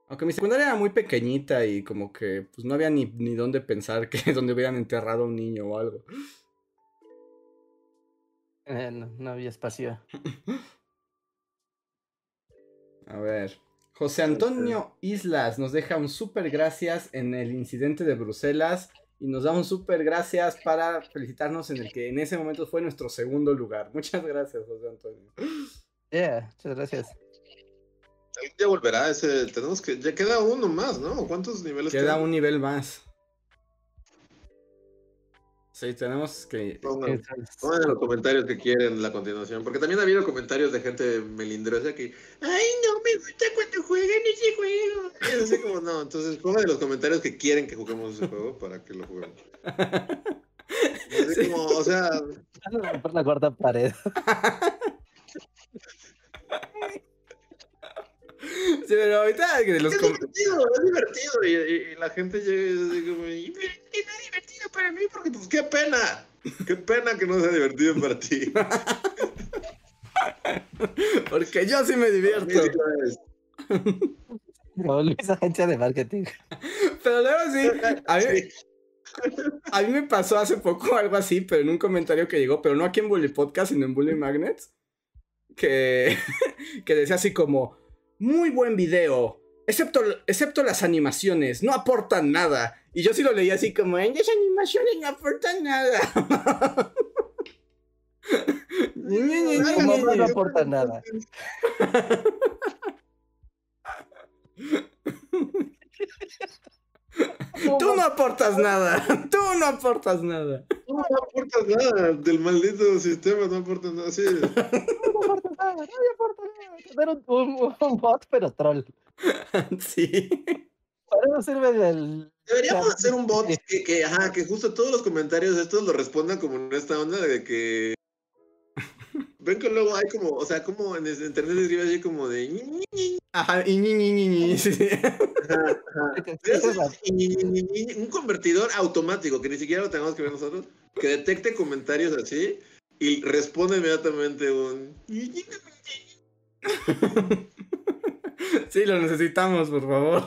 Speaker 1: Aunque mi secundaria era muy pequeñita y como que pues no había ni, ni dónde pensar que <laughs> donde hubieran enterrado a un niño o algo.
Speaker 3: Eh, no, había espacio. <laughs>
Speaker 1: A ver. José Antonio Islas nos deja un súper gracias en el incidente de Bruselas y nos da un súper gracias para felicitarnos en el que en ese momento fue nuestro segundo lugar. <laughs> Muchas gracias, José Antonio.
Speaker 3: Yeah, muchas gracias.
Speaker 2: Algún día volverá ese. Tenemos que. Ya queda uno más, ¿no? ¿Cuántos niveles
Speaker 1: queda? un nivel más. Sí, tenemos que.
Speaker 2: Pongan, en los comentarios que quieren la continuación. Porque también ha habido comentarios de gente melindrosa que. ¡Ay, no me gusta cuando juegan ese juego! es así como, no. Entonces, pongan en los comentarios que quieren que juguemos ese juego para que lo juguemos. <laughs> Así como, o sea.
Speaker 3: Por la cuarta pared. <laughs>
Speaker 1: Sí, pero ahorita
Speaker 2: es divertido, es divertido. Y, la gente llega y dice como, es divertido para mí porque pues qué pena. Qué pena que no sea divertido para ti. <laughs>
Speaker 1: porque yo sí me divierto.
Speaker 3: No, Luis, agencia de marketing.
Speaker 1: Pero luego sí, a mí, a mí me pasó hace poco algo así, pero en un comentario que llegó, pero no aquí en Bully Podcast, sino en Bully Magnets, que, <laughs> que decía así como, muy buen video. Excepto, excepto las animaciones, no aportan nada. Y yo sí lo leí así como, en las animaciones no aportan nada.
Speaker 3: no, no aportan <laughs> nada. <laughs>
Speaker 1: Tú no aportas nada. <laughs> Tú no aportas nada.
Speaker 2: Tú no aportas nada. Del maldito sistema no aportas nada. Sí. <laughs> No
Speaker 3: aportas nada. No aporta nada. Un, un, bot, pero troll. <laughs>
Speaker 1: Sí.
Speaker 3: Para no sirve el.
Speaker 2: Deberíamos hacer un bot que, que, ajá, que justo todos los comentarios estos lo respondan como en esta onda de que Ven que luego hay como, o sea, como en internet escribe así como de.
Speaker 1: Ajá, y ni, ni, ni, ni.
Speaker 2: Un convertidor automático, que ni siquiera lo tenemos que ver nosotros, que detecte comentarios así y responde inmediatamente un. <laughs>
Speaker 1: Sí, lo necesitamos, por favor.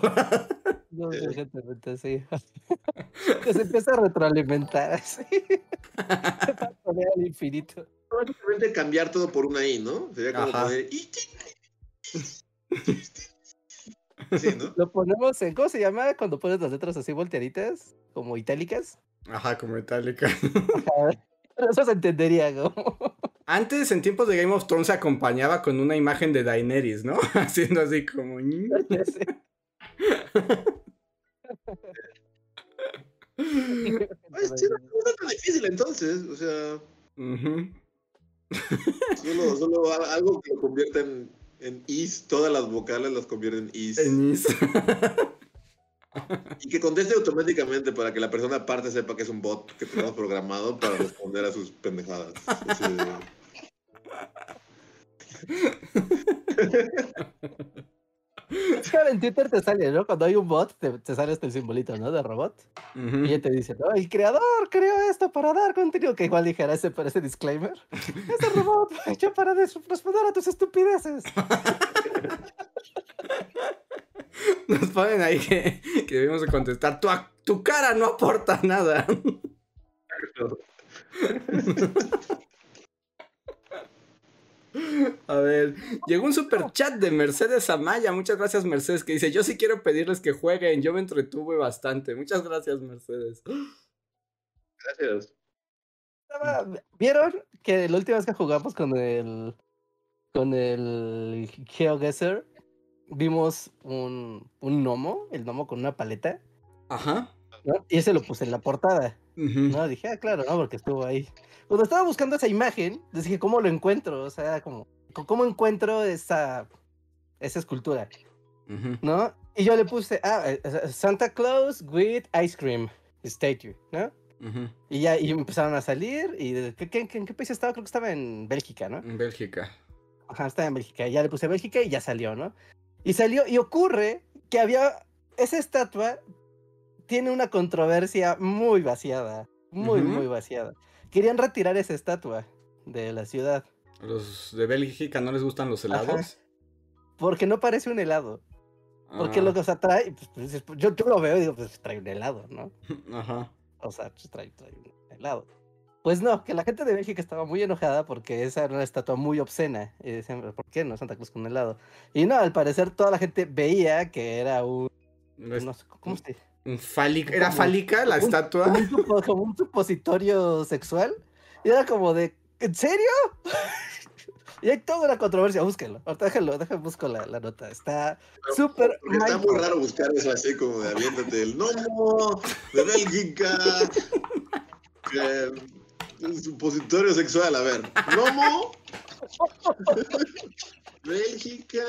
Speaker 3: No, urgentemente, sí. <laughs> que se empieza a retroalimentar así. <laughs> Se va a poner al infinito.
Speaker 2: Básicamente cambiar todo por una I, ¿no? Sería como
Speaker 1: Ajá.
Speaker 2: poner I. Sí, ¿no?
Speaker 3: Lo ponemos en, ¿cómo se llama? Cuando pones las letras así volteaditas, como itálicas.
Speaker 1: Ajá, como.
Speaker 3: Pero <laughs> eso se entendería, ¿no?
Speaker 1: Antes, en tiempos de Game of Thrones, se acompañaba con una imagen de Daenerys, ¿no? <laughs> Haciendo así como... <laughs>
Speaker 2: Ay, sí, no, es tan difícil entonces. O sea,
Speaker 1: Ujú. <laughs>
Speaker 2: solo, solo algo que lo convierta en, en is, todas las vocales las convierte en is.
Speaker 1: En is.
Speaker 2: Y que conteste automáticamente para que la persona aparte sepa que es un bot que tenemos programado para responder a sus pendejadas. Así de- <laughs>
Speaker 3: Ahora en Twitter te sale, ¿no? Cuando hay un bot, te, te sale este el simbolito, ¿no? De robot.
Speaker 1: Ujú.
Speaker 3: Y ya te dice, no, el creador creó esto para dar contenido. Que igual dijera ese, para ese disclaimer. <laughs> Este robot fue hecho para responder a tus estupideces. <laughs>
Speaker 1: Nos ponen ahí que, que debemos de contestar. Tu, tu cara no aporta nada. <laughs> A ver, llegó un super chat de Mercedes Amaya. Muchas gracias, Mercedes, que dice: Yo sí quiero pedirles que jueguen. Yo me entretuve bastante. Muchas gracias, Mercedes.
Speaker 2: Gracias.
Speaker 3: ¿Vieron que la última vez que jugamos con el con el GeoGuessr vimos un, un gnomo, el gnomo con una paleta,
Speaker 1: Ajá.
Speaker 3: ¿no? Y ese lo puse en la portada,
Speaker 1: Ujú.
Speaker 3: ¿no? Dije, ah, claro, ¿no? Porque estuvo ahí. Cuando estaba buscando esa imagen, dije, ¿cómo lo encuentro? O sea, como, ¿cómo encuentro esa, esa escultura?
Speaker 1: Ujú.
Speaker 3: ¿no? Y yo le puse, ah, eh, eh, Santa Claus with ice cream statue, ¿no?
Speaker 1: Ujú.
Speaker 3: Y ya y empezaron a salir. ¿Y de- ¿qué, qué- en qué país estaba? Creo que estaba en Bélgica, ¿no?
Speaker 1: En Bélgica.
Speaker 3: Ajá, estaba en Bélgica. Y ya le puse Bélgica y ya salió, ¿no? Y salió, y ocurre que había. Esa estatua tiene una controversia muy vaciada. Muy, muy vaciada. Querían retirar esa estatua de la ciudad.
Speaker 1: ¿A los de Bélgica no les gustan los
Speaker 3: Ajá.
Speaker 1: helados?
Speaker 3: Porque no parece un helado. Porque lo
Speaker 1: Ah,
Speaker 3: que o sea, trae. pues, pues, yo, yo lo veo y digo, pues trae un helado, ¿no? <laughs>
Speaker 1: Ajá.
Speaker 3: O sea, pues, trae, trae un helado. Pues no, que la gente de Bélgica estaba muy enojada porque esa era una estatua muy obscena. Y decían, "¿Pero ¿por qué no Santa Claus con helado? Y no, al parecer toda la gente veía que era un.
Speaker 1: Es-
Speaker 3: No sé, ¿cómo se
Speaker 1: un fálica- ¿Era fálica la
Speaker 3: un-
Speaker 1: estatua?
Speaker 3: Como un, supo- como un supositorio sexual. Y era como de, ¿en serio? <laughs> y hay toda una controversia, búsquenlo. Ahorita déjenlo, déjenlo, busco la, la nota. Está súper.
Speaker 2: Está muy raro buscar eso así como de aviéntate el gnomo de Bélgica. eh, un supositorio sexual, a ver. Gnomo. <laughs> Bélgica.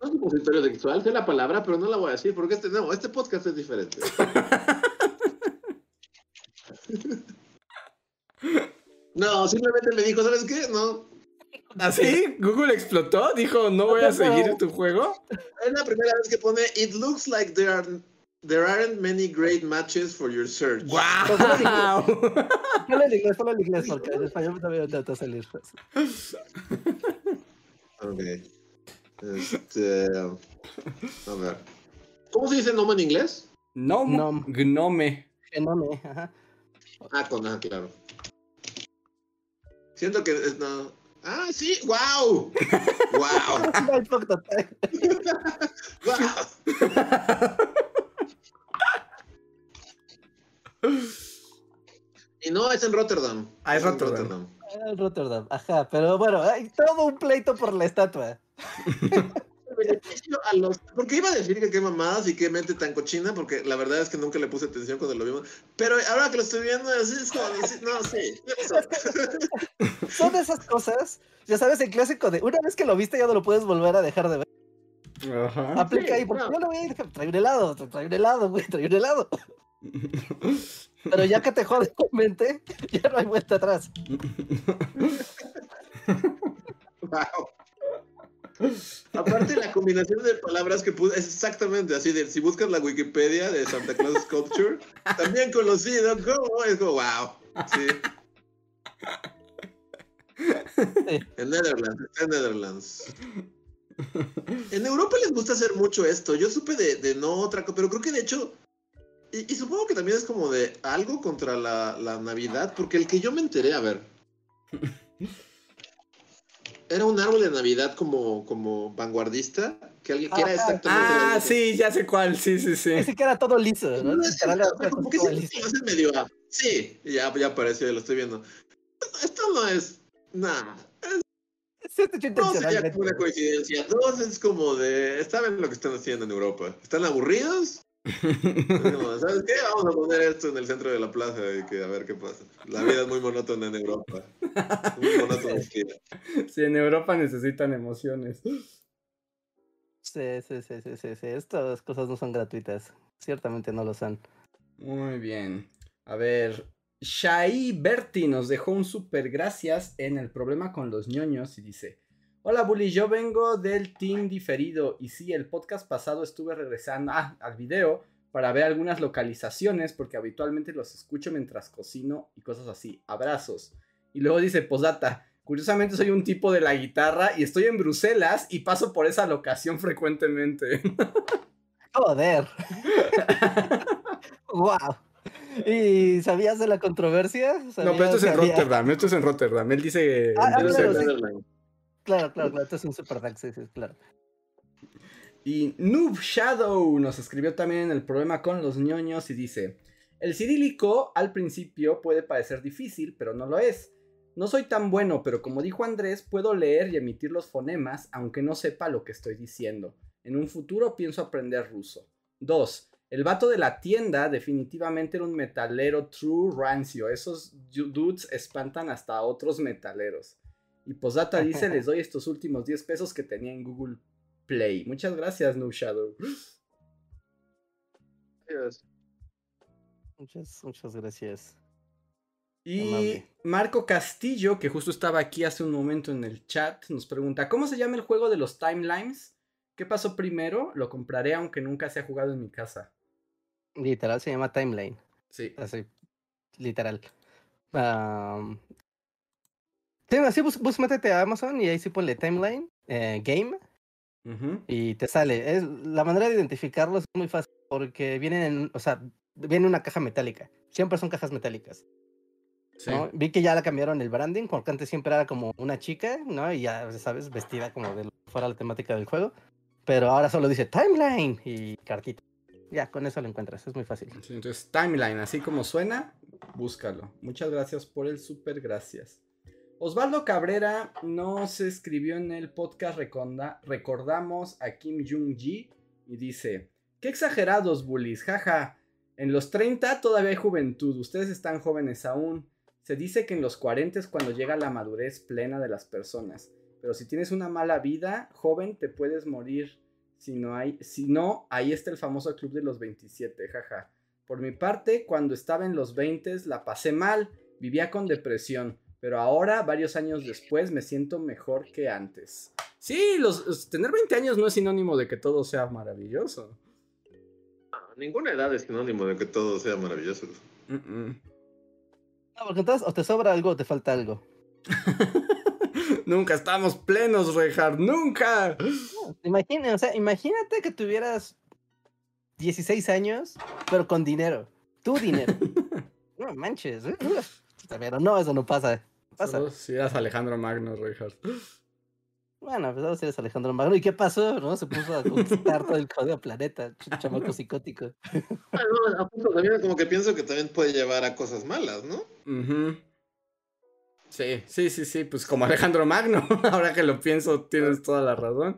Speaker 2: No es supositorio sexual, sé la palabra, pero no la voy a decir porque este no, este podcast es diferente. <laughs> No, simplemente me dijo, ¿sabes qué? No,
Speaker 1: ¿Así? ¿Google explotó? Dijo, no voy a seguir tu juego.
Speaker 2: Es la primera vez que pone It looks like there are there aren't many great matches for your search.
Speaker 1: ¡Guau! <laughs>
Speaker 3: Solo en inglés, solo en inglés, porque en español también te va a salir.
Speaker 2: Ok. Este, a ver. ¿Cómo se dice nombre en inglés?
Speaker 1: Gnome.
Speaker 3: Nom.
Speaker 1: Gnome.
Speaker 3: Genome, ajá.
Speaker 2: Ah, con A, claro. Siento que es no. Ah, sí, wow. Wow. Wow. Y no, es en Rotterdam.
Speaker 1: Ah, es
Speaker 2: en
Speaker 1: Rotterdam.
Speaker 3: Ah, Rotterdam, ajá, pero bueno, hay todo un pleito por la estatua. <laughs>
Speaker 2: beneficio a los. Porque iba a decir que qué mamadas y qué mente tan cochina, porque la verdad es que nunca le puse atención cuando lo vimos. Pero ahora que lo estoy viendo, así es como. decir, No, sí.
Speaker 3: Son esas cosas, ya sabes, el clásico de una vez que lo viste ya no lo puedes volver a dejar de ver.
Speaker 1: Ajá.
Speaker 3: Aplica ahí, porque
Speaker 2: no.
Speaker 3: yo lo vi y dije, trae un helado, trae un helado, güey, trae un helado. <laughs> Pero ya que te jode tu mente, ya no hay vuelta atrás. <laughs>
Speaker 2: Wow. Aparte, la combinación de palabras que puse es exactamente así: de si buscas la Wikipedia de Santa Claus Sculpture, también conocido como. Es como, wow. Sí. <laughs> En Netherlands, en Netherlands. En Europa les gusta hacer mucho esto. Yo supe de, de no otra cosa, pero creo que de hecho. Y, y supongo que también es como de algo contra la, la Navidad, porque el que yo me enteré, a ver. Era un árbol de Navidad como, como vanguardista, que, alguien, que era
Speaker 3: Ah,
Speaker 2: exactamente.
Speaker 1: Ah,
Speaker 2: mismo.
Speaker 1: sí, ya sé cuál, sí, sí, sí.
Speaker 3: Ese que era todo liso, ¿no?
Speaker 2: No es medio. ah, Sí, ya, ya apareció, ya lo estoy viendo. Esto no es. Nada. No sería una coincidencia. Dos es como de. Saben lo que están haciendo en Europa. ¿Están aburridos? ¿Sabes qué? Vamos a poner esto en el centro de la plaza y que a ver qué pasa. La vida es muy monótona en Europa. Muy monótona aquí.
Speaker 1: Sí, en Europa necesitan emociones.
Speaker 3: Sí, sí, sí, sí, sí, sí. Estas cosas no son gratuitas. Ciertamente no lo son.
Speaker 1: Muy bien. A ver, Shai Berti nos dejó un super gracias en el problema con los ñoños y dice: Hola Bully, yo vengo del team diferido y sí, el podcast pasado estuve regresando ah, al video para ver algunas localizaciones porque habitualmente los escucho mientras cocino y cosas así. Abrazos. Y luego dice: Posdata. Curiosamente soy un tipo de la guitarra y estoy en Bruselas y paso por esa locación frecuentemente. <laughs>
Speaker 3: Joder. <laughs> wow. ¿Y sabías de la controversia?
Speaker 1: No, pero esto es en
Speaker 3: ¿Sabías que había-
Speaker 1: Rotterdam, esto es en Rotterdam. Él dice...
Speaker 3: Ah, ah,
Speaker 1: en
Speaker 3: claro, sí. Claro, claro, claro. Esto es un super tag, sí, sí, claro.
Speaker 1: Y Noob Shadow nos escribió también el problema con los ñoños y dice: El cirílico al principio puede parecer difícil, pero no lo es. No soy tan bueno, pero como dijo Andrés, puedo leer y emitir los fonemas aunque no sepa lo que estoy diciendo. En un futuro pienso aprender ruso. 2. El vato de la tienda definitivamente era un metalero true rancio. Esos du- dudes espantan hasta a otros metaleros. Y Posdata dice, <laughs> les doy estos últimos 10 pesos que tenía en Google Play. Muchas gracias, No Shadow.
Speaker 3: Muchas, muchas gracias.
Speaker 1: Y
Speaker 3: Amable.
Speaker 1: Marco Castillo, que justo estaba aquí hace un momento en el chat, nos pregunta, ¿cómo se llama el juego de los timelines? ¿Qué pasó primero? Lo compraré aunque nunca se ha jugado en mi casa.
Speaker 3: Literal se llama Timeline.
Speaker 1: Sí.
Speaker 3: Así, literal. Am, sí, así bus, bus- métete a Amazon y ahí sí ponle Timeline, eh, Game, y te sale. Es, la manera de identificarlos es muy fácil porque vienen en, o sea, viene una caja metálica. Siempre son cajas metálicas.
Speaker 1: Sí.
Speaker 3: ¿no? Vi que ya la cambiaron el branding, porque antes siempre era como una chica, ¿no? Y ya, sabes, vestida como de fuera la temática del juego. Pero ahora solo dice Timeline y cartita. Ya, con eso lo encuentras, es muy fácil.
Speaker 1: Sí, entonces, timeline, así como suena, búscalo. Muchas gracias por el super gracias. Osvaldo Cabrera nos escribió en el podcast Reconda- Recordamos a Kim Jong-ji y dice: Qué exagerados, bullies, jaja. En los 30 todavía hay juventud, ustedes están jóvenes aún. Se dice que en los 40 es cuando llega la madurez plena de las personas. Pero si tienes una mala vida, joven, te puedes morir. Si no, hay, si no, ahí está el famoso club de los 27, jaja. Por mi parte, cuando estaba en los 20 la pasé mal, vivía con depresión, pero ahora, varios años después, me siento mejor que antes. Sí, los, los- tener 20 años no es sinónimo de que todo sea maravilloso.
Speaker 2: Ninguna edad es sinónimo de que todo sea maravilloso.
Speaker 3: No, porque entonces o te sobra algo o te falta algo. <laughs>
Speaker 1: nunca estamos plenos, Reinhardt, nunca.
Speaker 3: No, imagina, o sea, imagínate que tuvieras 16 años, pero con dinero. Tu dinero. <laughs> no manches. ¿eh? Pero no, eso no pasa. Pasa.
Speaker 1: Solo si eras Alejandro Magno, Reinhardt.
Speaker 3: Bueno, pues ahora sí eres Alejandro Magno. ¿Y qué pasó? ¿No? Se puso a conquistar todo el jodido planeta. ch- Chamaco psicótico.
Speaker 2: Ah, no, a punto también como que pienso que también puede llevar a cosas malas, ¿no?
Speaker 1: Sí, sí, sí, sí, pues como Alejandro Magno, <laughs> ahora que lo pienso, tienes toda la razón.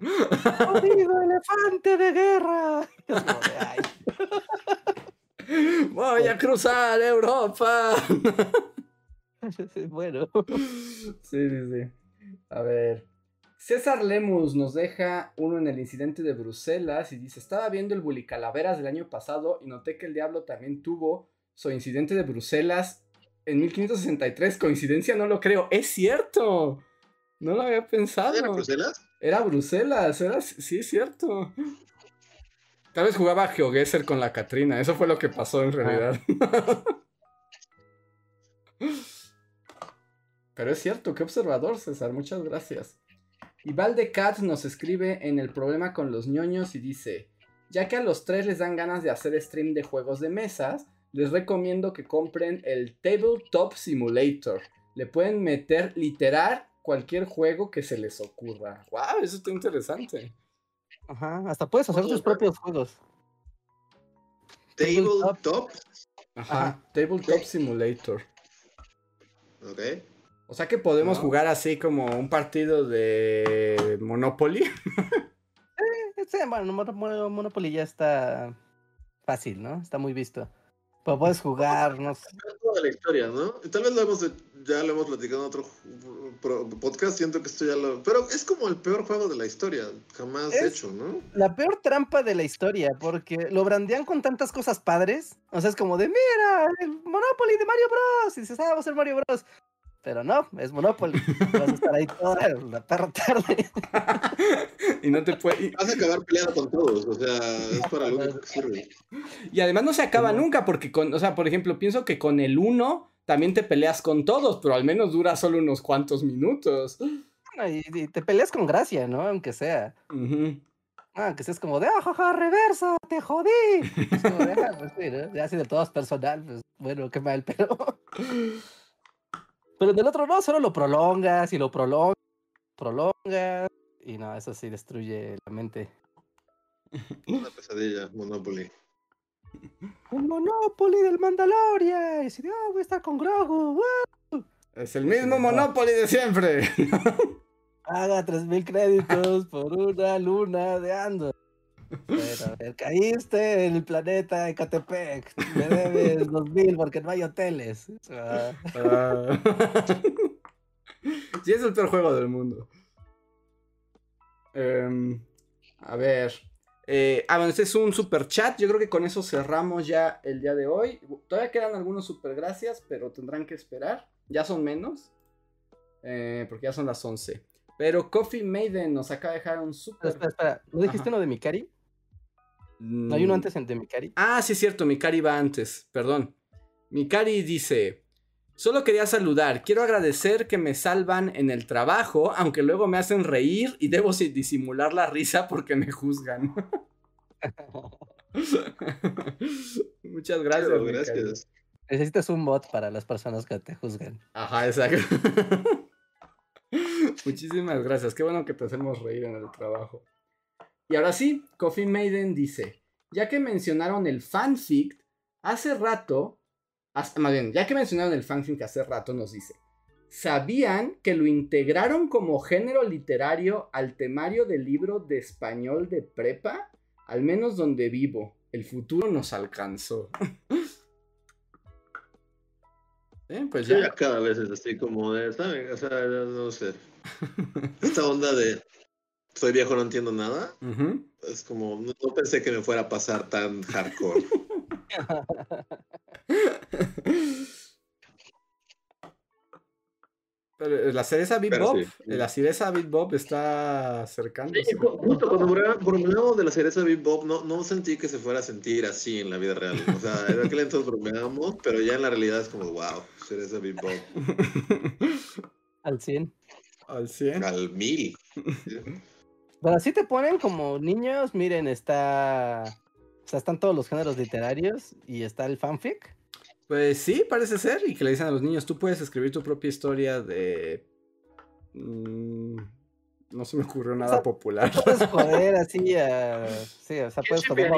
Speaker 3: ¡Jodido elefante de guerra! <laughs>
Speaker 1: Voy a cruzar Europa. <laughs> <laughs>
Speaker 3: bueno.
Speaker 1: Sí, sí, sí. A ver. César Lemus nos deja uno en el incidente de Bruselas y dice, estaba viendo el Bully Calaveras del año pasado y noté que el diablo también tuvo su incidente de Bruselas en 1563. Coincidencia, no lo creo. Es cierto. No lo había pensado.
Speaker 2: ¿Era Bruselas?
Speaker 1: Era Bruselas, era, sí, es cierto. Tal vez jugaba GeoGuessr con la Katrina, eso fue lo que pasó en realidad. <laughs> Pero es cierto, qué observador, César, muchas gracias. Y Valdecat nos escribe en el problema con los ñoños y dice, ya que a los tres les dan ganas de hacer stream de juegos de mesas, les recomiendo que compren el Tabletop Simulator. Le pueden meter literal cualquier juego que se les ocurra. ¡Wow! Eso está interesante.
Speaker 3: Ajá, hasta puedes hacer tus propios juegos.
Speaker 2: Tabletop.
Speaker 1: Ajá, Tabletop Simulator.
Speaker 2: Ok.
Speaker 1: O sea que podemos
Speaker 3: No.
Speaker 1: jugar así como un partido de Monopoly.
Speaker 3: Eh, sí, bueno, Mono- Mono- Monopoly ya está fácil, ¿no? Está muy visto. Pero puedes jugar, no sé.
Speaker 2: Es toda la historia, ¿no? Y Tal vez lo hemos, ya lo hemos platicado en otro podcast, siento que esto ya lo... Pero es como el peor juego de la historia, jamás
Speaker 3: Es-
Speaker 2: hecho, ¿no?
Speaker 3: La peor trampa de la historia, porque lo brandean con tantas cosas padres. O sea, es como de, mira, el Monopoly de Mario Bros. Y dices, ah, va a ser Mario Bros. Pero no, es Monopoly. Vas a estar ahí toda la perra tarde. <laughs>
Speaker 1: y no te puede.
Speaker 2: Vas a acabar peleando con todos, o sea, es para lo único que sirve.
Speaker 1: Y además no se acaba
Speaker 3: No.
Speaker 1: nunca, porque con, o sea, por ejemplo, pienso que con el 1 también te peleas con todos, pero al menos dura solo unos cuantos minutos.
Speaker 3: Bueno, y, y te peleas con gracia, ¿no? Aunque sea.
Speaker 1: Ujú.
Speaker 3: Ah, que seas como de, ah, jaja, reversa, te jodí. Es como de, "Ah, pues sí, ¿no? Ya así de todo es personal, pues bueno, qué mal, pero. <laughs> Pero del otro no, solo lo prolongas y lo prolongas, prolongas. Y no, eso sí destruye la mente. <laughs>
Speaker 2: Una pesadilla, Monopoly.
Speaker 3: Un Monopoly del Mandalorian. Y de, ah, voy a estar con Grogu. ¡guau!
Speaker 1: Es el mismo Monopoly de siempre.
Speaker 3: Haga 3000 créditos por una luna de Andor. Bueno, a ver, caíste en el planeta Ecatepec. Me debes 2000 porque no hay hoteles. Ah,
Speaker 1: Ah. <laughs> sí, es el peor juego del mundo. Em, a ver. Eh, ah, bueno, este es un super chat. Yo creo que con eso cerramos ya el día de hoy. Todavía quedan algunos super gracias, pero tendrán que esperar. Ya son menos. eh, porque ya son las 11. Pero Coffee Maiden nos acaba de dejar un super.
Speaker 3: Espera, espera, espera. ¿No dijiste
Speaker 1: Ajá.
Speaker 3: uno de Mikari? ¿No hay uno
Speaker 1: Mm,
Speaker 3: antes en- de Mikari?
Speaker 1: Ah, sí es cierto, Mikari va antes, perdón. Mikari dice, solo quería saludar, quiero agradecer que me salvan en el trabajo, aunque luego me hacen reír y debo si- disimular la risa porque me juzgan. <laughs> Muchas gracias.
Speaker 2: Claro,
Speaker 1: Mikari.
Speaker 2: gracias.
Speaker 3: Necesitas un bot para las personas que te juzgan.
Speaker 1: Ajá, exacto. <laughs> Muchísimas gracias. Qué bueno que te hacemos reír en el trabajo. Y ahora sí, Coffee Maiden dice, ya que mencionaron el fanfic, hace rato, hasta- más bien, ya que mencionaron el fanfic hace rato, nos dice, ¿sabían que lo integraron como género literario al temario del libro de español de prepa? Al menos donde vivo, el futuro nos alcanzó. <laughs> Eh, pues ya.
Speaker 2: ya cada vez es así como de, ¿saben? O sea, no sé. Esta onda de soy viejo, no entiendo nada. Es como, no, no pensé que me fuera a pasar tan hardcore. <laughs>
Speaker 1: Pero la cereza Bob,
Speaker 2: sí.
Speaker 1: la cereza Big Bob está.
Speaker 2: Sí, ju- justo cuando bro- bromeábamos de la cereza Big Bob, no, no sentí que se fuera a sentir así en la vida real. O sea, en aquel entonces bromeábamos, pero ya en la realidad es como, wow, cereza Big Bob. <laughs>
Speaker 3: Al 100.
Speaker 1: Al 100.
Speaker 2: Al mil. <laughs>
Speaker 3: Pero así te ponen como niños, miren, está... O sea, están todos los géneros literarios y está el fanfic.
Speaker 1: Pues sí, parece ser. Y que le dicen a los niños, tú puedes escribir tu propia historia de... Mm, no se me ocurrió nada
Speaker 3: sea,
Speaker 1: popular. <laughs>
Speaker 3: Puedes joder así <laughs> a... Sí, o sea,
Speaker 2: ¿Qué
Speaker 3: puedes joder.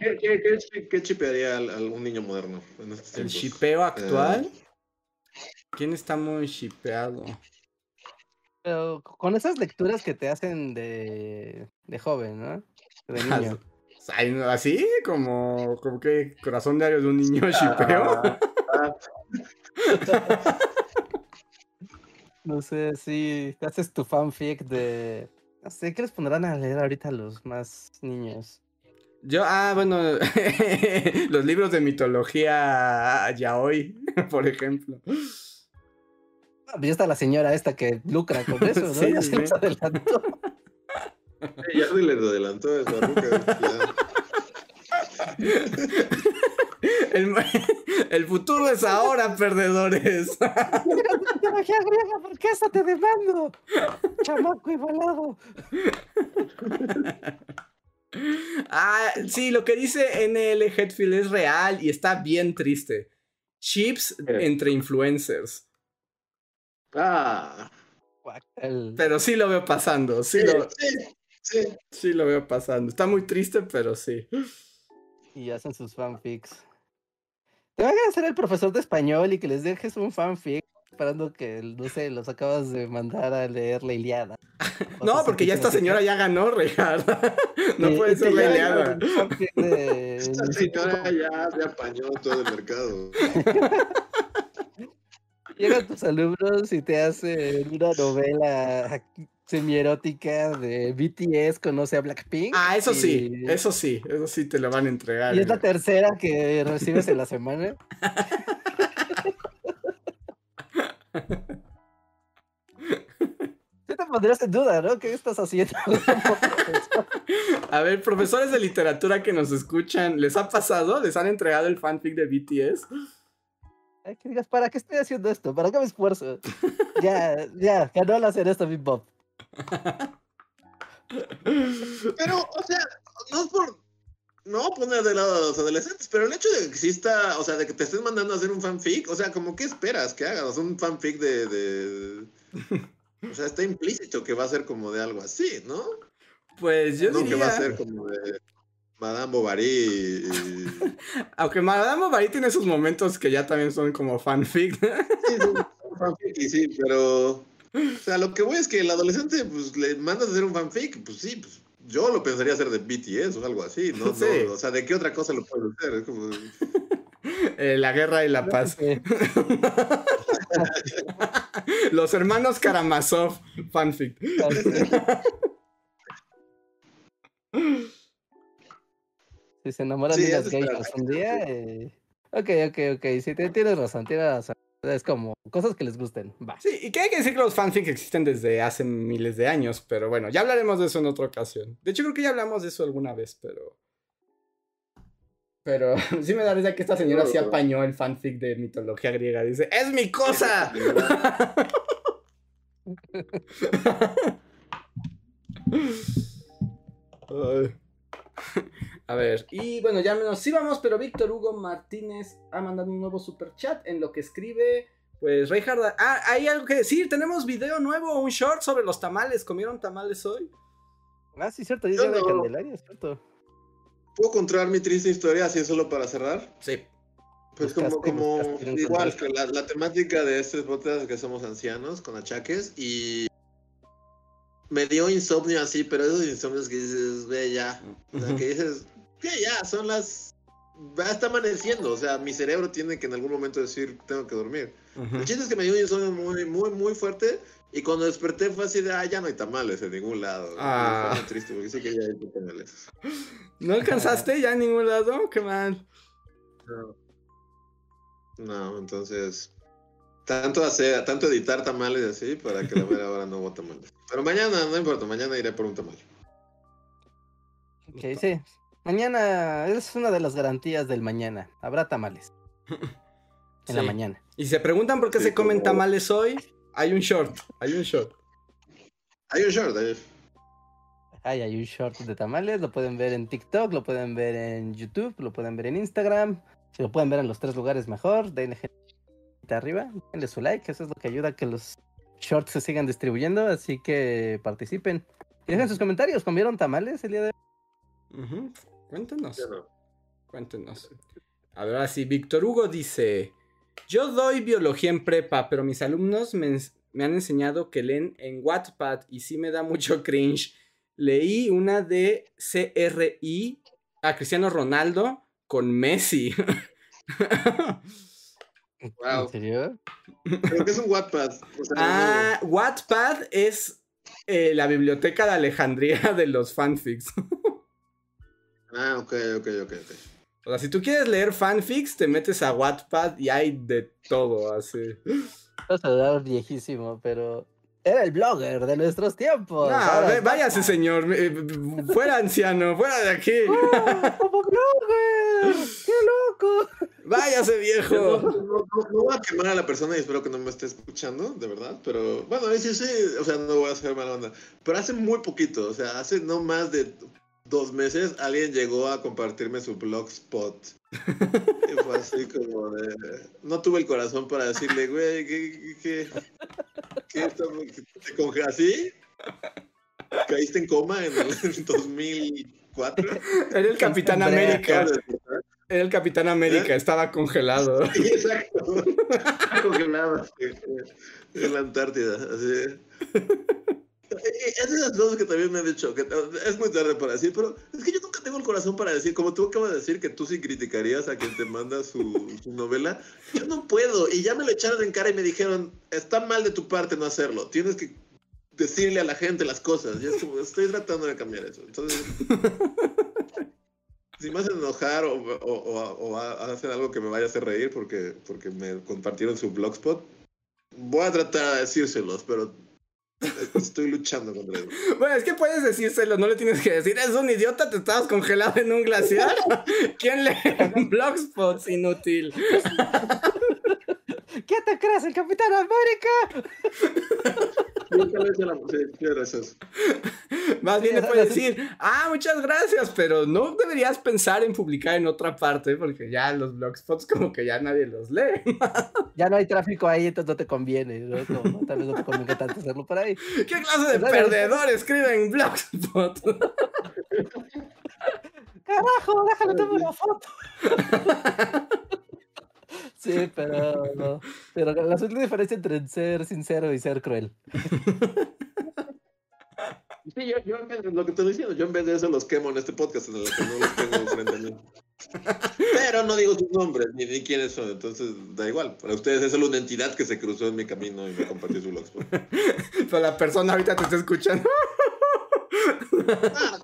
Speaker 2: ¿Qué, qué, qué chi- qué chipearía a algún niño moderno en
Speaker 1: El
Speaker 2: tiempos?
Speaker 1: shipeo actual. ¿Quién está muy shipeado?
Speaker 3: Pero con esas lecturas que te hacen de, de joven, ¿no? De <laughs> niño.
Speaker 1: Así como, como que corazón diario de un niño <laughs> shipeo.
Speaker 2: Ah, <laughs>
Speaker 3: No sé, si te haces tu fanfic de... No sé, ¿qué les pondrán a leer ahorita a los más niños?
Speaker 1: Yo, ah, bueno, los libros de mitología yaoi, por ejemplo.
Speaker 3: Ah, pues ya está la señora esta que lucra con eso, ¿no? <laughs>
Speaker 1: Sí,
Speaker 3: ya
Speaker 1: sí.
Speaker 3: se les adelantó.
Speaker 2: sí, ya se les adelantó esa ruca.
Speaker 1: El, el futuro es ahora, perdedores.
Speaker 3: mitología griega, ¿por qué eso te demando? Chamaco igualado.
Speaker 1: Ah, sí, lo que dice NL Hetfield es real y está bien triste. Chips entre influencers.
Speaker 2: Ah.
Speaker 1: Pero sí lo veo pasando. Sí,
Speaker 2: Sí,
Speaker 1: lo,
Speaker 2: sí, sí.
Speaker 1: sí lo veo pasando. Está muy triste, pero sí.
Speaker 3: Y hacen sus fanfics. Te van a hacer el profesor de español y que les dejes un fanfic esperando que, no sé, los acabas de mandar a leer la Iliada. <laughs>
Speaker 1: No, porque ya esta señora ya ganó, Richard. <laughs> No puede ser la Iliada.
Speaker 2: Esta señora ya se apañó todo el mercado. <laughs>
Speaker 3: Llegan tus alumnos y te hacen una novela semierótica de BTS conoce a Blackpink.
Speaker 1: Ah, eso sí, eso sí, eso sí te lo van a entregar.
Speaker 3: Y es la tercera que <laughs> recibes en la semana. <laughs> Sí te pondrías en duda, ¿no? ¿Qué estás haciendo? <laughs>
Speaker 1: A ver, profesores de literatura que nos escuchan, ¿les ha pasado? ¿Les han entregado el fanfic de BTS?
Speaker 3: Que digas, ¿para qué estoy haciendo esto? ¿Para qué me esfuerzo? Ya, ya, ganó la hacer esto, Big Bob.
Speaker 2: Pero, o sea, no es por no poner de lado a los adolescentes, pero el hecho de que exista, o sea, de que te estén mandando a hacer un fanfic, o sea, como qué esperas que hagas un fanfic de, de... O sea, está implícito que va a ser como de algo así, ¿no?
Speaker 1: Pues yo
Speaker 2: no que va a ser como de Madame Bovary <laughs>
Speaker 1: aunque Madame Bovary tiene sus momentos que ya también son como fanfic.
Speaker 2: Sí, un fanfic y sí, pero... O sea, lo que voy es que el adolescente, pues, le mandas a hacer un fanfic, pues sí, pues, yo lo pensaría hacer de BTS o algo así, ¿no?
Speaker 1: Sí.
Speaker 2: No, o sea, ¿de qué otra cosa lo puedes hacer? Es como... <laughs>
Speaker 1: Eh, la guerra y la paz. <laughs> Los hermanos Karamazov, fanfic.
Speaker 3: Si se enamoran
Speaker 2: Sí,
Speaker 3: de las geishas un día. eh, Ok, ok, ok. Sí, te- tienes razón, tienes razón. Es como cosas que les gusten. Va.
Speaker 1: Sí, y que hay que decir que los fanfics existen desde hace miles de años, pero bueno, ya hablaremos de eso en otra ocasión. De hecho, creo que ya hablamos de eso alguna vez, pero. Pero <laughs> sí me da risa que esta señora sí apañó el fanfic de mitología griega. Dice: ¡Es mi cosa! <laughs> <laughs> A ver, y bueno, ya nos íbamos, pero Víctor Hugo Martínez ha mandado un nuevo super chat en lo que escribe. Pues Reinhard, ah, hay algo que decir, tenemos video nuevo, un short sobre los tamales, ¿comieron tamales hoy?
Speaker 3: Ah, sí, cierto. Yo de
Speaker 2: no.
Speaker 3: Candelaria, es cierto.
Speaker 2: ¿Puedo contar mi triste historia así solo para cerrar?
Speaker 1: Sí.
Speaker 2: Pues como,
Speaker 3: Buscaste,
Speaker 2: como
Speaker 3: buscaste
Speaker 2: igual que la, la temática de este podcast es que somos ancianos con achaques y me dio insomnio así, pero esos insomnios que dices, ve ya, o sea, que dices, que ya, son las, ya está amaneciendo, o sea, mi cerebro tiene que en algún momento decir, tengo que dormir.
Speaker 1: Ujú.
Speaker 2: El chiste es que me dio un insomnio muy, muy, muy fuerte y cuando desperté fue así de, ah, ya no hay tamales en ningún lado.
Speaker 1: Ah.
Speaker 2: Fue muy triste porque sí que ya hay tamales. <laughs>
Speaker 1: ¿No alcanzaste ya a ningún lado? Qué mal.
Speaker 2: No. No, entonces. Tanto hacer, tanto editar tamales así para que la mera hora no hubo tamales. Pero mañana, no importa, mañana iré por un tamal.
Speaker 3: Ok, sí. Mañana es una de las garantías del mañana. Habrá tamales <laughs> en la mañana.
Speaker 1: Y se preguntan por qué
Speaker 2: Sí,
Speaker 1: se comen
Speaker 2: como-
Speaker 1: tamales hoy. Hay un short, hay un short.
Speaker 2: Hay un short.
Speaker 3: Ay, hay un short de tamales, lo pueden ver en TikTok, lo pueden ver en YouTube, lo pueden ver en Instagram. Si lo pueden ver en los tres lugares mejor, denle gente arriba, denle su like, eso es lo que ayuda a que los shorts se sigan distribuyendo, así que participen. Y dejen sus comentarios, ¿comieron tamales el día de hoy?
Speaker 1: Cuéntenos.
Speaker 2: Yo no.
Speaker 1: Cuéntenos. A ver, ahora sí, Víctor Hugo dice: Yo doy biología en prepa, pero mis alumnos me, han enseñado que leen en Wattpad y sí me da mucho <laughs> cringe. Leí una de CRI a Cristiano Ronaldo con Messi. <laughs>
Speaker 2: Wow.
Speaker 3: ¿En serio?
Speaker 2: Pero que es un Wattpad. O sea,
Speaker 1: ah, Wattpad es eh, la biblioteca de Alejandría <laughs> de los fanfics.
Speaker 2: No. Ah, ok, ok, ok, ok.
Speaker 1: O sea, si tú quieres leer fanfics, te metes a Wattpad y hay de todo, así.
Speaker 3: Vas a dar viejísimo, pero era el blogger de nuestros tiempos.
Speaker 1: No,
Speaker 3: ahora
Speaker 1: ve- váyase, señor. eh, Fuera anciano, fuera de aquí. <laughs>
Speaker 3: ¡Ah, como blogger! ¡Qué loco!
Speaker 1: ¡Váyase,
Speaker 2: No,
Speaker 1: viejo!
Speaker 2: no, no- no voy a quemar a la persona y espero que no me esté escuchando, de verdad. Pero bueno, sí, sí, o sea, no voy a hacer mala onda. Pero hace muy poquito, o sea, hace no más de dos meses, alguien llegó a compartirme su blogspot. Y fue así como de. No tuve el corazón para decirle, güey, ¿qué, qué, qué, te conge- así? ¿Caíste en coma en el <laughs> 2004?
Speaker 1: Era el Capitán América. Era el Capitán América, estaba congelado. <laughs>
Speaker 2: Sí, exacto. Congelado sí, en la Antártida. Así. Eh, Es de las cosas que también me han dicho, que es muy tarde para decir, pero es que yo nunca tengo el corazón para decir, como tú acabas de decir que tú sí criticarías a quien te manda su, <laughs> su novela, yo no puedo, y ya me lo echaron en cara y me dijeron, está mal de tu parte no hacerlo, tienes que decirle a la gente las cosas, y es como, estoy tratando de cambiar eso, entonces... <laughs> Si me hacen enojar o, o, o- o hacen algo que me vaya a hacer reír porque, porque me compartieron su blogspot, voy a tratar de decírselos, pero <laughs> estoy luchando contra eso.
Speaker 1: Bueno, es que puedes decírselo, no le tienes que decir, es un idiota, te estabas congelado en un glaciar. <laughs> ¿Quién lee un blogspot inútil? <laughs>
Speaker 3: ¿Qué te crees, el Capitán América?
Speaker 2: Tal vez sea la- sí.
Speaker 1: Más bien le
Speaker 3: sí.
Speaker 1: decir, ah, muchas gracias, pero no deberías pensar en publicar en otra parte porque ya los blogspots como que ya nadie los lee. <laughs>
Speaker 3: Ya no hay tráfico ahí, entonces no te conviene. ¿no? Como, tal vez no te conviene tanto hacerlo por ahí.
Speaker 1: ¿Qué clase de
Speaker 3: Pues,
Speaker 1: perdedor escribe en blogspot? <laughs>
Speaker 3: ¡Carajo! ¡Déjame tomar una foto! <laughs> Sí, pero no. Pero la la diferencia entre ser sincero y ser cruel.
Speaker 2: Sí, yo, yo en vez de- lo que te estoy diciendo, yo en vez de eso los quemo en este podcast en el que no los tengo frente a mí. Pero no digo sus nombres ni, ni quiénes son, entonces da igual. Para ustedes es solo una entidad que se cruzó en mi camino y me compartió su blogspot. <laughs>
Speaker 1: Pero la persona ahorita te está escuchando.
Speaker 2: Ah.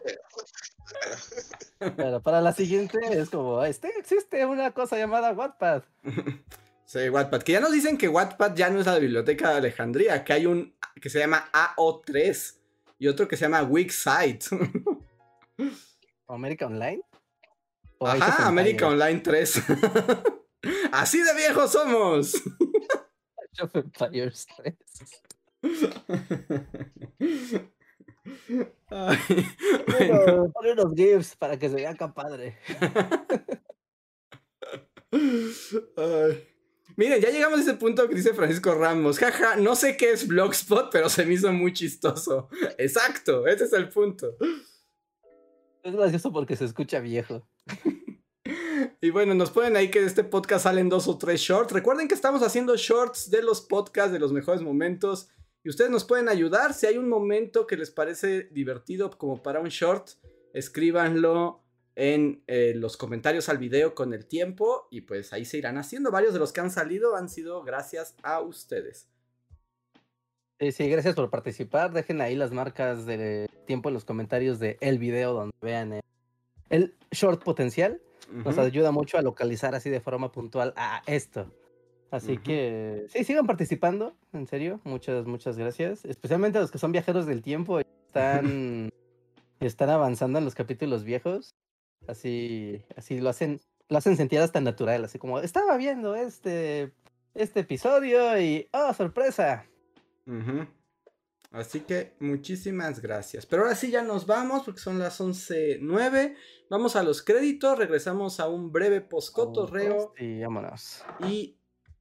Speaker 2: <laughs>
Speaker 3: Pero para la siguiente es como, este existe una cosa llamada Wattpad. <laughs>
Speaker 1: Sí, Wattpad. Que ya nos dicen que Wattpad ya no es la biblioteca de Alejandría, que hay un que se llama AO3 y otro que se llama Wixsite. <laughs>
Speaker 3: ¿América Online? ¿O Age of
Speaker 1: Ajá, América? Online 3. Así de viejos somos.
Speaker 3: Age of Empires 3. <laughs>
Speaker 1: Ay, bueno.
Speaker 3: Pon unos GIFs para que se vea acá padre. <laughs>
Speaker 1: Ay. Miren, ya llegamos a ese punto que dice Francisco Ramos. Jaja, no sé qué es Blogspot, pero se me hizo muy chistoso. Exacto, ese es el punto.
Speaker 3: Es gracioso porque se escucha viejo. <laughs>
Speaker 1: Y bueno, nos ponen ahí que de este podcast salen dos o tres shorts. Recuerden que estamos haciendo shorts de los podcasts, de los mejores momentos. Y ustedes nos pueden ayudar. Si hay un momento que les parece divertido como para un short, escríbanlo en eh, los comentarios al video con el tiempo. Y pues ahí se irán haciendo. Varios de los que han salido han sido gracias a ustedes.
Speaker 3: Sí, sí, gracias por participar. Dejen ahí las marcas de tiempo en los comentarios de el video donde vean el, el short potencial. Nos ayuda mucho a localizar así de forma puntual a esto. Así que sí, sigan participando, en serio. Muchas, muchas gracias. Especialmente a los que son viajeros del tiempo y <laughs> están, están avanzando en los capítulos viejos. Así, así lo hacen, lo hacen sentir hasta natural, así como estaba viendo este, este episodio y ¡oh, sorpresa!
Speaker 1: Así que muchísimas gracias. Pero ahora sí ya nos vamos porque son las 11.09. Vamos a los créditos, regresamos a un breve poscotorreo
Speaker 3: Y vámonos.
Speaker 1: y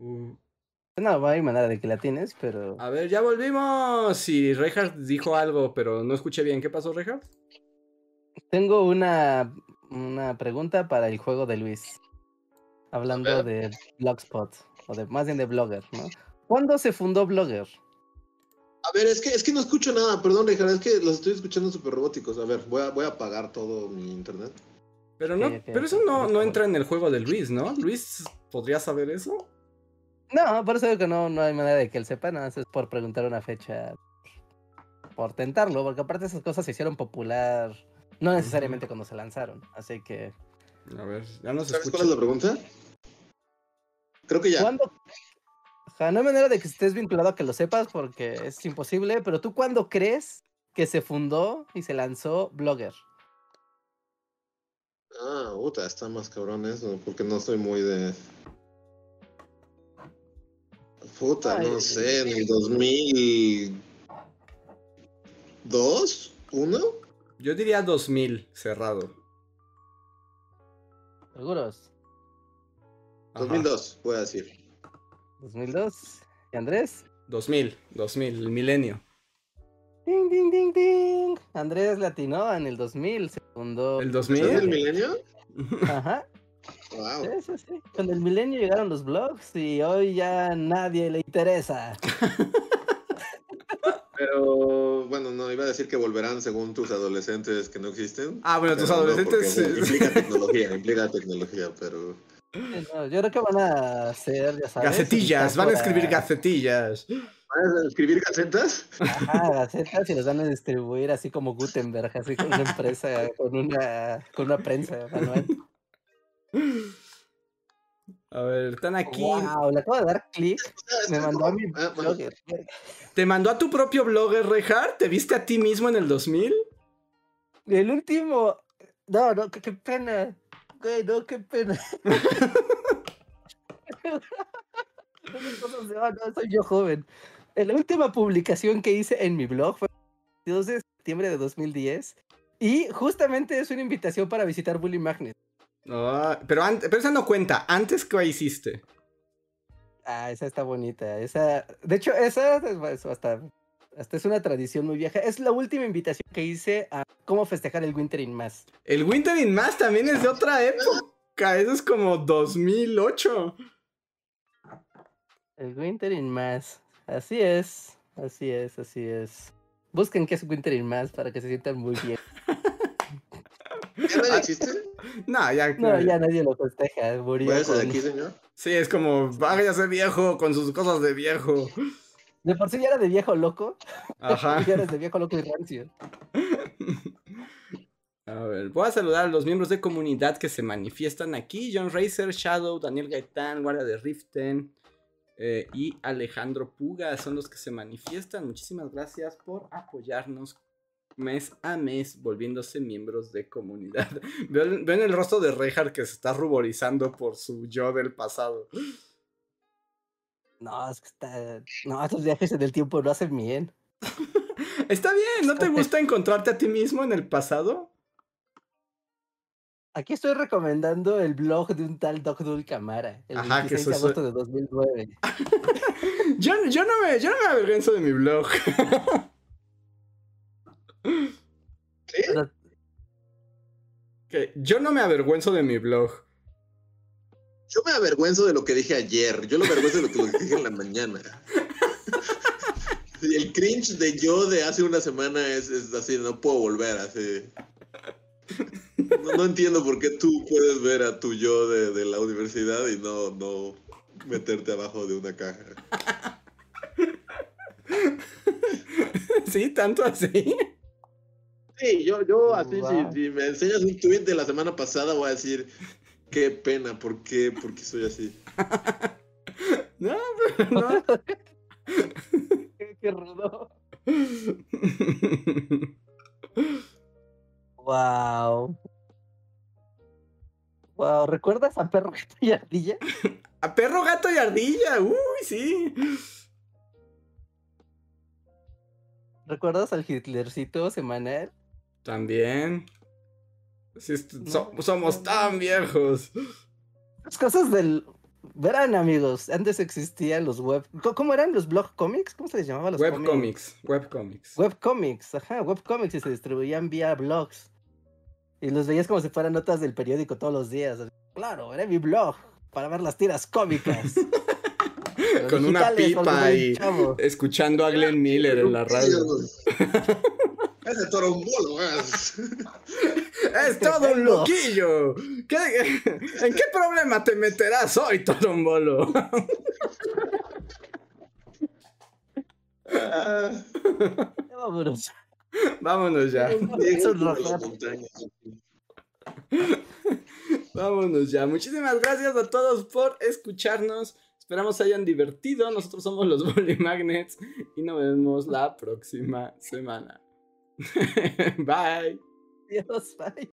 Speaker 3: No, hay manera de que la tienes, pero
Speaker 1: a ver, ya volvimos. Y Reinhardt dijo algo, pero no escuché bien. ¿Qué pasó, Reinhardt?
Speaker 3: tengo una, una pregunta para el juego de Luis. Hablando de Blogspot, o de más bien de Blogger, ¿no? ¿Cuándo se fundó Blogger?
Speaker 2: A ver, es que, es que no escucho nada, perdón, Richard, es que los estoy escuchando súper robóticos. A ver, voy a, voy a apagar todo mi internet.
Speaker 1: Pero no, pero eso no, no entra en el juego de Luis, ¿no? Luis podría saber eso.
Speaker 3: No, por eso digo que no, no hay manera de que él sepa, nada más es por preguntar una fecha. Por tentarlo, porque aparte esas cosas se hicieron popular, no necesariamente cuando se lanzaron. Así que.
Speaker 1: A ver, ya no se
Speaker 2: ¿Sabes
Speaker 1: escucha.
Speaker 2: cuál es la pregunta? Creo que ya.
Speaker 3: ¿Cuándo? O sea, no hay manera de que estés vinculado a que lo sepas porque es imposible, pero tú cuándo crees que se fundó y se lanzó Blogger?
Speaker 2: Ah, puta, está más cabrón eso, porque no soy muy de. Puta, no
Speaker 3: Ay.
Speaker 2: sé, en el 2002, ¿uno?
Speaker 1: Yo diría 2000 cerrado.
Speaker 3: ¿Seguros?
Speaker 1: Ajá.
Speaker 2: 2002, voy a decir.
Speaker 3: ¿2002? ¿Y Andrés?
Speaker 1: 2000, 2000, el milenio.
Speaker 3: Ding, ding, ding, ding. Andrés Latino en el 2000 se fundó.
Speaker 1: ¿El
Speaker 2: ¿Es del
Speaker 1: 2000?
Speaker 2: milenio?
Speaker 3: Ajá.
Speaker 2: Wow.
Speaker 3: Sí, sí, sí. Con el milenio llegaron los blogs y hoy ya nadie le interesa. <laughs>
Speaker 2: Pero bueno, no, iba a decir que volverán según tus adolescentes que no existen.
Speaker 1: Ah, bueno, tus
Speaker 2: no,
Speaker 1: adolescentes.
Speaker 2: porque, bueno,
Speaker 1: sí.
Speaker 2: implica tecnología, implica tecnología, pero.
Speaker 3: No, yo creo que van a hacer, ya sabes.
Speaker 1: Gacetillas, van a escribir gacetillas.
Speaker 2: ¿Vas a escribir gacetas?
Speaker 3: Ajá, gacetas y los van a distribuir así como Gutenberg, así con una empresa, con una, con una prensa manual.
Speaker 1: A ver, están aquí.
Speaker 3: Wow, le acabo de dar clic, <laughs> me mandó a mi blogger.
Speaker 1: ¿Te mandó a tu propio blogger, Reinhardt? ¿Te viste a ti mismo en el 2000?
Speaker 3: El último. No, no, qué, qué pena. Güey, no, qué pena. Esas cosas de, "Ah, no, soy yo joven. La última publicación que hice en mi blog fue el 2 de septiembre de 2010. Y justamente es una invitación para visitar Bully Magnet.
Speaker 1: Ah, pero, pero esa no cuenta. ¿Antes qué hiciste?
Speaker 3: Ah, esa está bonita. Esa, de hecho, esa es hasta, hasta es una tradición muy vieja. Es la última invitación que hice a cómo festejar el Winter in Mass.
Speaker 1: El Winter in Mass también es de otra época. Eso es como 2008.
Speaker 3: El Winter in Mass. Así es, así es, así es. Busquen qué es Winter in Mass para que se sientan muy bien. <laughs>
Speaker 2: ¿Ya no existe? <laughs>
Speaker 1: No, ya.
Speaker 3: No, ya nadie lo festeja. Murió
Speaker 2: Váyase de
Speaker 3: con-
Speaker 2: aquí, señor.
Speaker 1: Sí, es como, váyase viejo con sus cosas de viejo.
Speaker 3: De por sí ya era de viejo loco.
Speaker 1: Ajá. <laughs>
Speaker 3: Ya eres de viejo loco y rancio. <laughs>
Speaker 1: A ver, voy a saludar a los miembros de comunidad que se manifiestan aquí. John Racer, Shadow, Daniel Gaitán, Guardia de Riften eh, y Alejandro Puga son los que se manifiestan. Muchísimas gracias por apoyarnos mes a mes volviéndose miembros de comunidad. <laughs> Ven, ven el rostro de Reinhardt que se está ruborizando por su yo del pasado.
Speaker 3: No, es que está. No, estos viajes en el tiempo no hacen bien. <laughs>
Speaker 1: Está bien, ¿no te gusta encontrarte a ti mismo en el pasado?
Speaker 3: Aquí estoy recomendando el blog de un tal Doc Camara. El
Speaker 1: Ajá, que
Speaker 3: 26 de agosto de 2009. <laughs>
Speaker 1: Yo, yo, no me, yo no me avergüenzo de mi blog.
Speaker 2: ¿Sí?
Speaker 1: Que yo no me avergüenzo de mi blog.
Speaker 2: Yo me avergüenzo de lo que dije ayer. Yo lo avergüenzo de lo que, dije en la mañana. El cringe de yo de hace una semana es, es así, no puedo volver así. No, no entiendo por qué tú puedes ver a tu yo de, de la universidad y no, no meterte abajo de una caja. <laughs>
Speaker 1: ¿Sí? ¿Tanto así?
Speaker 2: Sí, yo, yo así,
Speaker 3: Wow.
Speaker 2: si, si me enseñas un tweet de la semana pasada, voy a decir, qué pena, ¿por qué? ¿Por qué soy así? <laughs>
Speaker 1: No, pero no. <laughs>
Speaker 3: qué, qué rudo. Wow. Wow, ¿recuerdas a Perro Gato y Ardilla?
Speaker 1: A perro, gato y ardilla. Uy, sí.
Speaker 3: ¿Recuerdas al Hitlercito semanal?
Speaker 1: También. Sí, est- so-
Speaker 3: No,
Speaker 1: somos tan viejos.
Speaker 3: Las cosas del. Verán, amigos, antes existían los web. ¿Cómo- ¿Cómo eran los blog comics? ¿Cómo se les llamaba los cómics?
Speaker 1: Webcomics. Webcomics.
Speaker 3: Webcomics, ajá, webcomics y se distribuían vía blogs. Y los veías como si fueran notas del periódico todos los días. Claro, era mi blog para ver las tiras cómicas. <laughs>
Speaker 1: Con una pipa y-. Escuchando a Glenn Miller en la radio. <laughs>
Speaker 2: Ese torombolo, es. <laughs>
Speaker 1: Es todo un loquillo. ¿Qué- <laughs> ¿En qué problema te meterás hoy, Torombolo? <laughs>
Speaker 3: Vámonos.
Speaker 1: Vámonos ya. Vámonos ya. Muchísimas gracias a todos por escucharnos. Esperamos se hayan divertido. Nosotros somos los Bully Magnets y nos vemos la próxima semana. <laughs> Bye.
Speaker 3: Bye.